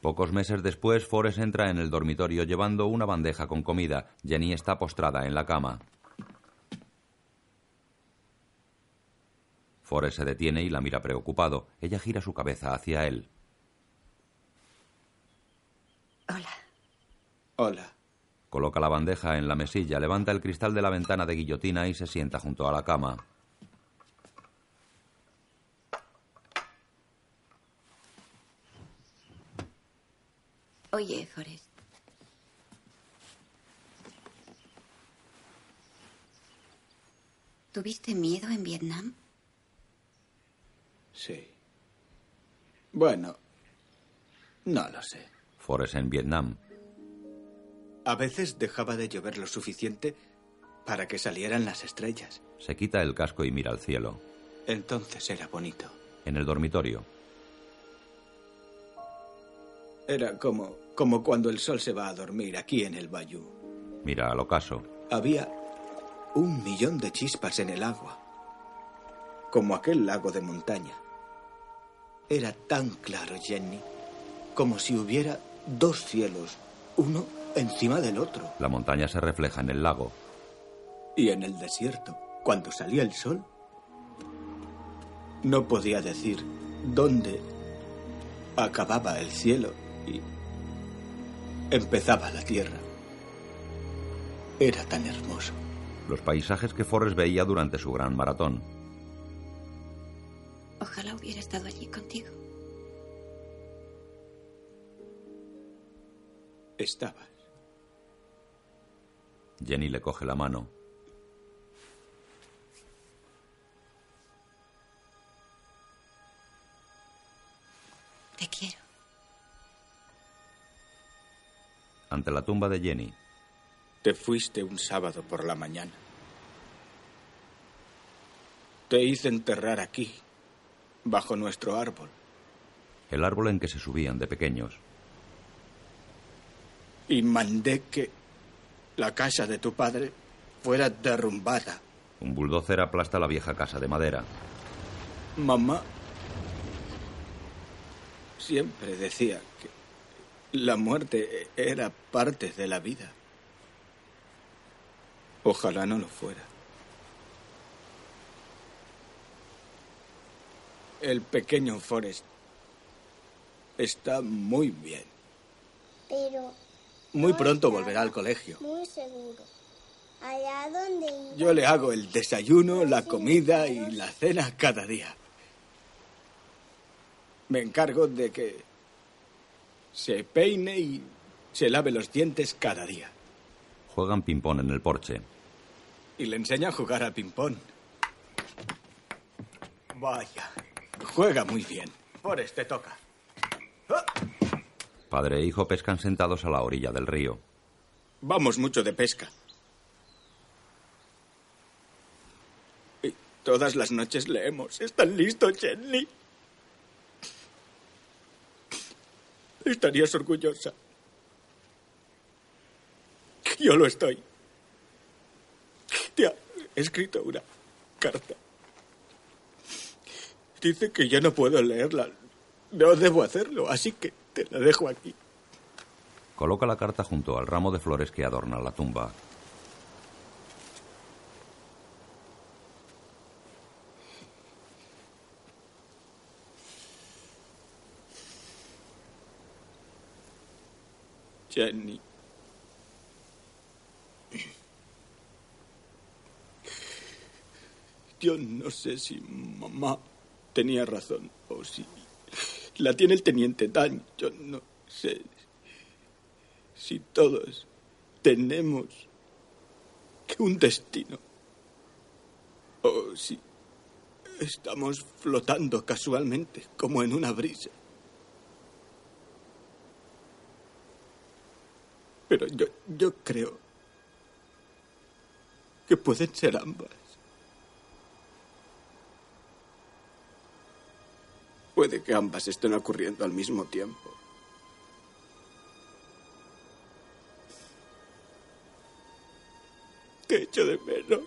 Pocos meses después, Forrest entra en el dormitorio llevando una bandeja con comida. Jenny está postrada en la cama. Forrest se detiene y la mira preocupado. Ella gira su cabeza hacia él. Hola. Hola. Coloca la bandeja en la mesilla, levanta el cristal de la ventana de guillotina y se sienta junto a la cama. Oye, Forrest. ¿Tuviste miedo en Vietnam? Sí. Bueno, no lo sé. En Vietnam. A veces dejaba de llover lo suficiente para que salieran las estrellas. Se quita el casco y mira al cielo. Entonces era bonito. En el dormitorio, Era como, como cuando el sol se va a dormir aquí en el bayou. mira al ocaso. Había un millón de chispas en el agua, como aquel lago de montaña. Era tan claro, Jenny, como si hubiera dos cielos, uno encima del otro. La montaña se refleja en el lago. Y en el desierto, cuando salía el sol, no podía decir dónde acababa el cielo y empezaba la tierra. Era tan hermoso. Los paisajes que Forrest veía durante su gran maratón. Ojalá hubiera estado allí contigo. Estabas. Jenny le coge la mano. Te quiero. Ante la tumba de Jenny, Te fuiste un sábado por la mañana. Te hice enterrar aquí, bajo nuestro árbol. el árbol en que se subían de pequeños. Y mandé que la casa de tu padre fuera derrumbada. Un bulldozer aplasta la vieja casa de madera. Mamá siempre decía que la muerte era parte de la vida. Ojalá no lo fuera. El pequeño Forrest está muy bien. Pero Muy pronto volverá al colegio. muy seguro. Allá donde iba. Yo le hago el desayuno, la comida y la cena cada día. Me encargo de que se peine y se lave los dientes cada día. Juegan ping-pong en el porche. Y le enseño a jugar al ping-pong. Vaya, juega muy bien. Por este toca. Padre e hijo pescan sentados a la orilla del río. Vamos mucho de pesca. Y todas las noches leemos. ¿Están listos, Jenny? Estarías orgullosa. Yo lo estoy. Te ha escrito una carta. Dice que ya no puedo leerla. No debo hacerlo, así que te la dejo aquí. Coloca la carta junto al ramo de flores que adorna la tumba. Jenny. Yo no sé si mamá tenía razón o si la tiene el teniente Dan. Yo no sé si todos tenemos un destino o si estamos flotando casualmente como en una brisa. Pero yo, yo creo que pueden ser ambas. Puede que ambas estén ocurriendo al mismo tiempo. Te echo de menos.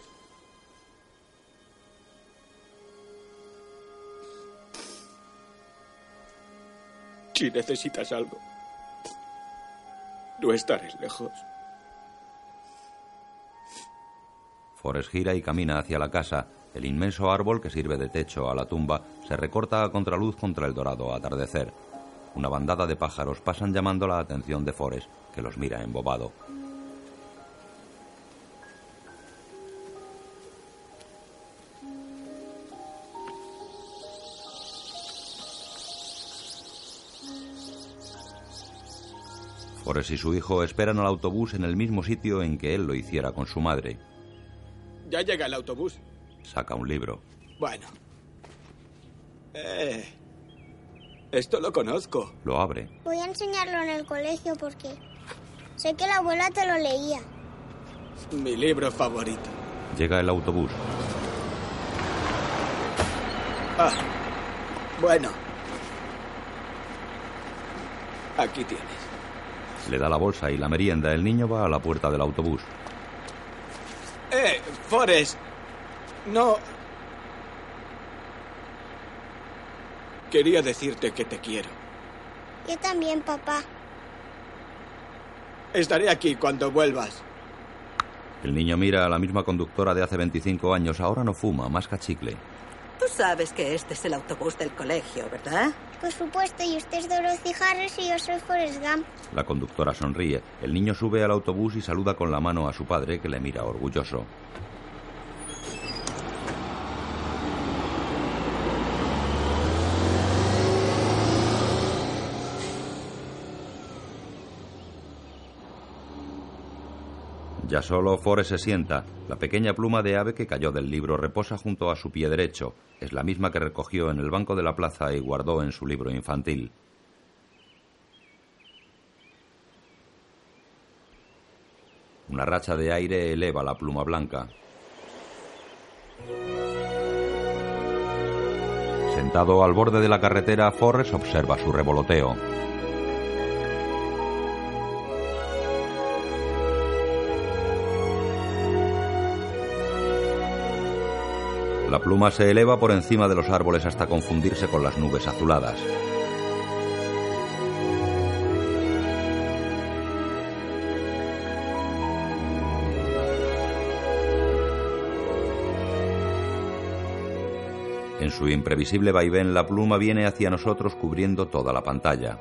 Si necesitas algo, no estaré lejos. Forrest gira y camina hacia la casa. El inmenso árbol que sirve de techo a la tumba se recorta a contraluz contra el dorado atardecer. Una bandada de pájaros pasan llamando la atención de Forrest, que los mira embobado. Forrest y su hijo esperan al autobús en el mismo sitio en que él lo hiciera con su madre. Ya llega el autobús. Saca un libro. Bueno. Eh, esto lo conozco. Lo abre. Voy a enseñarlo en el colegio porque sé que la abuela te lo leía. Mi libro favorito. Llega el autobús. Ah, bueno. Aquí tienes. Le da la bolsa y la merienda. El niño va a la puerta del autobús. Eh, Forrest. No. Quería decirte que te quiero. Yo también, papá. Estaré aquí cuando vuelvas. El niño mira a la misma conductora de hace 25 años. Ahora no fuma, masca chicle. Tú sabes que este es el autobús del colegio, ¿verdad? Por supuesto, y usted es Dorothy Harris y yo soy Forrest Gump. La conductora sonríe. El niño sube al autobús y saluda con la mano a su padre, que le mira orgulloso. Ya solo Forrest se sienta. La pequeña pluma de ave que cayó del libro reposa junto a su pie derecho. Es la misma que recogió en el banco de la plaza y guardó en su libro infantil. Una racha de aire eleva la pluma blanca. Sentado al borde de la carretera, Forrest observa su revoloteo. La pluma se eleva por encima de los árboles hasta confundirse con las nubes azuladas. En su imprevisible vaivén, la pluma viene hacia nosotros cubriendo toda la pantalla.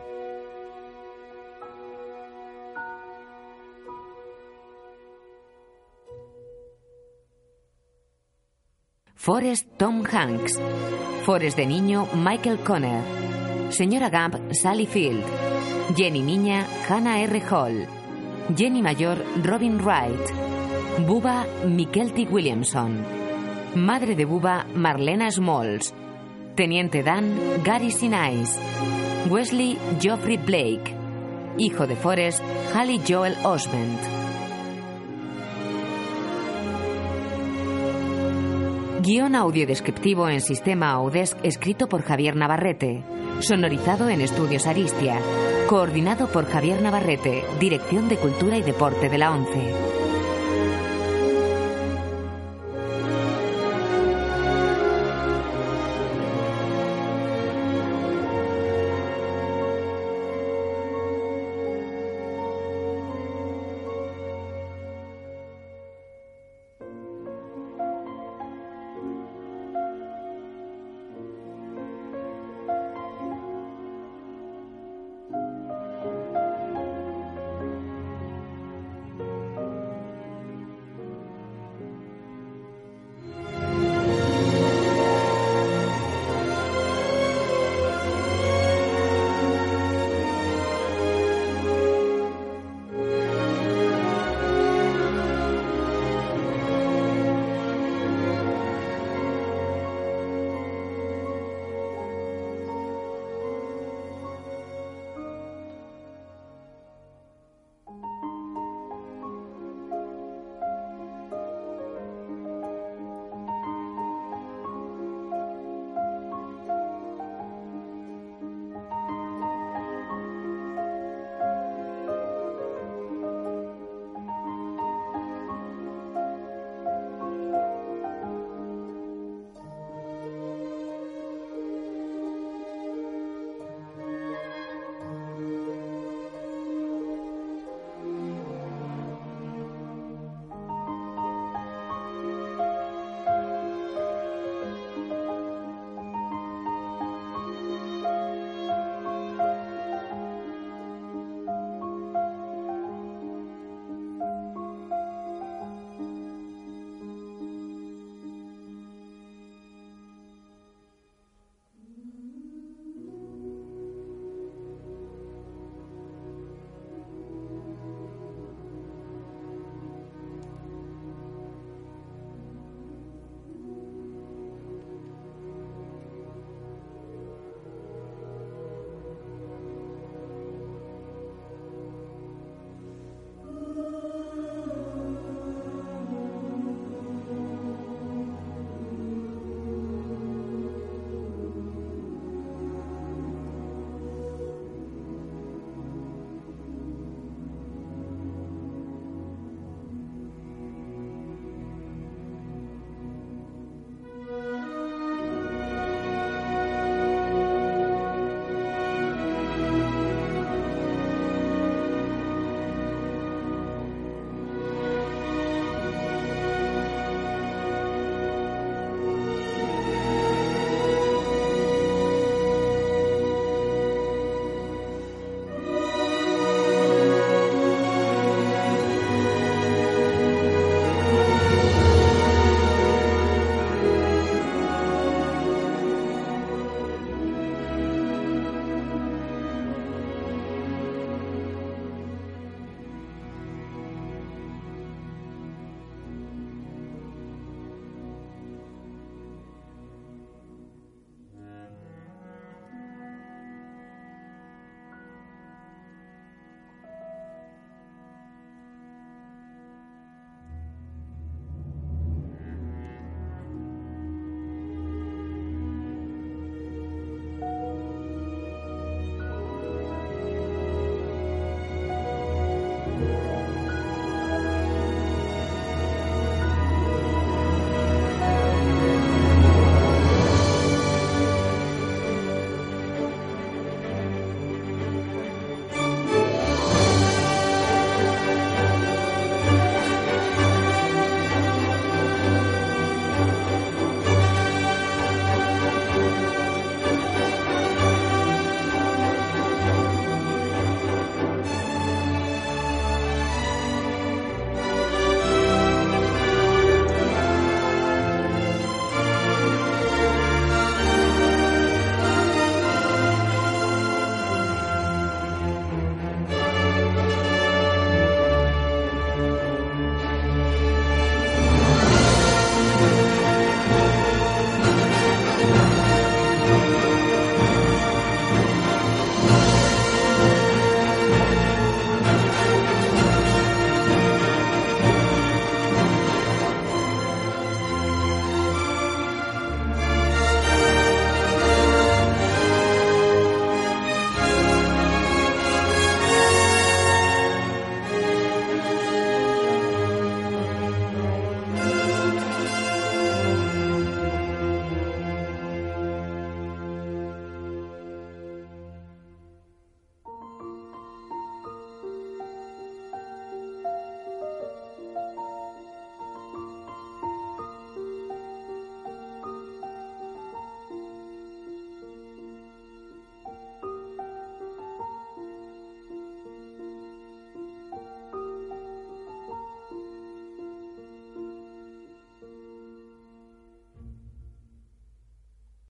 Forrest Tom Hanks. Forrest de niño Michael Conner. Señora Gump Sally Field. Jenny niña Hannah R. Hall. Jenny mayor Robin Wright. Buba Mikelty Williamson. Madre de Buba Marlena Smalls. Teniente Dan Gary Sinais. Wesley Geoffrey Blake. Hijo de Forrest, Halley Joel Osment. Guión audiodescriptivo en sistema Audesc escrito por Javier Navarrete. Sonorizado en Estudios Aristia. Coordinado por Javier Navarrete, Dirección de Cultura y Deporte de la ONCE.